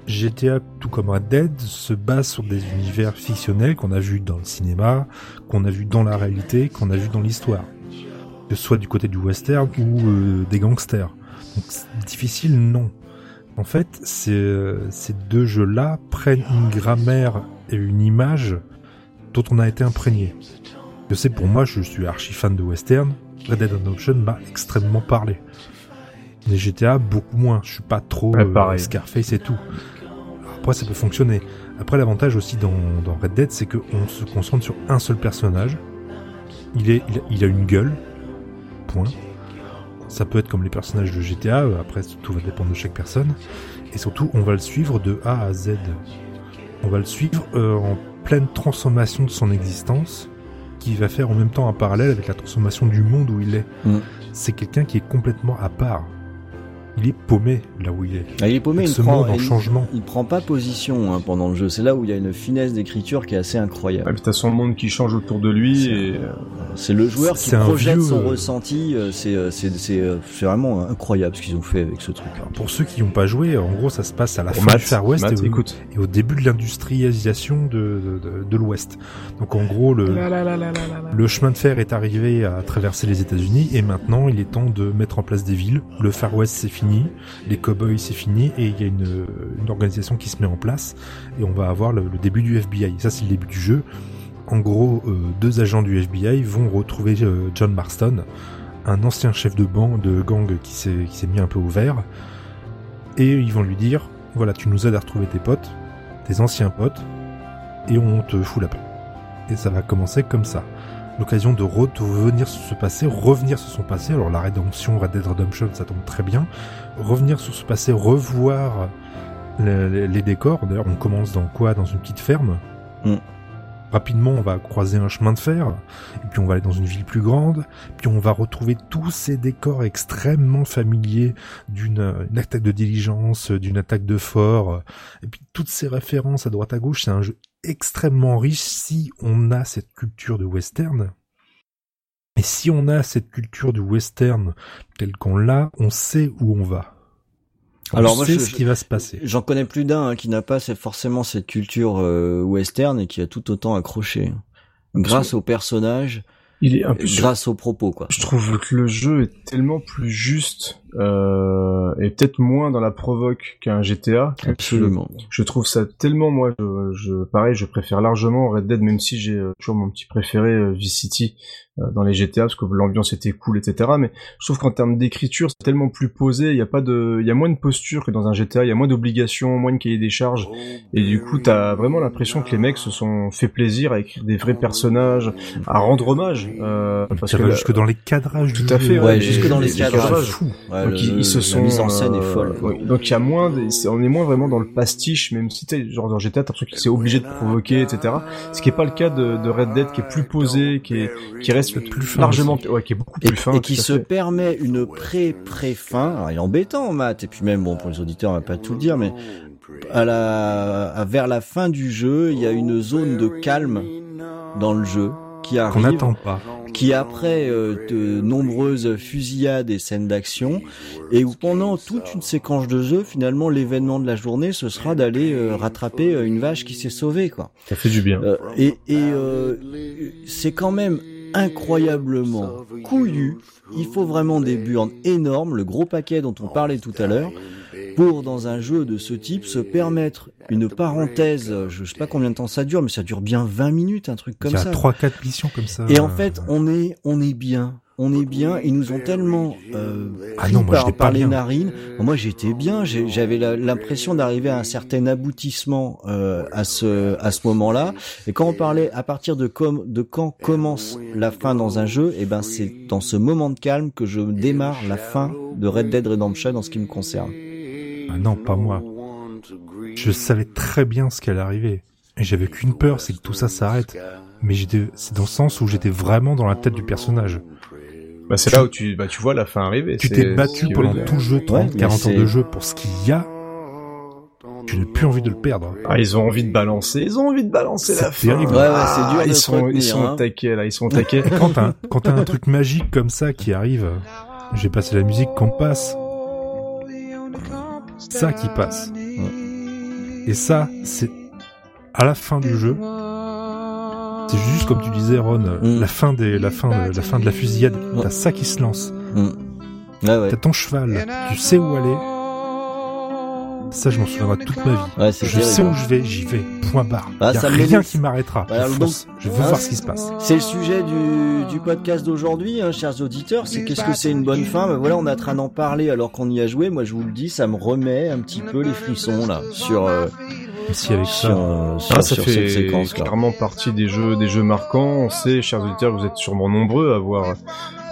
GTA, tout comme Red Dead, se base sur des univers fictionnels qu'on a vus dans le cinéma, qu'on a vu dans la réalité, qu'on a vu dans l'histoire. Que ce soit du côté du western ou euh, des gangsters. Donc difficile, non. En fait, c'est, euh, ces deux jeux-là prennent une grammaire et une image dont on a été imprégné. Je sais, pour moi, je suis archi fan de western. Red Dead Redemption m'a extrêmement parlé. Les GTA, beaucoup moins. Je suis pas trop Ouais, euh. Scarface et tout. Après, ça peut fonctionner. Après, l'avantage aussi dans, dans Red Dead, c'est qu'on se concentre sur un seul personnage. Il, est, il, a, il a une gueule. Point. Ça peut être comme les personnages de GTA. euh, Après, tout va dépendre de chaque personne. Et surtout, on va le suivre de A à Z. On va le suivre euh, en pleine transformation de son existence, qui va faire en même temps un parallèle avec la transformation du monde où il est. Mm. C'est quelqu'un qui est complètement à part. Il est paumé là où il est. Ah, il est paumé, il ce prend, monde en il- changement. il prend pas position hein, pendant le jeu. C'est là où il y a une finesse d'écriture qui est assez incroyable. puis t'as son monde qui change autour de lui C'est- et C'est le joueur qui projette vieux, son euh, ressenti. euh, C'est euh, c'est vraiment incroyable ce qu'ils ont fait avec ce truc. Pour ceux qui n'ont pas joué, en gros, ça se passe à la pour fin Matt, du Far West Matt, et, au, écoute, et au début de l'industrialisation de, de, de- de l'Ouest. Donc en gros, le, La la la la la la la. le chemin de fer est arrivé à traverser les États-Unis et maintenant il est temps de mettre en place des villes. Le Far West c'est fini, les cowboys c'est fini et il y a une, organisation qui se met en place et on va avoir le, début du FBI. Ça c'est le début du jeu. En gros, euh, deux agents du FBI vont retrouver euh, John Marston, un ancien chef de, de gang qui s'est qui s'est mis un peu au vert, et ils vont lui dire voilà, tu nous aides à retrouver tes potes, tes anciens potes, et on te fout la paix. Et ça va commencer comme ça. L'occasion de re- de revenir sur ce passé, revenir sur son passé. Alors la rédemption, Red Dead Redemption, ça tombe très bien. Revenir sur ce passé, revoir le- les, les décors. D'ailleurs, on commence dans quoi? Dans une petite ferme. Mm. Rapidement, on va croiser un chemin de fer, et puis on va aller dans une ville plus grande, puis on va retrouver tous ces décors extrêmement familiers d'une une attaque de diligence, d'une attaque de fort, et puis toutes ces références à droite à gauche. C'est un jeu extrêmement riche si on a cette culture de western. Et si on a cette culture du western telle qu'on l'a, on sait où on va. On Alors moi, je- ce qui va se passer. J'en connais plus d'un hein, qui n'a pas cette- forcément cette culture euh, western et qui a tout autant accroché. Grâce aux personnages, il est un peu grâce aux propos quoi. Je trouve que le jeu est tellement plus juste euh, et peut-être moins dans la provoque qu'un GTA. Absolument. Je, je trouve ça tellement moi, je, je pareil, je préfère largement Red Dead, même si j'ai euh, toujours mon petit préféré euh, Vice City euh, dans les GTA parce que l'ambiance était cool, etc. Mais je trouve qu'en termes d'écriture, c'est tellement plus posé. Il y a pas de, il y a moins de posture que dans un GTA. Il y a moins d'obligations, moins de cahier des charges. Et du coup, t'as vraiment l'impression que les mecs se sont fait plaisir à écrire des vrais personnages, à rendre hommage. Euh, parce Ça que va jusque dans les cadrages Tout à fait, Ouais, jusque dans les les cadrages. cadrages. Fou. Ouais, donc le- ils, ils se la sont mise en scène est euh, folle. oui. donc il y a moins, des- c'est- on est moins vraiment dans le pastiche, même si t'es genre dans GTA, t'as l'impression qu'il s'est obligé de provoquer, etc. Ce qui est pas le cas de, de Red Dead, qui est plus posé, qui est, qui reste Plus fin largement, ouais, qui est beaucoup Et, plus fin. et qui se fait. permet une pré-pré-fin. Alors, il est embêtant, Matt. Et puis même, bon, pour les auditeurs, on va pas tout le dire, mais à la, à, vers la fin du jeu, il y a une zone de calme dans le jeu qui Qu'on arrive, n'attend pas. qui après euh, de nombreuses fusillades et scènes d'action, et où pendant toute une séquence de jeu, finalement, l'événement de la journée, ce sera d'aller euh, rattraper euh, une vache qui s'est sauvée, quoi. Ça fait du bien. Euh, et et euh, c'est quand même incroyablement couillu. Il faut vraiment des burnes énormes, le gros paquet dont on parlait tout à l'heure, pour dans un jeu de ce type se permettre une parenthèse. Je sais pas combien de temps ça dure, mais ça dure bien 20 minutes, un truc comme il y a ça. trois, quatre missions comme ça. Et en fait, on est on est bien. on est bien. Ils nous ont tellement euh, Ah non, moi, par, j'étais par pas les bien. narines. Moi, j'étais bien. J'avais l'impression d'arriver à un certain aboutissement euh, à ce à ce moment-là. Et quand on parlait à partir de com de quand commence la fin dans un jeu, et ben c'est dans ce moment de calme que je démarre la fin de Red Dead Redemption en ce qui me concerne. Ah non, pas moi. Je savais très bien ce qu'allait arriver. Et j'avais qu'une peur, c'est que tout ça s'arrête. Mais j'étais, c'est dans le sens où j'étais vraiment dans la tête du personnage. Bah, c'est là où tu, bah, tu vois la fin arriver. Tu t'es battu pendant tout le jeu, 30, mais 40 ans de jeu pour ce qu'il y a. Tu n'as plus envie de le perdre. Ah, ils ont envie de balancer, ils ont envie de balancer la fin. terrible. Ouais, ouais, Ah, c'est dur de ils se sont, ils sont hein. au taquet, là, ils sont au taquet. Quand t'as, quand t'as un truc magique comme ça qui arrive, j'ai passé la musique qu'on passe. Ça qui passe. Et ça, c'est à la fin du jeu. C'est juste comme tu disais, Ron, Mm. la fin des, la fin, de, la fin de la fusillade. T'as ça qui se lance. Ouais. T'as ton cheval. Tu sais où aller. Ça, je m'en souviendrai toute ma vie. Ouais, c'est Je sais où je vais, j'y vais. Point barre. Ah, y a ça rien qui m'arrêtera. Voilà, je donc-. Je veux voir ce qui se passe. C'est le sujet du, du podcast d'aujourd'hui, hein, chers auditeurs. C'est qu'est-ce que c'est une bonne fin? Ben voilà, on est en train d'en parler alors qu'on y a joué. Moi, je vous le dis, ça me remet un petit peu les frissons là sur euh, si avec sur, ça, euh, sur, Ah, ça sur fait cette séquence clairement partie des jeux, des jeux marquants. On sait, chers auditeurs, vous êtes sûrement nombreux à avoir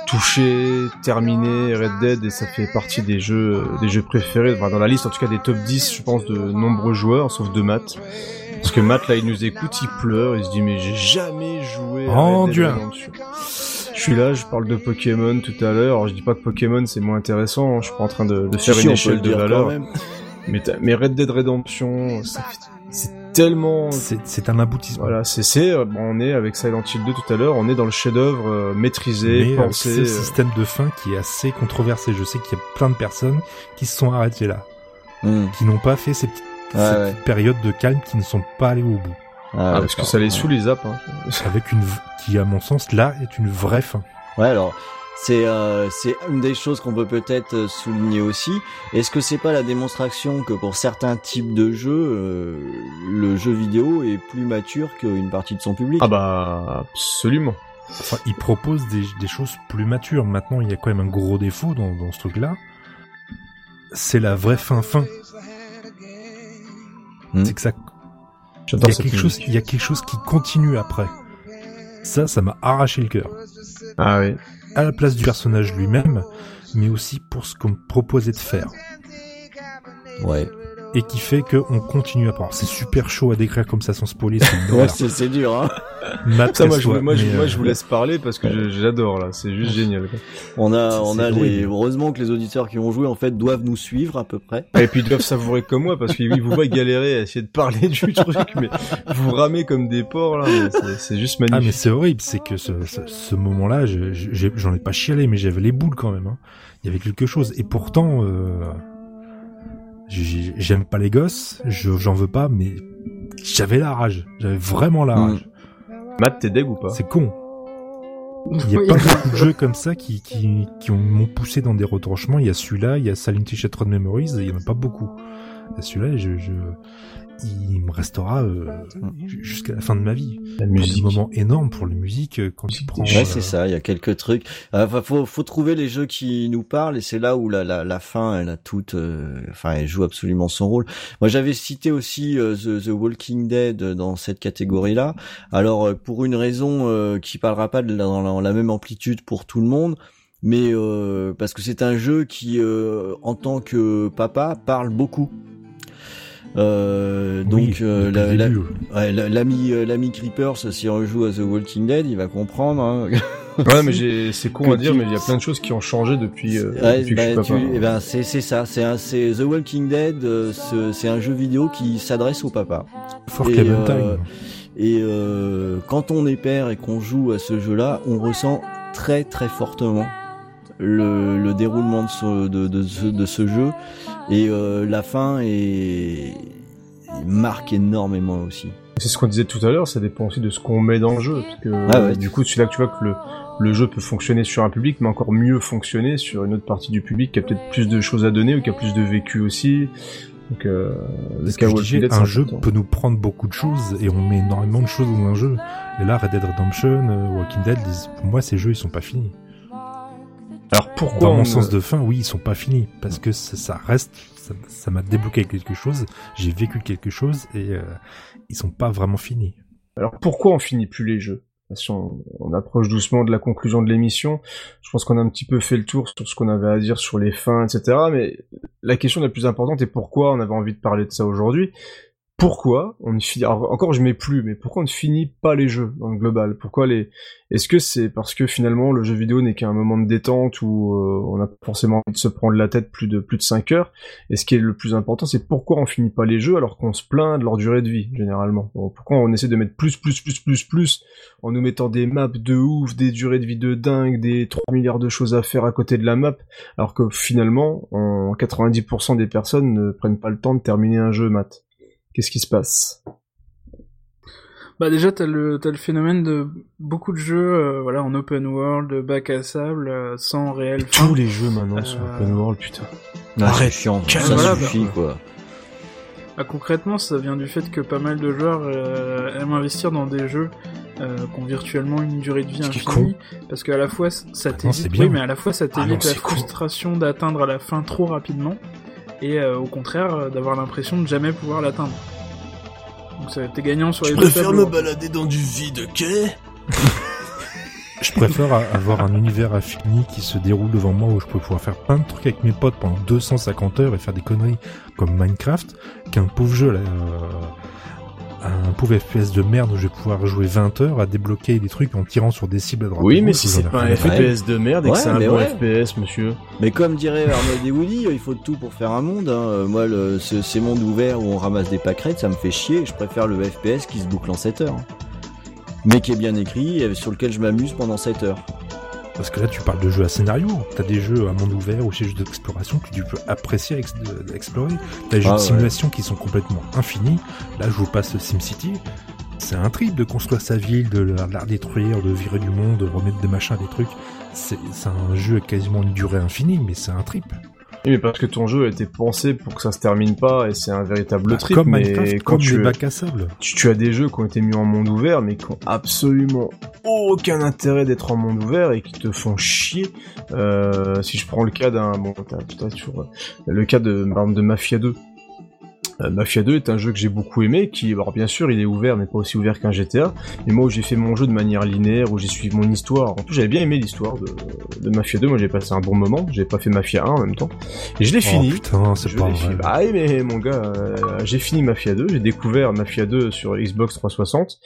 touché, terminé Red Dead et ça fait partie des jeux, des jeux préférés, enfin, dans la liste en tout cas des top 10, je pense, de nombreux joueurs, sauf de Matt. Parce que Matt, là, il nous écoute, il pleure, il se dit, mais j'ai jamais joué à Oh, Red Dead Dieu. Redemption. Je suis là, je parle de Pokémon tout à l'heure. Je dis pas que Pokémon c'est moins intéressant. hein. Je suis pas en train de, faire si, une échelle le de valeur. Mais, Red Dead Redemption, ça fait- c'est tellement c'est c'est un aboutissement. voilà, c'est c'est euh, bon, on est avec Silent Hill 2 tout à l'heure, on est dans le chef-d'œuvre euh, maîtrisé, Mais avec pensé. ce euh, système de fin qui est assez controversé. Je sais qu'il y a plein de personnes qui se sont arrêtées là, Hmm. qui n'ont pas fait ces petites, Ouais, ces ouais. petites périodes de calme, qui ne sont pas allés au bout. ah, parce que ça les saoule les apps. Hein. Avec une, qui à mon sens là est une vraie fin. Ouais, alors c'est euh, c'est une des choses qu'on peut peut-être euh, souligner aussi. Est-ce que c'est pas la démonstration que pour certains types de jeux, euh, le jeu vidéo est plus mature qu'une partie de son public? Ah bah absolument. Enfin, il propose des, des choses plus matures. Maintenant, il y a quand même un gros défaut dans, dans ce truc-là. C'est la vraie fin fin. Hmm. C'est que ça, il J'adore y a quelque chose, il y a quelque chose qui continue après. Ça, ça m'a arraché le cœur. Ah oui. À la place du personnage lui-même, mais aussi pour ce qu'on me proposait de faire. Ouais. Et qui fait qu'on continue à part. C'est super chaud à décrire comme ça sans spoiler. Ouais, c'est c'est dur, hein. Ça, moi, je, moi, je, mais, moi, euh, je vous laisse parler parce que j'adore là. C'est juste génial. quoi. On a, C'est- on c'est a les, heureusement que les auditeurs qui ont joué, en fait, doivent nous suivre à peu près. Et puis ils doivent savourer comme moi parce qu'ils vous voient galérer à essayer de parler du truc, mais vous ramez comme des porcs là. mais c'est- C'est juste Ah mais magnifique. c'est horrible, c'est que ce, ce, ce moment-là, je- je- j'ai- j'en ai pas chialé, mais j'avais les boules quand même. hein. Il y avait quelque chose. Et pourtant, euh, j'aime pas les gosses, je- j'en veux pas, mais j'avais la rage. J'avais vraiment la Mm. rage. Matt, t'es deg ou pas? C'est con. Il y a Oui. pas beaucoup de jeux comme ça qui, qui, qui ont- m'ont poussé dans des retranchements. Il y a celui-là, il y a Silent Hill Shattered Memories, et il y en a pas beaucoup. Et Celui-là, je, je, il me restera euh, ju- jusqu'à la fin de ma vie. La Des musique. moments énormes pour la musique euh, quand tu prends. Ouais, euh, c'est ça. Il y a quelques trucs. Enfin, faut, faut trouver les jeux qui nous parlent et c'est là où la, la, la fin, elle a toute, euh, enfin, elle joue absolument son rôle. Moi, j'avais cité aussi euh, The, The Walking Dead dans cette catégorie-là. Alors, pour une raison euh, qui parlera pas de la, dans la, la même amplitude pour tout le monde. Mais euh, parce que c'est un jeu qui, euh, en tant que papa, parle beaucoup. Euh, donc oui, euh, la- la- ouais, la- euh, l'ami Creepers, si on joue à The Walking Dead, il va comprendre. Hein. Ouais, mais j'ai, c'est con à dire, tu- mais il y a plein de choses qui ont changé depuis, euh, Ouais, depuis bah, eh ben, c'est c'est ça, c'est un- c'est The Walking Dead, euh, ce- c'est un jeu vidéo qui s'adresse au papa. For et, euh, Et euh, quand on est père et qu'on joue à ce jeu-là, on ressent très très fortement le, le déroulement de ce, de, de ce, de ce jeu et euh, la fin est marque énormément aussi. C'est ce qu'on disait tout à l'heure, ça dépend aussi de ce qu'on met dans le jeu. Parce que Ah ouais. du coup, c'est là que tu vois que le, le jeu peut fonctionner sur un public, mais encore mieux fonctionner sur une autre partie du public qui a peut-être plus de choses à donner ou qui a plus de vécu aussi. Donc, euh, le cas je disais, un jeu peut nous prendre beaucoup de choses et on met énormément de choses dans un jeu. Et là, Red Dead Redemption, euh, Walking Dead, pour moi, ces jeux, ils sont pas finis. Alors pourquoi Dans mon on- sens de fin, oui, ils sont pas finis parce que ça, ça reste, ça- ça m'a débloqué quelque chose, j'ai vécu quelque chose et euh, ils sont pas vraiment finis. Alors pourquoi on finit plus les jeux? Si on, on approche doucement de la conclusion de l'émission, je pense qu'on a un petit peu fait le tour sur ce qu'on avait à dire sur les fins, etc. Mais la question la plus importante est pourquoi on avait envie de parler de ça aujourd'hui? Pourquoi on ne finit encore je mets plus, mais pourquoi on ne finit pas les jeux dans le global? Pourquoi les Est-ce que c'est parce que finalement le jeu vidéo n'est qu'un moment de détente où euh, on n'a pas forcément envie de se prendre la tête plus de plus de 5 heures? Et ce qui est le plus important, c'est pourquoi on finit pas les jeux alors qu'on se plaint de leur durée de vie généralement? Pourquoi on essaie de mettre plus plus plus plus plus en nous mettant des maps de ouf, des durées de vie de dingue, des 3 milliards de choses à faire à côté de la map, alors que finalement, en 90% des personnes ne prennent pas le temps de terminer un jeu mat. Qu'est-ce qui se passe? Bah déjà t'as le t'as le phénomène de beaucoup de jeux euh, voilà en open world, bac à sable, euh, sans réel fin. Tous les jeux maintenant sont Euh, open world, putain. Ah, Arrête, chiant, ça voilà, suffit bah. quoi. Ah, concrètement, ça vient du fait que pas mal de joueurs euh, aiment investir dans des jeux euh, qui ont virtuellement une durée de vie infinie, parce qu'à la fois ça t'évite, oui, mais à la fois ça Ah t'évite la frustration d'atteindre la fin trop rapidement, et euh, au contraire euh, d'avoir l'impression de jamais pouvoir l'atteindre. Donc ça- t'es gagnant sur les deux tableaux. balader dans du vide, ok Je préfère avoir un univers infini qui se déroule devant moi où je peux pouvoir faire plein de trucs avec mes potes pendant 250 heures et faire des conneries comme Minecraft qu'un pauvre jeu là, euh, un pauvre FPS de merde où je vais pouvoir jouer 20 heures à débloquer des trucs en tirant sur des cibles à droite. Oui, mais si c'est pas un. FPS de merde et que c'est un mais bon ouais. FPS, monsieur. Mais comme dirait Arnaud Deswouli, il faut de tout pour faire un monde. Hein. Euh, Moi, le, ce- ces mondes ouverts où on ramasse des pâquerettes, ça me fait chier. Je préfère le FPS qui se boucle en 7 heures. Mais qui est bien écrit et sur lequel je m'amuse pendant 7 heures. Parce que là, tu parles de jeux à scénario. T'as des jeux à monde ouvert ou des jeux d'exploration que tu peux apprécier ex- de- d'explorer. T'as des jeux Ah de ouais. simulation qui sont complètement infinis. Là, je vous passe SimCity. C'est un trip de construire sa ville, de la, détruire, de virer du monde, de remettre des machins, des trucs. C'est un jeu à quasiment une durée infinie, mais c'est un trip. Oui, mais parce que ton jeu a été pensé pour que ça se termine pas et c'est un véritable Bah, trip. comme mais Minecraft, quand comme tu, les bacs à sable. tu, tu as des jeux qui ont été mis en monde ouvert mais qui ont absolument aucun intérêt d'être en monde ouvert et qui te font chier. Euh, si je prends le cas d'un bon, t'as, t'as toujours euh, le cas de de Mafia 2. Euh, Mafia 2 est un jeu que j'ai beaucoup aimé, qui, alors bien sûr, il est ouvert, mais pas aussi ouvert qu'un GTA. Et moi, où j'ai fait mon jeu de manière linéaire, où j'ai suivi mon histoire. En plus, j'avais bien aimé l'histoire de, de Mafia 2. Moi, j'ai passé un bon moment. J'ai pas fait Mafia 1 en même temps. Et je l'ai Oh fini. putain, c'est Je pas l'ai vrai. fini. Bah mais mon gars, euh, j'ai fini Mafia 2, j'ai découvert Mafia 2 sur Xbox 360,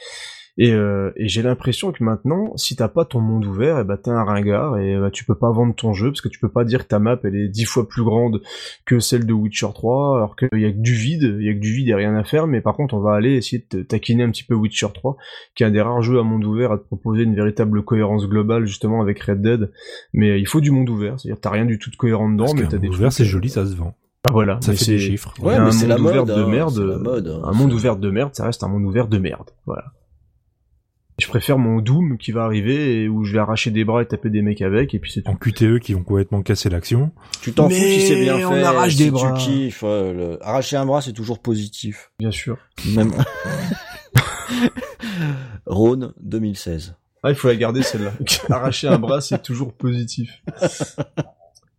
et, euh, et j'ai l'impression que maintenant, si t'as pas ton monde ouvert, et bah t'es un ringard, et bah, tu peux pas vendre ton jeu, parce que tu peux pas dire que ta map, elle est dix fois plus grande que celle de Witcher 3, alors qu'il y a que du vide, il y a que du vide et rien à faire, mais par contre, on va aller essayer de te taquiner un petit peu Witcher 3, qui est un des rares jeux à monde ouvert à te proposer une véritable cohérence globale, justement, avec Red Dead, mais euh, il faut du monde ouvert, c'est-à-dire t'as rien du tout de cohérent dedans, Parce mais t'as des monde ouvert, trucs- c'est joli, ça se vend. Ah, voilà, Ça mais fait c'est- des chiffres. Ouais, mais un c'est monde la ouvert mode, de hein, merde, c'est la mode, hein. un monde ouvert de merde, ça reste un monde ouvert de merde. Voilà. Je préfère mon Doom qui va arriver et où je vais arracher des bras et taper des mecs avec et puis c'est. En QTE qui vont complètement casser l'action. Tu t'en fous si c'est bien on fait. arrache si des tu bras. kiffes, ouais, le- Arracher un bras, c'est toujours positif. Bien sûr. Même. Rhône 2016. Ah, il faut la garder celle-là. arracher un bras, c'est toujours positif.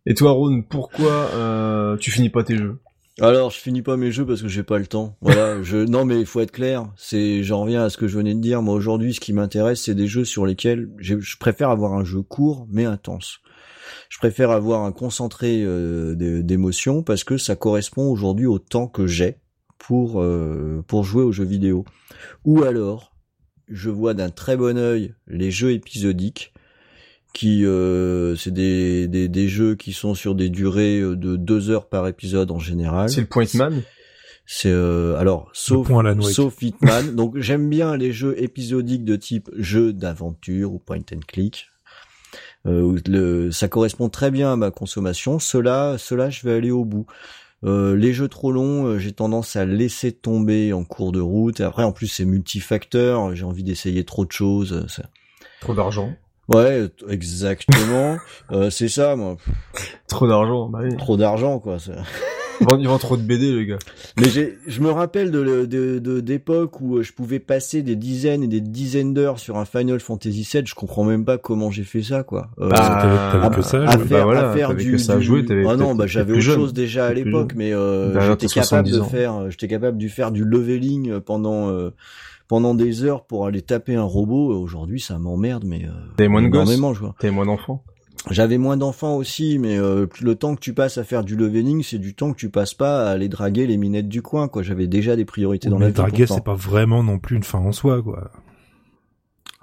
Et toi, Ron, pourquoi euh, tu finis pas tes jeux? Alors, je finis pas mes jeux parce que j'ai pas le temps. Voilà, je non mais il faut être clair, c'est j'en reviens à ce que je venais de dire. Moi aujourd'hui, ce qui m'intéresse, c'est des jeux sur lesquels je préfère avoir un jeu court mais intense. Je préfère avoir un concentré euh, d'é- d'émotions parce que ça correspond aujourd'hui au temps que j'ai pour euh, pour jouer aux jeux vidéo. Ou alors, je vois d'un très bon œil les jeux épisodiques qui euh, c'est des, des, des jeux qui sont sur des durées euh, de deux heures par épisode en général. C'est le Point Man C'est euh, alors sauf sauf Hitman. Donc j'aime bien les jeux épisodiques de type jeu d'aventure ou point and click. Euh, le, ça correspond très bien à ma consommation. Cela, cela, je vais aller au bout. Euh, les jeux trop longs, euh, j'ai tendance à laisser tomber en cours de route. Et après, en plus, c'est multifacteur. J'ai envie d'essayer trop de choses. Ça- Trop d'argent. Ouais, exactement. Euh, c'est ça, moi. Trop d'argent, bah oui. Trop d'argent, quoi. ça. Ils vendent- Ils vendent trop de BD, les gars. Mais j'ai, je me rappelle de, de, de- d'époques où euh, je pouvais passer des dizaines et des dizaines d'heures sur un Final Fantasy VII. Je comprends même pas comment j'ai fait ça, quoi. Euh, Bah, T'avais- t'avais que ça, à je- bah faire, voilà, à faire t'avais du, que ça à jouer, t'avais ah non, bah j'avais autre jeune. chose déjà à l'époque, mais euh, Derrière j'étais tes 70 capable de faire, euh, j'étais capable de faire du leveling euh, pendant euh, pendant des heures pour aller taper un robot. Aujourd'hui, ça m'emmerde, mais euh, T'avais moins de gosses. énormément, je vois. T'avais moins d'enfants. J'avais moins d'enfants aussi, mais euh, le temps que tu passes à faire du leveling, c'est du temps que tu passes pas à aller draguer les minettes du coin, quoi. J'avais déjà des priorités dans mais la vie. draguer, c'est pas vraiment non plus une fin en soi, quoi.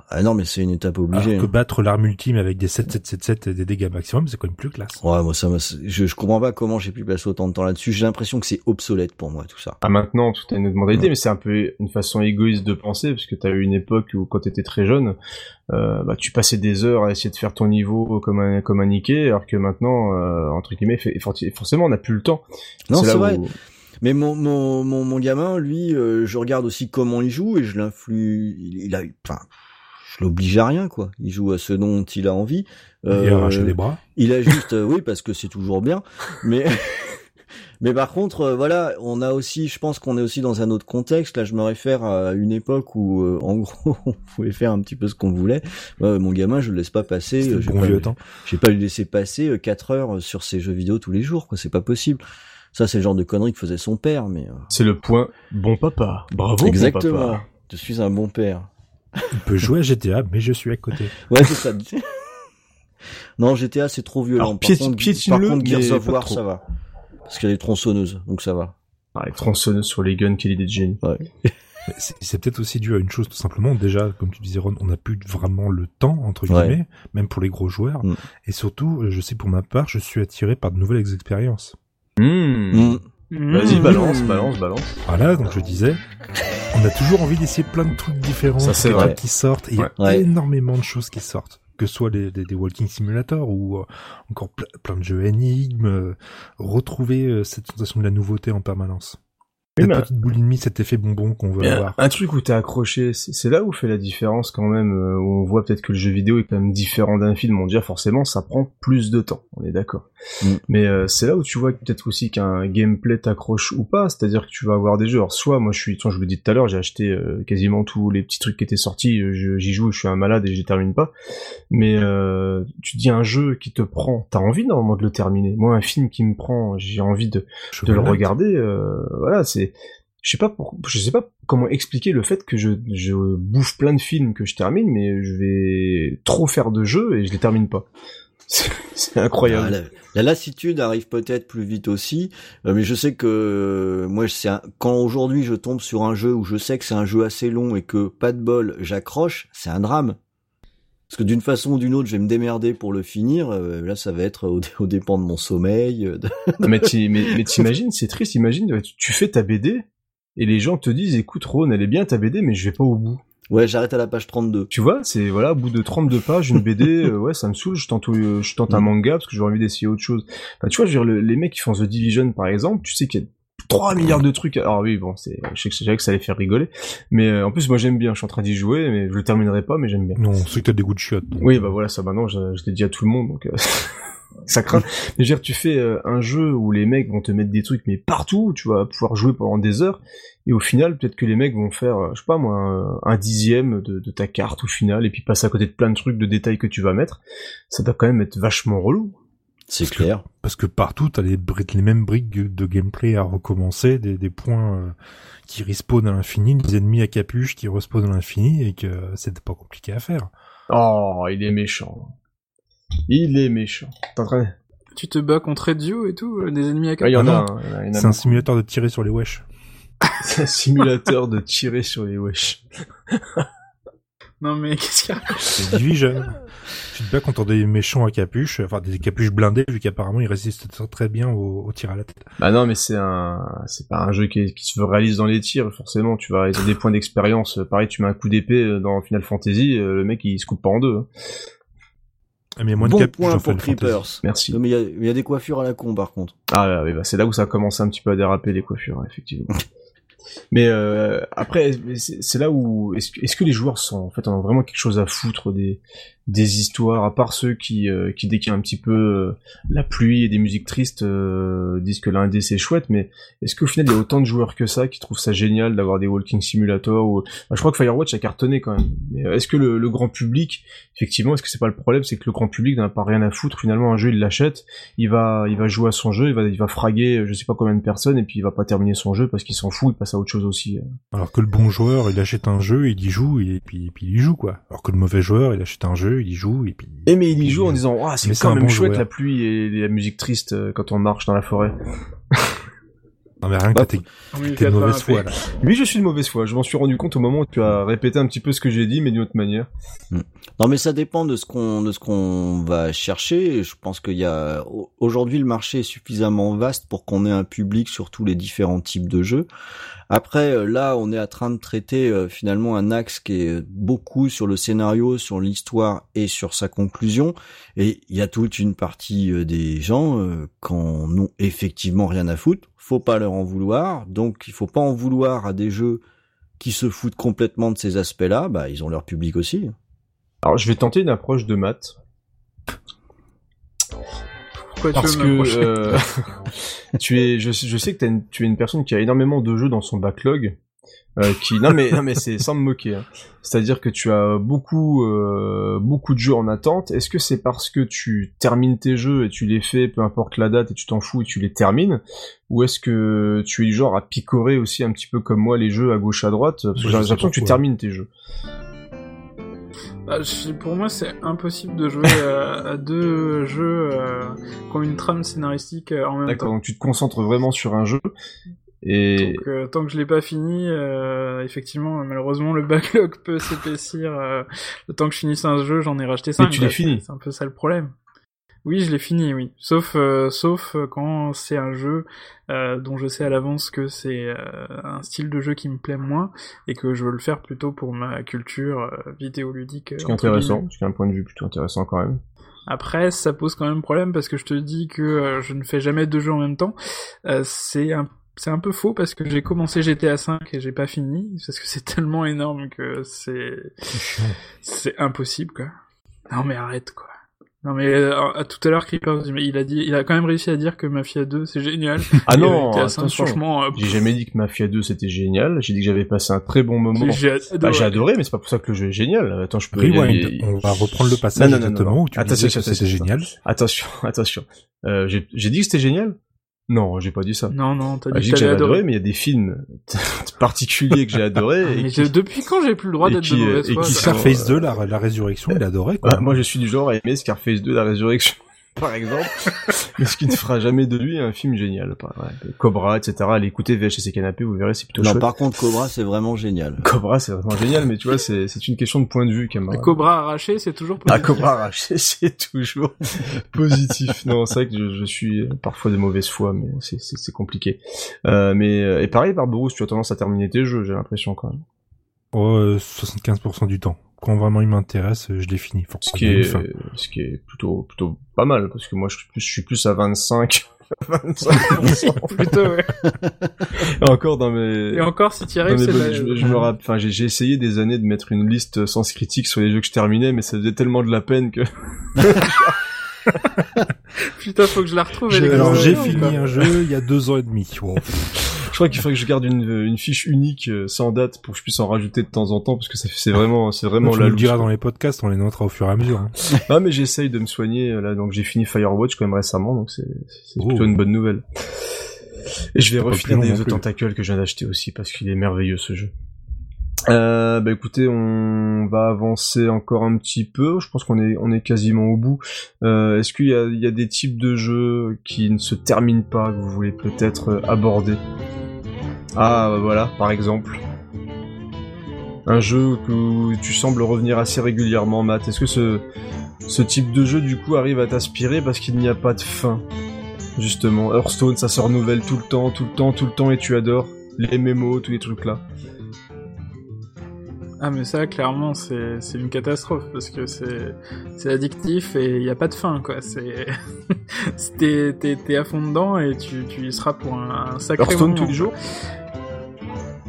Ah non, mais c'est une étape obligée. Alors que hein. battre l'arme ultime avec des 7777 et des dégâts maximum, c'est quand même plus classe. Ouais, moi ça, m'a- je, je comprends pas comment j'ai pu passer autant de temps là-dessus. J'ai l'impression que c'est obsolète pour moi tout ça. Ah, maintenant, tout a une autre modalité, Ouais. mais c'est un peu une façon égoïste de penser, parce que t'as eu une époque où, quand t'étais très jeune, euh, bah, tu passais des heures à essayer de faire ton niveau comme un, comme un niqué, alors que maintenant, euh, entre guillemets, fait- forcément, on n'a plus le temps. Non, c'est où- vrai. Mais mon, mon, mon, mon gamin, lui, euh, je regarde aussi comment il joue et je l'influe. Il, il a, enfin, je l'oblige à rien, quoi. Il joue à ce dont il a envie. Il Euh, arraché les bras. Il a juste, euh, oui, parce que c'est toujours bien. Mais, mais par contre, euh, voilà, on a aussi, je pense qu'on est aussi dans un autre contexte. Là, je me réfère à une époque où, euh, en gros, on pouvait faire un petit peu ce qu'on voulait. Ouais, mon gamin, je le laisse pas passer. Euh, le j'ai bon pas- vieux temps. je vais pas lui laisser passer euh, quatre heures sur ses jeux vidéo tous les jours, quoi. C'est pas possible. Ça, c'est le genre de conneries que faisait son père, mais euh, C'est le point bon papa. Bravo, bon exactement. papa. Je suis un bon père. Il peut jouer à GTA, mais je suis à côté. Ouais, c'est ça. non, GTA, c'est trop violent. Alors, par contre, par contre, Gears mais of pas War, trop. ça va. Parce qu'il y a des tronçonneuses, donc ça va. Ah, avec tronçonneuse sur les guns, quelle idée de génie. Ouais. C'est peut-être aussi dû à une chose tout simplement. Déjà, comme tu disais, Ron, on n'a plus vraiment le temps entre Ouais. guillemets, même pour les gros joueurs. Mm. Et surtout, euh, je sais pour ma part, je suis attiré par de nouvelles expériences. Hmm. Mm. Vas-y, Mmh. balance, balance, balance. Voilà, donc je disais, on a toujours envie d'essayer plein de trucs différents, Ça, c'est des vrai. trucs qui sortent. Et il y a Ouais. énormément de choses qui sortent, que ce soit des, des, des walking simulators ou euh, encore ple- plein de jeux énigmes. euh, retrouver euh, cette sensation de la nouveauté en permanence. Oui, Cette mais- petite boulimie, cet effet bonbon qu'on veut avoir. un truc où t'es accroché, c'est là où fait la différence quand même, euh, où on voit peut-être que le jeu vidéo est quand même différent d'un film. On dit forcément, ça prend plus de temps, on est d'accord. Mm. Mais euh, c'est là où tu vois peut-être aussi qu'un gameplay t'accroche ou pas, c'est-à-dire que tu vas avoir des jeux. Alors soit moi je suis, je vous le dis tout à l'heure, j'ai acheté euh, quasiment tous les petits trucs qui étaient sortis, je- j'y joue, je suis un malade et j'y termine pas. Mais euh, tu dis un jeu qui te prend, t'as envie normalement de le terminer. Moi un film qui me prend, j'ai envie de Je de le regarder euh, voilà c'est je sais pas sais pas comment expliquer le fait que je, bouffe plein de films que je termine mais je vais trop faire de jeux et je les termine pas c'est c'est Ah, incroyable la, la lassitude arrive peut-être plus vite aussi, euh, mais je sais que euh, moi, quand aujourd'hui je tombe sur un jeu où je sais que c'est un jeu assez long et que pas de bol, j'accroche, c'est un drame. Parce que d'une façon ou d'une autre, je vais me démerder pour le finir. euh, là, ça va être au, au dépend de mon sommeil. euh, de- mais t'imagines c'est triste imagine tu, fais ta BD et les gens te disent écoute Ron elle est bien ta BD mais je vais pas au bout Ouais, j'arrête à la page 32. tu vois c'est voilà au bout de 32 pages une BD euh, ouais ça me saoule je tente euh, je tente un Mm. manga parce que j'ai envie d'essayer autre chose enfin, tu vois je veux dire le- les mecs qui font The Division par exemple tu sais qu'il y a 3 milliards de trucs. Alors oui bon c'est je sais que, ça allait faire rigoler. Mais euh, en plus moi j'aime bien. Je suis en train d'y jouer mais je le terminerai pas mais j'aime bien. Non, c'est que t'as des goûts de chiottes. donc, oui euh, bah voilà ça maintenant je, je l'ai dit à tout le monde donc euh, ça craint. Mais je veux dire tu fais euh, un jeu où les mecs vont te mettre des trucs mais partout tu vas pouvoir jouer pendant des heures et au final peut-être que les mecs vont faire euh, je sais pas moi un, un dixième de, de ta carte au final et puis passer à côté de plein de trucs de détails que tu vas mettre. Ça doit quand même être vachement relou C'est que- clair. Parce que partout, t'as les, les mêmes briques de gameplay à recommencer, des, des points euh, qui respawnent à l'infini, des ennemis à capuche qui respawnent à l'infini, et que c'était pas compliqué à faire. oh il est méchant il est méchant T'es en train Tu te bats contre Ezio et tout, euh, des ennemis à Ouais, Ah en a C'est un simulateur de tirer sur les wesh. C'est un simulateur de tirer sur les wesh Non mais qu'est-ce qu'il y a C'est Division. tu te bats contre des méchants à capuche, enfin des capuches blindées, vu qu'apparemment ils résistent très- bien au, au tir à la tête. Bah non, mais c'est un, c'est pas un jeu qui, qui se réalise dans les tirs, forcément. Tu vas réaliser des points d'expérience. Pareil, tu mets un coup d'épée euh, dans Final Fantasy, euh, le mec il se coupe pas en deux. hein. Ah, mais il y a moins de Bon capuches point pour Fantasy. Creepers. Merci. Non, mais il y a, il y a des coiffures à la con, par contre. Ah oui, bah, c'est là où ça a commencé un petit peu à déraper les coiffures, effectivement. Mais euh, après, c'est là où est-ce que, est que les joueurs sont en fait ont vraiment quelque chose à foutre des des histoires, à part ceux qui euh, qui dès qu'il y a un petit peu euh, la pluie et des musiques tristes disent que l'indé c'est chouette, mais est-ce qu'au final il y a autant de joueurs que ça qui trouvent ça génial d'avoir des walking simulators ou je crois que Firewatch a cartonné quand même. Est-ce que le, le, grand public, effectivement, est-ce que c'est pas le problème, c'est que le grand public n'a pas rien à foutre finalement un jeu il l'achète, il va il va jouer à son jeu, il va il va fraguer je sais pas combien de personnes et puis il va pas terminer son jeu parce qu'il s'en fout, il passe à autre chose aussi. Alors que le bon joueur il achète un jeu, il y joue et puis, et puis il y joue quoi. Alors que le mauvais joueur il achète un jeu il y joue et puis. Et mais il y joue en disant, ah, c'est quand même chouette la pluie et la musique triste euh, quand on marche dans la forêt. Non mais rien que t'es de mauvaise foi là. Oui, je suis de mauvaise foi. Je m'en suis rendu compte au moment où tu as répété un petit peu ce que j'ai dit, mais d'une autre manière. Hmm. Non, mais ça dépend de ce qu'on de ce qu'on va chercher. Je pense qu'il y a aujourd'hui le marché est suffisamment vaste pour qu'on ait un public sur tous les différents types de jeux. Après, euh, là, on est en train de traiter euh, finalement un axe qui est beaucoup sur le scénario, sur l'histoire et sur sa conclusion. Et il y a toute une partie euh, des gens qui n'ont effectivement rien à foutre. Faut pas leur en vouloir. Donc, il faut pas en vouloir à des jeux qui se foutent complètement de ces aspects-là. Bah, ils ont leur public aussi. Alors, je vais tenter une approche de maths parce que euh, tu es, je, je sais que tu es une personne qui a énormément de jeux dans son backlog. Euh, qui non mais non mais c'est sans me moquer. Hein. C'est-à-dire que tu as beaucoup euh, beaucoup de jeux en attente. Est-ce que c'est parce que tu termines tes jeux et tu les fais, peu importe la date, et tu t'en fous et tu les termines, ou est-ce que tu es du genre à picorer aussi un petit peu comme moi les jeux à gauche à droite? Parce que j'ai l'impression que tu termines tes jeux. Bah, pour moi, c'est impossible de jouer à, deux jeux euh, qui ont une trame scénaristique euh, en même temps. D'accord, donc tu te concentres vraiment sur un jeu. Et donc, euh, tant que je l'ai pas fini, effectivement, malheureusement, le backlog peut s'épaissir. le temps que je finisse un jeu, j'en ai racheté 5. Mais tu l'as fini. C'est un peu ça le problème. Oui, je l'ai fini, oui. Sauf, euh, sauf quand c'est un jeu euh, dont je sais à l'avance que c'est euh, un style de jeu qui me plaît moins et que je veux le faire plutôt pour ma culture vidéoludique. Ce qui est intéressant, ce qui est un point de vue plutôt intéressant quand même. Après, ça pose quand même problème parce que je te dis que je ne fais jamais deux jeux en même temps. c'est un c'est un peu faux parce que j'ai commencé GTA 5 et j'ai pas fini parce que c'est tellement énorme que c'est c'est impossible quoi. Non mais arrête quoi. Non mais euh, à tout à l'heure Creepers, il a dit, il a quand même réussi à dire que Mafia 2 c'est génial. Ah non, attention. franchement, euh, j'ai jamais dit que Mafia 2 c'était génial. J'ai dit que j'avais passé un très bon moment. J'ai adoré. Bah, j'ai adoré, mais c'est pas pour ça que le jeu est génial. Attends, je peux. Rewind. On va reprendre le passage non, non, exactement où tu attention, disais que c'était génial. Attention, attention. Euh, j'ai dit que c'était génial. Non, j'ai pas dit ça. Non, non, t'as ah, dit que j'avais adoré. mais il y a des films particuliers que j'ai adoré. mais depuis quand j'ai plus le droit d'être de mauvaise Et qui Scarface 2, la, la résurrection, il adorait, quoi. Bah, moi, je suis du genre à aimer Scarface 2, la résurrection par exemple, mais ce qui ne fera jamais de lui un film génial. Cobra, etc. Allez écouter VHS et Canapé, vous verrez, c'est plutôt Non, par contre, Cobra, c'est vraiment génial. Cobra, c'est vraiment génial, mais tu vois, c'est, c'est une question de point de vue, camarade. Cobra arraché, c'est toujours positif. Ah, Cobra arraché, c'est toujours positif. Non, c'est vrai que je, je, suis parfois de mauvaise foi, mais c'est, c'est, c'est compliqué. Euh, mais, et pareil, Barberousse, tu as tendance à terminer tes jeux, j'ai l'impression, quand même. Oh, 75% du temps quand vraiment il m'intéresse, je l'ai fini. Ce qui est, ce qui est plutôt, plutôt pas mal, parce que moi, je suis plus, je suis plus à 25. 25%. plutôt, ouais. Et encore dans mes... Et encore, si tu arrives, c'est je, je, me rappelle, enfin, j'ai essayé des années de mettre une liste sans critique sur les jeux que je terminais, mais ça faisait tellement de la peine que... Putain, faut que je la retrouve. Alors, j'ai fini un jeu il y a deux ans et demi. Je crois qu'il faudrait que je garde une, une fiche unique euh, sans date pour que je puisse en rajouter de temps en temps parce que c'est vraiment c'est vraiment tu la. Tu le diras dans les podcasts, on les notera au fur et à mesure. Hein. ah mais j'essaye de me soigner euh, là donc j'ai fini Firewatch quand même récemment donc c'est c'est plutôt oh. une bonne nouvelle. Et je vais refinir des The Tentacle que je viens d'acheter aussi parce qu'il est merveilleux ce jeu. Euh, bah écoutez, on va avancer encore un petit peu. Je pense qu'on est quasiment au bout. Euh, Est-ce qu'il y a, des types de jeux qui ne se terminent pas que vous voulez peut-être euh, aborder? Ah, voilà, par exemple. Un jeu que tu sembles revenir assez régulièrement, Matt. Est-ce que ce, ce type de jeu, du coup, arrive à t'aspirer parce qu'il n'y a pas de fin Justement, Hearthstone, ça se renouvelle tout le temps, tout le temps, tout le temps, et tu adores les mémos, tous les trucs là. Ah mais ça clairement c'est c'est une catastrophe parce que c'est c'est addictif et il y a pas de fin quoi c'est t'es t'es à fond dedans et tu tu y seras pour un, un sacré Hearthstone tous les jours?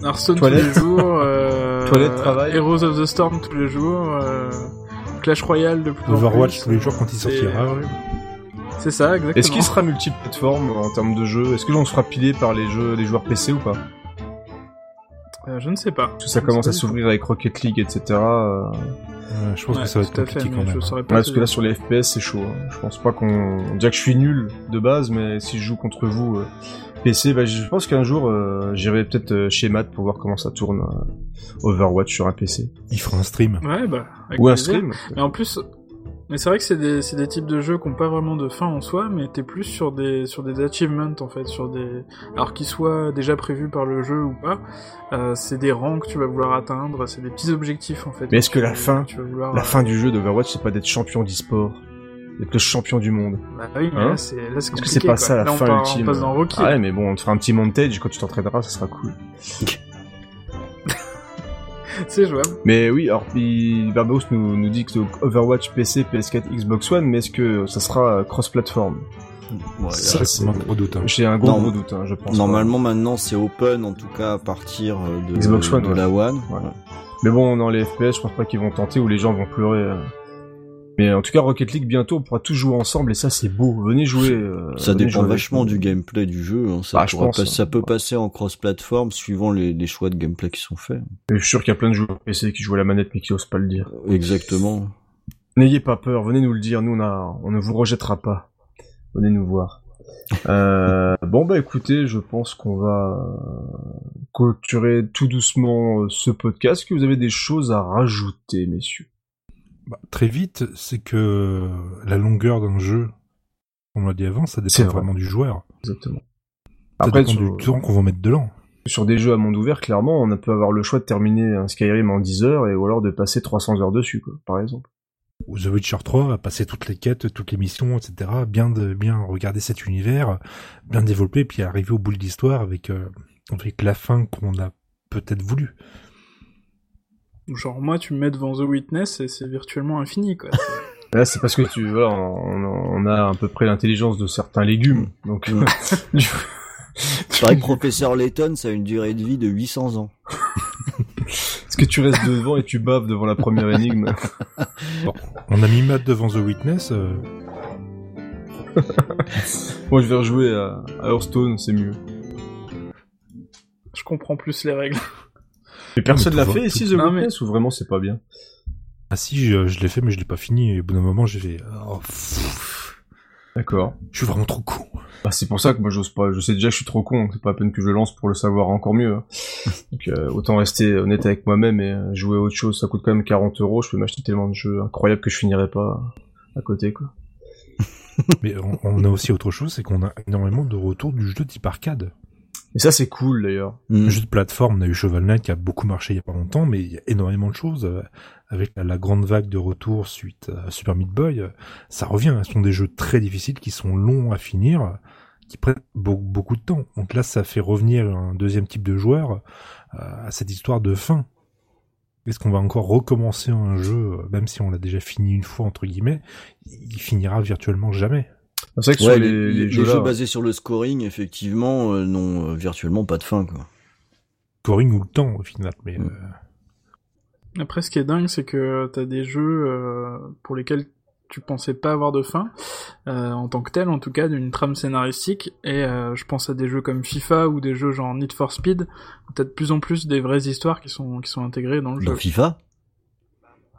Hearthstone tous les jours. Euh, Toilette, travail. Heroes of the Storm tous les jours. Euh, Clash Royale de plus en Overwatch plus. tous les jours quand il sortira. horrible. C'est ça, exactement. Est-ce qu'il sera multiplateforme en termes de jeu Est-ce que l'on sera pilé par les jeux, les joueurs PC ou pas? Euh, Je ne sais pas. Parce que ça commence à s'ouvrir avec Rocket League, etc. euh, Euh, je pense Ouais, que ça va être tout fait, compliqué mais quand même. saurais Ouais, pas parce que là sur les FPS c'est chaud. hein. Je pense pas qu'on. On dirait que je suis nul de base, mais si je joue contre vous euh, PC, bah, je pense qu'un jour euh, j'irai peut-être euh, chez Matt pour voir comment ça tourne euh, Overwatch sur un PC. Il fera un stream. Ouais, bah. avec Ou un stream. Mais en plus, mais c'est vrai que c'est des, c'est des types de jeux qui ont pas vraiment de fin en soi, mais t'es plus sur des, sur des achievements en fait, sur des, alors qu'ils soient déjà prévus par le jeu ou pas, euh, c'est des rangs que tu vas vouloir atteindre, c'est des petits objectifs en fait. Mais est-ce que la fin- tu vas vouloir, La euh, fin du jeu d'Overwatch c'est pas d'être champion d'e-sport, d'être le champion du monde? Bah oui, mais Hein? là c'est, là c'est Est-ce que c'est pas quoi. ça la là, on fin part- ultime? On passe dans Rocky. Ah ouais, mais bon, on te fera un petit montage quand tu t'entraîneras, ça sera cool. C'est jouable. Mais oui, alors puis Barbaros nous, nous dit que Overwatch PC, PS4, Xbox One, mais est-ce que ça sera cross-platform? Ouais, Ça, Ça, c'est- c'est un gros doute. hein. J'ai un gros Non, gros doute, hein, je pense. Normalement, maintenant, c'est open, en tout cas, à partir euh, de, Xbox One, de ouais. la One. Ouais. Mais bon, dans les FPS, je pense pas qu'ils vont tenter ou les gens vont pleurer. euh. Mais en tout cas, Rocket League, bientôt, on pourra tous jouer ensemble et ça, c'est beau. Venez jouer. euh, Ça venez dépend jouer vachement du gameplay du jeu. hein. Ça, Ah, je pourra pense, pas- hein. ça peut passer en cross-platform suivant les, les choix de gameplay qui sont faits. Et je suis sûr qu'il y a plein de joueurs PC qui jouent à la manette mais qui osent pas le dire. Exactement. N'ayez pas peur, venez nous le dire. Nous, on, a, on ne vous rejettera pas. Venez nous voir. Euh, bon bah écoutez, je pense qu'on va clôturer tout doucement euh, ce podcast. Est-ce que vous avez des choses à rajouter, messieurs? Bah, très vite, c'est que la longueur d'un jeu, comme on l'a dit avant, ça dépend vrai. vraiment du joueur. Exactement. Ça Après, dépend sur, du temps qu'on va mettre dedans. sur des jeux à monde ouvert, clairement, on peut avoir le choix de terminer un Skyrim en 10 heures et ou alors de passer 300 heures dessus, quoi, par exemple. Ou The Witcher 3 a passé toutes les quêtes, toutes les missions, etc. Bien de bien regarder cet univers, bien développer, puis arriver au bout de l'histoire avec euh, avec la fin qu'on a peut-être voulu. Genre moi, tu me mets devant The Witness et c'est virtuellement infini quoi. Là, c'est parce que tu, voilà, on, on a à peu près l'intelligence de certains légumes, donc. Du- C'est vrai que Professeur Layton, ça a une durée de vie de 800 ans. Est-ce que tu restes devant et tu baves devant la première énigme On a mis Matt devant The Witness. euh, Moi, je vais rejouer à, à Hearthstone, c'est mieux. Je comprends plus les règles. Mais personne l'a fait ici, The Witness, ou vraiment c'est pas bien Ah si, je, je l'ai fait, mais je l'ai pas fini. Et au bout d'un moment, j'ai fait. oh, D'accord. je suis vraiment trop con. Bah, c'est pour ça que moi j'ose pas. Je sais déjà que je suis trop con, donc c'est pas la peine que je lance pour le savoir encore mieux. hein. Donc euh, autant rester honnête avec moi-même et euh, jouer à autre chose. Ça coûte quand même 40 euros. Je peux m'acheter tellement de jeux incroyables que je finirai pas à côté, quoi. Mais on, on a aussi autre chose, c'est qu'on a énormément de retours du jeu type arcade. Et ça c'est cool d'ailleurs. Le Mm. jeu de plateforme, on a eu Shovel Knight qui a beaucoup marché il y a pas longtemps, mais il y a énormément de choses. euh, Avec la, la grande vague de retour suite à Super Meat Boy, euh, ça revient. Ce sont des jeux très difficiles qui sont longs à finir, qui prennent beau- beaucoup de temps. Donc là, ça fait revenir un deuxième type de joueur euh, à cette histoire de fin. Est-ce qu'on va encore recommencer un jeu, même si on l'a déjà fini une fois, entre guillemets, il finira virtuellement jamais. C'est vrai que Ouais, sur les, les, les les jeux, basés sur le scoring, effectivement, euh, n'ont euh, virtuellement pas de fin. Quoi. Scoring ou le temps, au final. Mais Mm. euh, Après, ce qui est dingue, c'est que t'as des jeux euh, pour lesquels tu pensais pas avoir de fin, euh, en tant que tel, en tout cas, d'une trame scénaristique. Et euh, je pense à des jeux comme FIFA ou des jeux genre Need for Speed, où t'as de plus en plus des vraies histoires qui sont qui sont intégrées dans le jeu. Dans FIFA?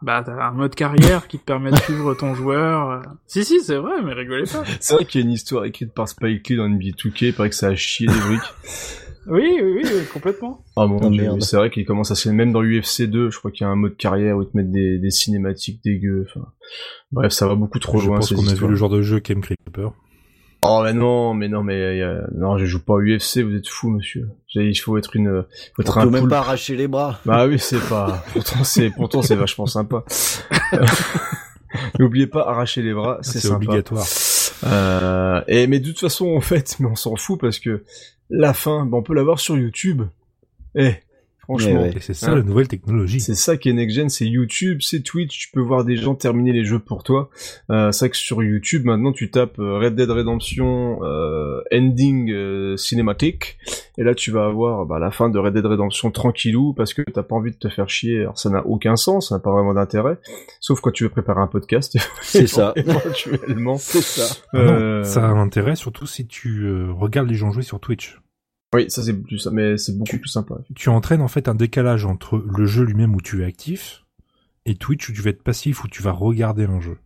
Bah, t'as un mode carrière qui te permet de suivre ton joueur. euh. Si, si, c'est vrai, mais rigolez pas. c'est vrai qu'il y a une histoire écrite par Spike Lee dans NBA 2K. Il paraît que ça a chié les briques. Oui, oui, oui, oui, complètement. Ah mon Oh, merde. c'est vrai qu'il commence à se même dans l'UFC 2, je crois qu'il y a un mode carrière où ils te mettent des, des cinématiques dégueu. Enfin, bref, ça va beaucoup trop je loin. pense ces qu'on a vu histoires. le genre de jeu qu'aime Creeper. Oh mais non, mais non, mais euh, non, je joue pas au UFC, vous êtes fou, monsieur. J'ai- Il faut être une, faut être On un peut même pas arracher les bras. Bah oui, c'est pas. Pourtant, c'est pourtant c'est vachement sympa. N'oubliez pas arracher les bras, c'est obligatoire. Euh, et mais de toute façon, en fait, mais on s'en fout parce que la fin, bah, on peut la voir sur YouTube. Eh, Franchement. Ouais, Et c'est ça Hein la nouvelle technologie. C'est ça qui est next gen, c'est YouTube, c'est Twitch, tu peux voir des gens terminer les jeux pour toi. Euh, c'est vrai que sur YouTube maintenant tu tapes euh, Red Dead Redemption euh, ending euh, cinématique et là tu vas avoir bah, la fin de Red Dead Redemption tranquillou parce que t'as pas envie de te faire chier. Alors ça n'a aucun sens, ça n'a pas vraiment d'intérêt, sauf quand tu veux préparer un podcast. C'est ça. Éventuellement. C'est ça. Non, Ça a un intérêt surtout si tu euh, regardes les gens jouer sur Twitch. Oui, ça c'est plus ça, mais c'est beaucoup plus sympa. Tu entraînes en fait un décalage entre le jeu lui-même où tu es actif et Twitch où tu vas être passif où tu vas regarder un jeu.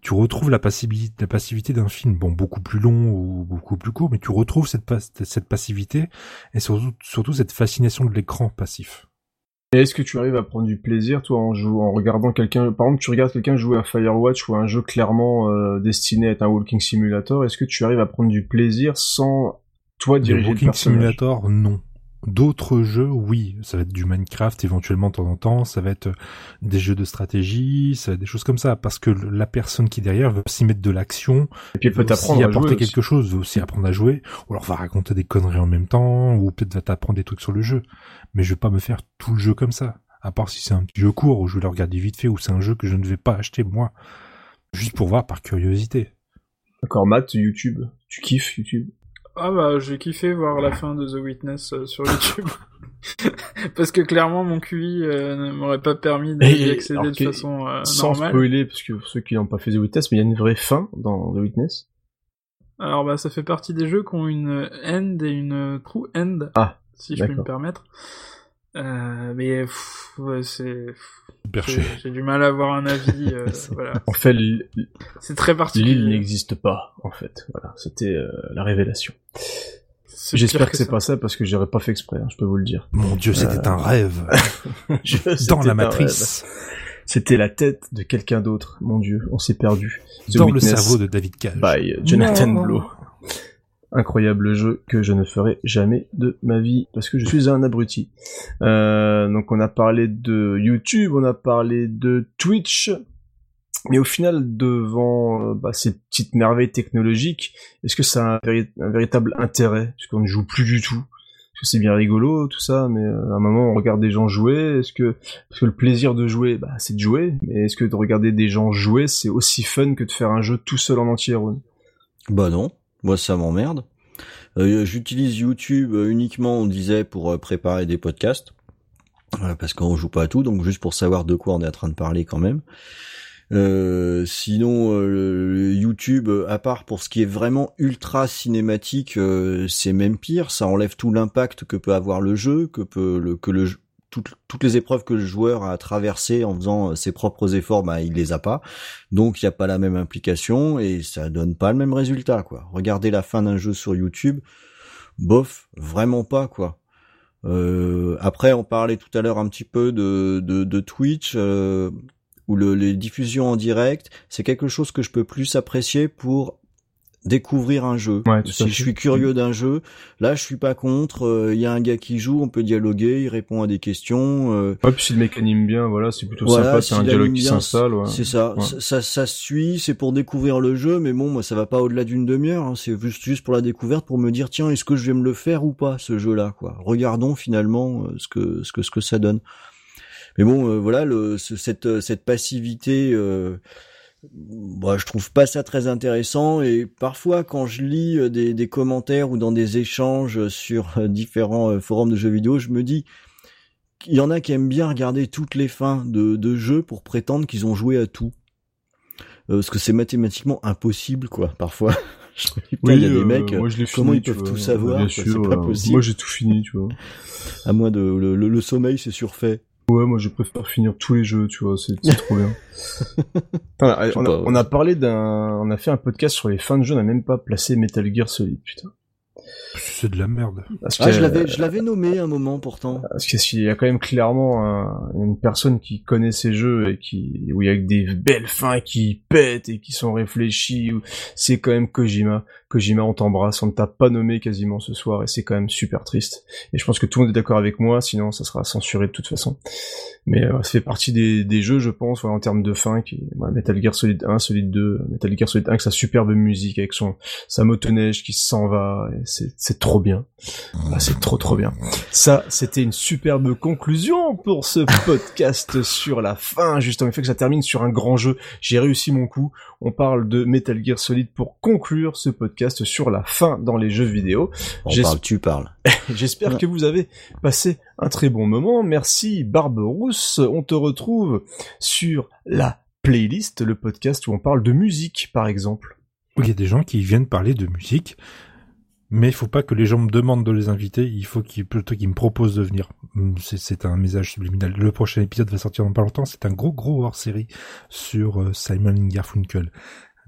Tu retrouves la passivité, la passivité d'un film, bon beaucoup plus long ou beaucoup plus court, mais tu retrouves cette, cette passivité et surtout, surtout cette fascination de l'écran passif. Et est-ce que tu arrives à prendre du plaisir, toi, en jouant, en regardant quelqu'un, par exemple, tu regardes quelqu'un jouer à Firewatch ou à un jeu clairement euh, destiné à être un walking simulator, est-ce que tu arrives à prendre du plaisir sans toi diriger le Walking Simulator, non. D'autres jeux, oui, ça va être du Minecraft éventuellement de temps en temps, ça va être euh, des jeux de stratégie, ça va être des choses comme ça, parce que la personne qui est derrière veut s'y mettre de l'action, Et puis peut aussi apporter quelque chose, veut aussi apprendre à jouer, ou alors va raconter des conneries en même temps, ou peut-être va t'apprendre des trucs sur le jeu. Mais je vais pas me faire tout le jeu comme ça. À part si c'est un petit jeu court où je vais le regarder vite fait, ou c'est un jeu que je ne vais pas acheter moi. Juste pour voir par curiosité. D'accord, Matt, YouTube, tu kiffes YouTube? Ah bah j'ai kiffé voir la fin de The Witness euh, sur YouTube. Parce que clairement mon QI euh, ne m'aurait pas permis d'y accéder de façon euh, Sans normale. spoiler, parce que pour ceux qui n'ont pas fait The Witness, mais il y a une vraie fin dans The Witness. Alors bah ça fait partie des jeux qui ont une end et une true end, Ah, si je puis me permettre. Euh, mais ouais, c'est Perché. j'ai du mal à avoir un avis. euh, voilà, En fait, l- c'est très l'île n'existe pas, en fait. Voilà, c'était euh, la révélation. J'espère que c'est pas ça, parce que j'aurais pas fait exprès, hein, je peux vous le dire. Mon dieu, c'était un rêve. Je- Dans la matrice. C'était la tête de quelqu'un d'autre. Mon dieu, on s'est perdu. The Dans le cerveau de David Cage. by Jonathan Non. Blow. Incroyable jeu que je ne ferai jamais de ma vie parce que je suis un abruti. Euh, donc on a parlé de YouTube, on a parlé de Twitch, mais au final devant euh, bah, ces petites merveilles technologiques, est-ce que ça a un, véri- un véritable intérêt? Puisqu'on ne joue plus du tout. Parce que c'est bien rigolo tout ça, mais euh, à un moment on regarde des gens jouer. Est-ce que parce que le plaisir de jouer, bah, c'est de jouer, mais est-ce que de regarder des gens jouer c'est aussi fun que de faire un jeu tout seul en entier, Ron Bah non, moi ça m'emmerde. Euh, J'utilise YouTube euh, uniquement, on disait, pour euh, préparer des podcasts. Parce qu'on joue pas à tout, donc juste pour savoir de quoi on est en train de parler quand même. Sinon, YouTube, à part pour ce qui est vraiment ultra cinématique, c'est même pire. Ça enlève tout l'impact que peut avoir le jeu, que peut le que le toutes, toutes les épreuves que le joueur a traversées en faisant euh, ses propres efforts, bah il les a pas. Donc il n'y a pas la même implication et ça donne pas le même résultat quoi. Regardez la fin d'un jeu sur YouTube, bof, vraiment pas quoi. Euh, après on parlait tout à l'heure un petit peu de, de, Twitch euh, ou le, les diffusions en direct, c'est quelque chose que je peux plus apprécier pour découvrir un jeu. Ouais, si je suis curieux d'un jeu, là je suis pas contre. Il y a un gars qui joue, on peut dialoguer, il répond à des questions. euh, Ouais, puis si le mec anime bien, voilà, c'est plutôt voilà, sympa, c'est un s'il dialogue qui s'installe, ouais. C'est ça, Ouais. ça, ça, suit, c'est pour découvrir le jeu, mais bon, moi ça va pas au-delà d'une demi-heure, hein, c'est juste, juste pour la découverte, pour me dire tiens, est-ce que je vais me le faire ou pas ce jeu-là, quoi. Regardons finalement euh, ce que ce que ce que ça donne. Mais bon, euh, voilà, le, ce- cette euh, cette passivité. Euh, bah, je trouve pas ça très intéressant et parfois quand je lis euh, des, des commentaires ou dans des échanges sur euh, différents euh, forums de jeux vidéo, je me dis il y en a qui aiment bien regarder toutes les fins de, de jeux pour prétendre qu'ils ont joué à tout. Euh, parce que c'est mathématiquement impossible, quoi, parfois. Je il y a des euh, mecs, moi, je l'ai comment fini, ils peuvent vois. tout savoir, c'est pas euh, possible. Moi, j'ai tout fini, tu vois. à moins de le, le- le sommeil, c'est surfait. Ouais, moi, je préfère finir tous les jeux, tu vois, c'est trop bien. On, a, pas, ouais. on a parlé d'un, on a fait un podcast sur les fins de jeu, on n'a même pas placé Metal Gear Solid, putain. C'est de la merde. Parce Ah, que- je l'avais, je l'avais nommé un moment pourtant. Parce qu'il y a quand même clairement un- une personne qui connaît ces jeux et qui, où il y a des belles fins qui pètent et qui sont réfléchies. C'est quand même Kojima. Kojima, on t'embrasse, on ne t'a pas nommé quasiment ce soir et c'est quand même super triste. Et je pense que tout le monde est d'accord avec moi, sinon ça sera censuré de toute façon. Mais euh, ça fait partie des, jeux, je pense, en termes de fin, Metal Gear Solid 1, Solid 2, Metal Gear Solid 1 avec sa superbe musique, avec son sa motoneige qui s'en va, c'est trop bien. Ah, c'est trop trop bien. Ça, c'était une superbe conclusion pour ce podcast sur la fin, justement. Il fait que ça termine sur un grand jeu. J'ai réussi mon coup. On parle de Metal Gear Solid pour conclure ce podcast sur la fin dans les jeux vidéo. On parle, tu parles. J'espère que vous avez passé un très bon moment. Merci Barberousse. On te retrouve sur la playlist, le podcast où on parle de musique, par exemple. Il y a des gens qui viennent parler de musique, mais il faut pas que les gens me demandent de les inviter, il faut qu'ils plutôt qu'ils me proposent de venir. Hum, c'est un message subliminal. Le prochain épisode va sortir dans pas longtemps, c'est un gros gros hors-série sur euh, Simon Garfunkel.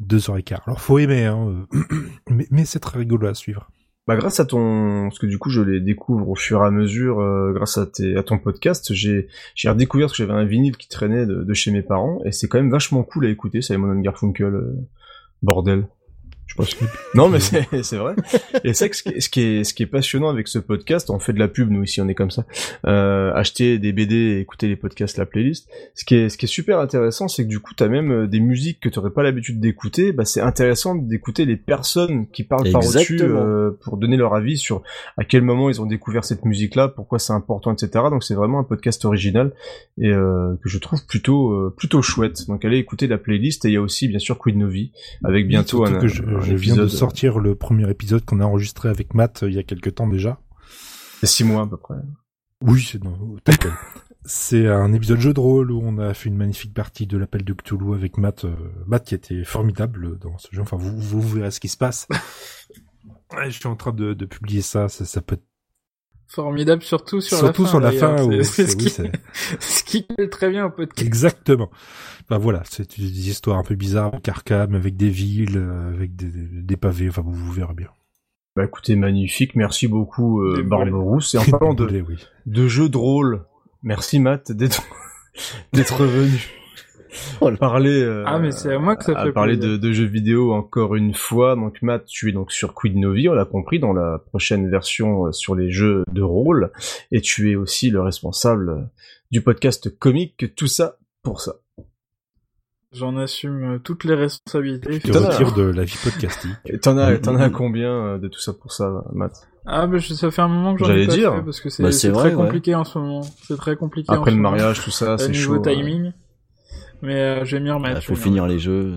Deux heures et quart. Alors faut aimer, hein, euh, mais, mais c'est très rigolo à suivre. Bah grâce à ton, parce que du coup je les découvre au fur et à mesure, euh, grâce à, tes, à ton podcast, j'ai j'ai redécouvert que j'avais un vinyle qui traînait de, chez mes parents et c'est quand même vachement cool à écouter, Simon Garfunkel, bordel. Je pense que... Non, mais c'est, c'est vrai. Et c'est que ce qui, est, ce qui est, ce qui est passionnant avec ce podcast, on fait de la pub, nous ici, on est comme ça. Euh, acheter des BD et écouter les podcasts, la playlist. Ce qui est, ce qui est super intéressant, c'est que du coup, t'as même euh, des musiques que t'aurais pas l'habitude d'écouter. Bah, c'est intéressant d'écouter les personnes qui parlent par dessus euh, pour donner leur avis sur à quel moment ils ont découvert cette musique-là, pourquoi c'est important, etc. Donc c'est vraiment un podcast original et euh, que je trouve plutôt, euh, plutôt chouette. Donc allez écouter la playlist et il y a aussi bien sûr Queen Novi avec bientôt un, je viens de sortir le premier épisode qu'on a enregistré avec Matt euh, il y a quelques temps déjà. C'est six mois à peu près. Oui, c'est C'est un épisode jeu de rôle où on a fait une magnifique partie de l'appel de Cthulhu avec Matt, euh, Matt qui était formidable dans ce jeu. Enfin, vous, vous verrez ce qui se passe. je suis en train de, de publier ça, ça, ça peut formidable surtout sur la fin. Surtout sur la fin, c'est ce, qui... ce qui colle très bien au podcast. Exactement. Bah voilà, c'est des histoires un peu bizarres, Carcam, avec des villes, euh, avec des, des pavés, enfin vous, vous verrez bien. Bah écoutez, magnifique, merci beaucoup euh, Barberousse. Et en parlant de, de jeux de rôle, merci Matt d'être. Oh, parler euh, ah mais c'est à moi que ça fait parler de, de, jeux vidéo encore une fois donc Matt tu es donc sur Quid Novi on l'a compris dans la prochaine version euh, sur les jeux de rôle et tu es aussi le responsable du podcast comique tout ça pour ça J'en assume euh, toutes les responsabilités. Tu te retires de la vie podcastique. T'en as, t'en as combien euh, de tout ça pour ça, Matt? Ah, mais ça fait un moment que j'en ai pas dire. fait parce que c'est bah, très compliqué en ce moment. C'est très compliqué. Après le mariage, tout ça, c'est chaud. Niveau timing. Mais euh, je vais m'y remettre. Il faut finir les jeux.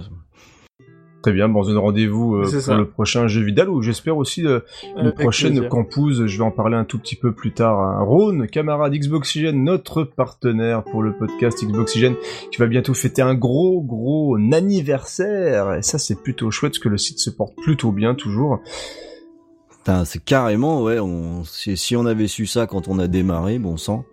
Très bien, bon, on se donne rendez-vous euh, pour le prochain jeu Vidal, ou j'espère aussi euh, une prochaine campus, je vais en parler un tout petit peu plus tard. Hein. Rhône, camarade Xboxygène, notre partenaire pour le podcast Xboxygène, qui va bientôt fêter un gros gros anniversaire, et ça c'est plutôt chouette, parce que le site se porte plutôt bien toujours. C'est carrément, ouais, on, si on avait su ça quand on a démarré, bon sang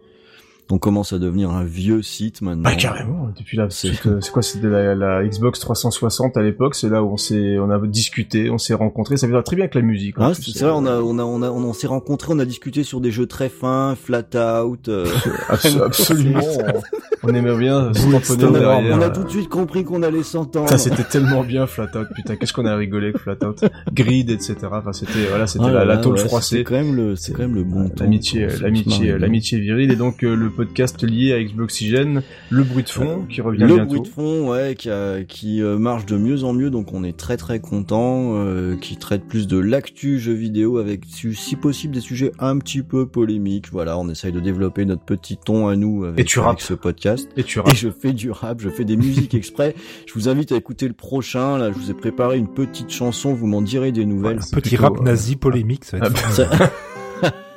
on commence à devenir un vieux site maintenant. Bah carrément, depuis là, c'est quoi, c'était la, la, Xbox 360 à l'époque, c'est là où on s'est, on a discuté, on s'est rencontrés, ça va très bien avec la musique. Ah, c'est vrai, on a, on a, on a, on, s'est rencontrés, on a discuté sur des jeux très fins, flat out. Euh... absolument. on, aimait bien on, a, on a tout de suite compris qu'on allait s'entendre. Ça c'était tellement bien flat out, putain, qu'est-ce qu'on a rigolé avec flat out, grid, etc. Enfin c'était, voilà, c'était la, la tôle froissée. C'est quand même le, c'est quand même le bon. L'amitié, l'amitié, l'amitié virile et donc euh, le podcast lié à Xboxygène, le bruit de fond qui revient bientôt. Le bruit de fond, ouais, qui, qui euh, marche de mieux en mieux, donc on est très très content, euh, qui traite plus de l'actu jeux vidéo avec si possible des sujets un petit peu polémiques. Voilà, on essaye de développer notre petit ton à nous avec, Et tu avec ce podcast. Et tu Et je fais du rap, je fais des musiques exprès. Je vous invite à écouter le prochain. Là, je vous ai préparé une petite chanson. Vous m'en direz des nouvelles. un petit rap nazi polémique, ça. Va être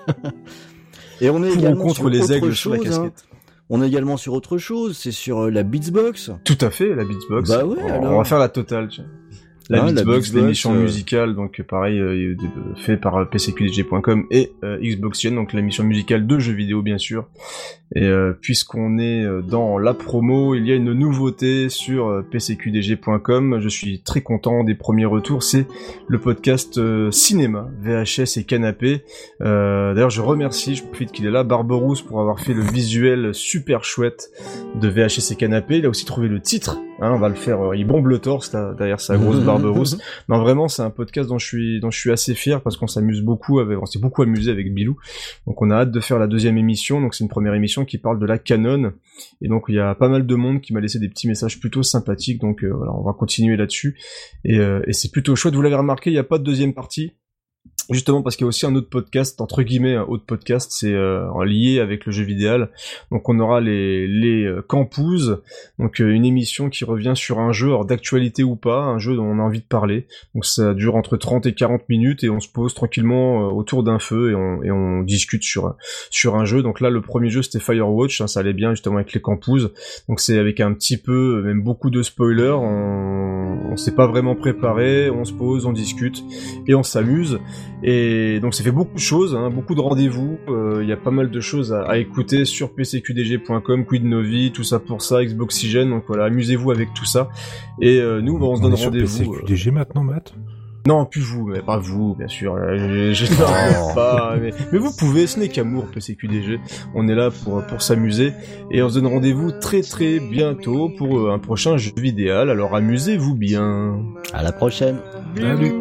Et on est également contre les aigles sur la hein. casquette. On est également sur autre chose, c'est sur euh, la Beatsbox. Tout à fait, la Beatsbox. Bah ouais, alors. On va faire la totale, tiens. La, ah, Beatbox, l'émission euh, musicale, donc pareil, euh, fait par pcqdj.com et euh, Xboxian, donc l'émission musicale de jeux vidéo bien sûr. Et euh, puisqu'on est dans la promo, il y a une nouveauté sur pcqdg.com. Je suis très content des premiers retours. C'est le podcast cinéma, VHS et canapé. D'ailleurs, je remercie, je profite qu'il est là, Barberousse pour avoir fait le visuel super chouette de VHS et canapé. Il a aussi trouvé le titre Hein, on va le faire. Euh, il bombe le torse là, derrière sa grosse barbe rousse. Non, vraiment, c'est un podcast dont je suis, dont je suis assez fier parce qu'on s'amuse beaucoup. Avec, on s'est beaucoup amusé avec Bilou. Donc, on a hâte de faire la deuxième émission. Donc, c'est une première émission qui parle de la canon. Et donc, il y a pas mal de monde qui m'a laissé des petits messages plutôt sympathiques. Donc, euh, voilà, on va continuer là-dessus. Et, euh, et c'est plutôt chouette. Vous l'avez remarqué, il n'y a pas de deuxième partie. Justement parce qu'il y a aussi un autre podcast, entre guillemets un autre podcast, c'est euh, lié avec le jeu vidéo. Donc on aura les, les euh, Campouses, donc euh, une émission qui revient sur un jeu, d'actualité ou pas, un jeu dont on a envie de parler. Donc ça dure entre 30 et 40 minutes et on se pose tranquillement autour d'un feu et on, et on discute sur, sur un jeu. Donc là le premier jeu c'était Firewatch, hein, ça allait bien justement avec les Campouses. Donc c'est avec un petit peu, même beaucoup de spoilers, on, on s'est pas vraiment préparé, on se pose, on discute et on s'amuse. Et donc ça fait beaucoup de choses, hein, beaucoup de rendez-vous. Euh, il y a pas mal de choses à, écouter sur pcqdg.com, Quid Novi, tout ça pour ça, Xboxygène. Donc voilà, amusez-vous avec tout ça. Et euh, nous, on, se donne rendez-vous. PCQDG maintenant, Matt? Non, plus vous, mais pas vous, bien sûr. Je, je, pas, mais, mais, vous pouvez, ce n'est qu'amour, PCQDG. On est là pour, pour s'amuser. Et on se donne rendez-vous très très bientôt pour euh, un prochain jeu vidéo. Alors amusez-vous bien. À la prochaine. Salut.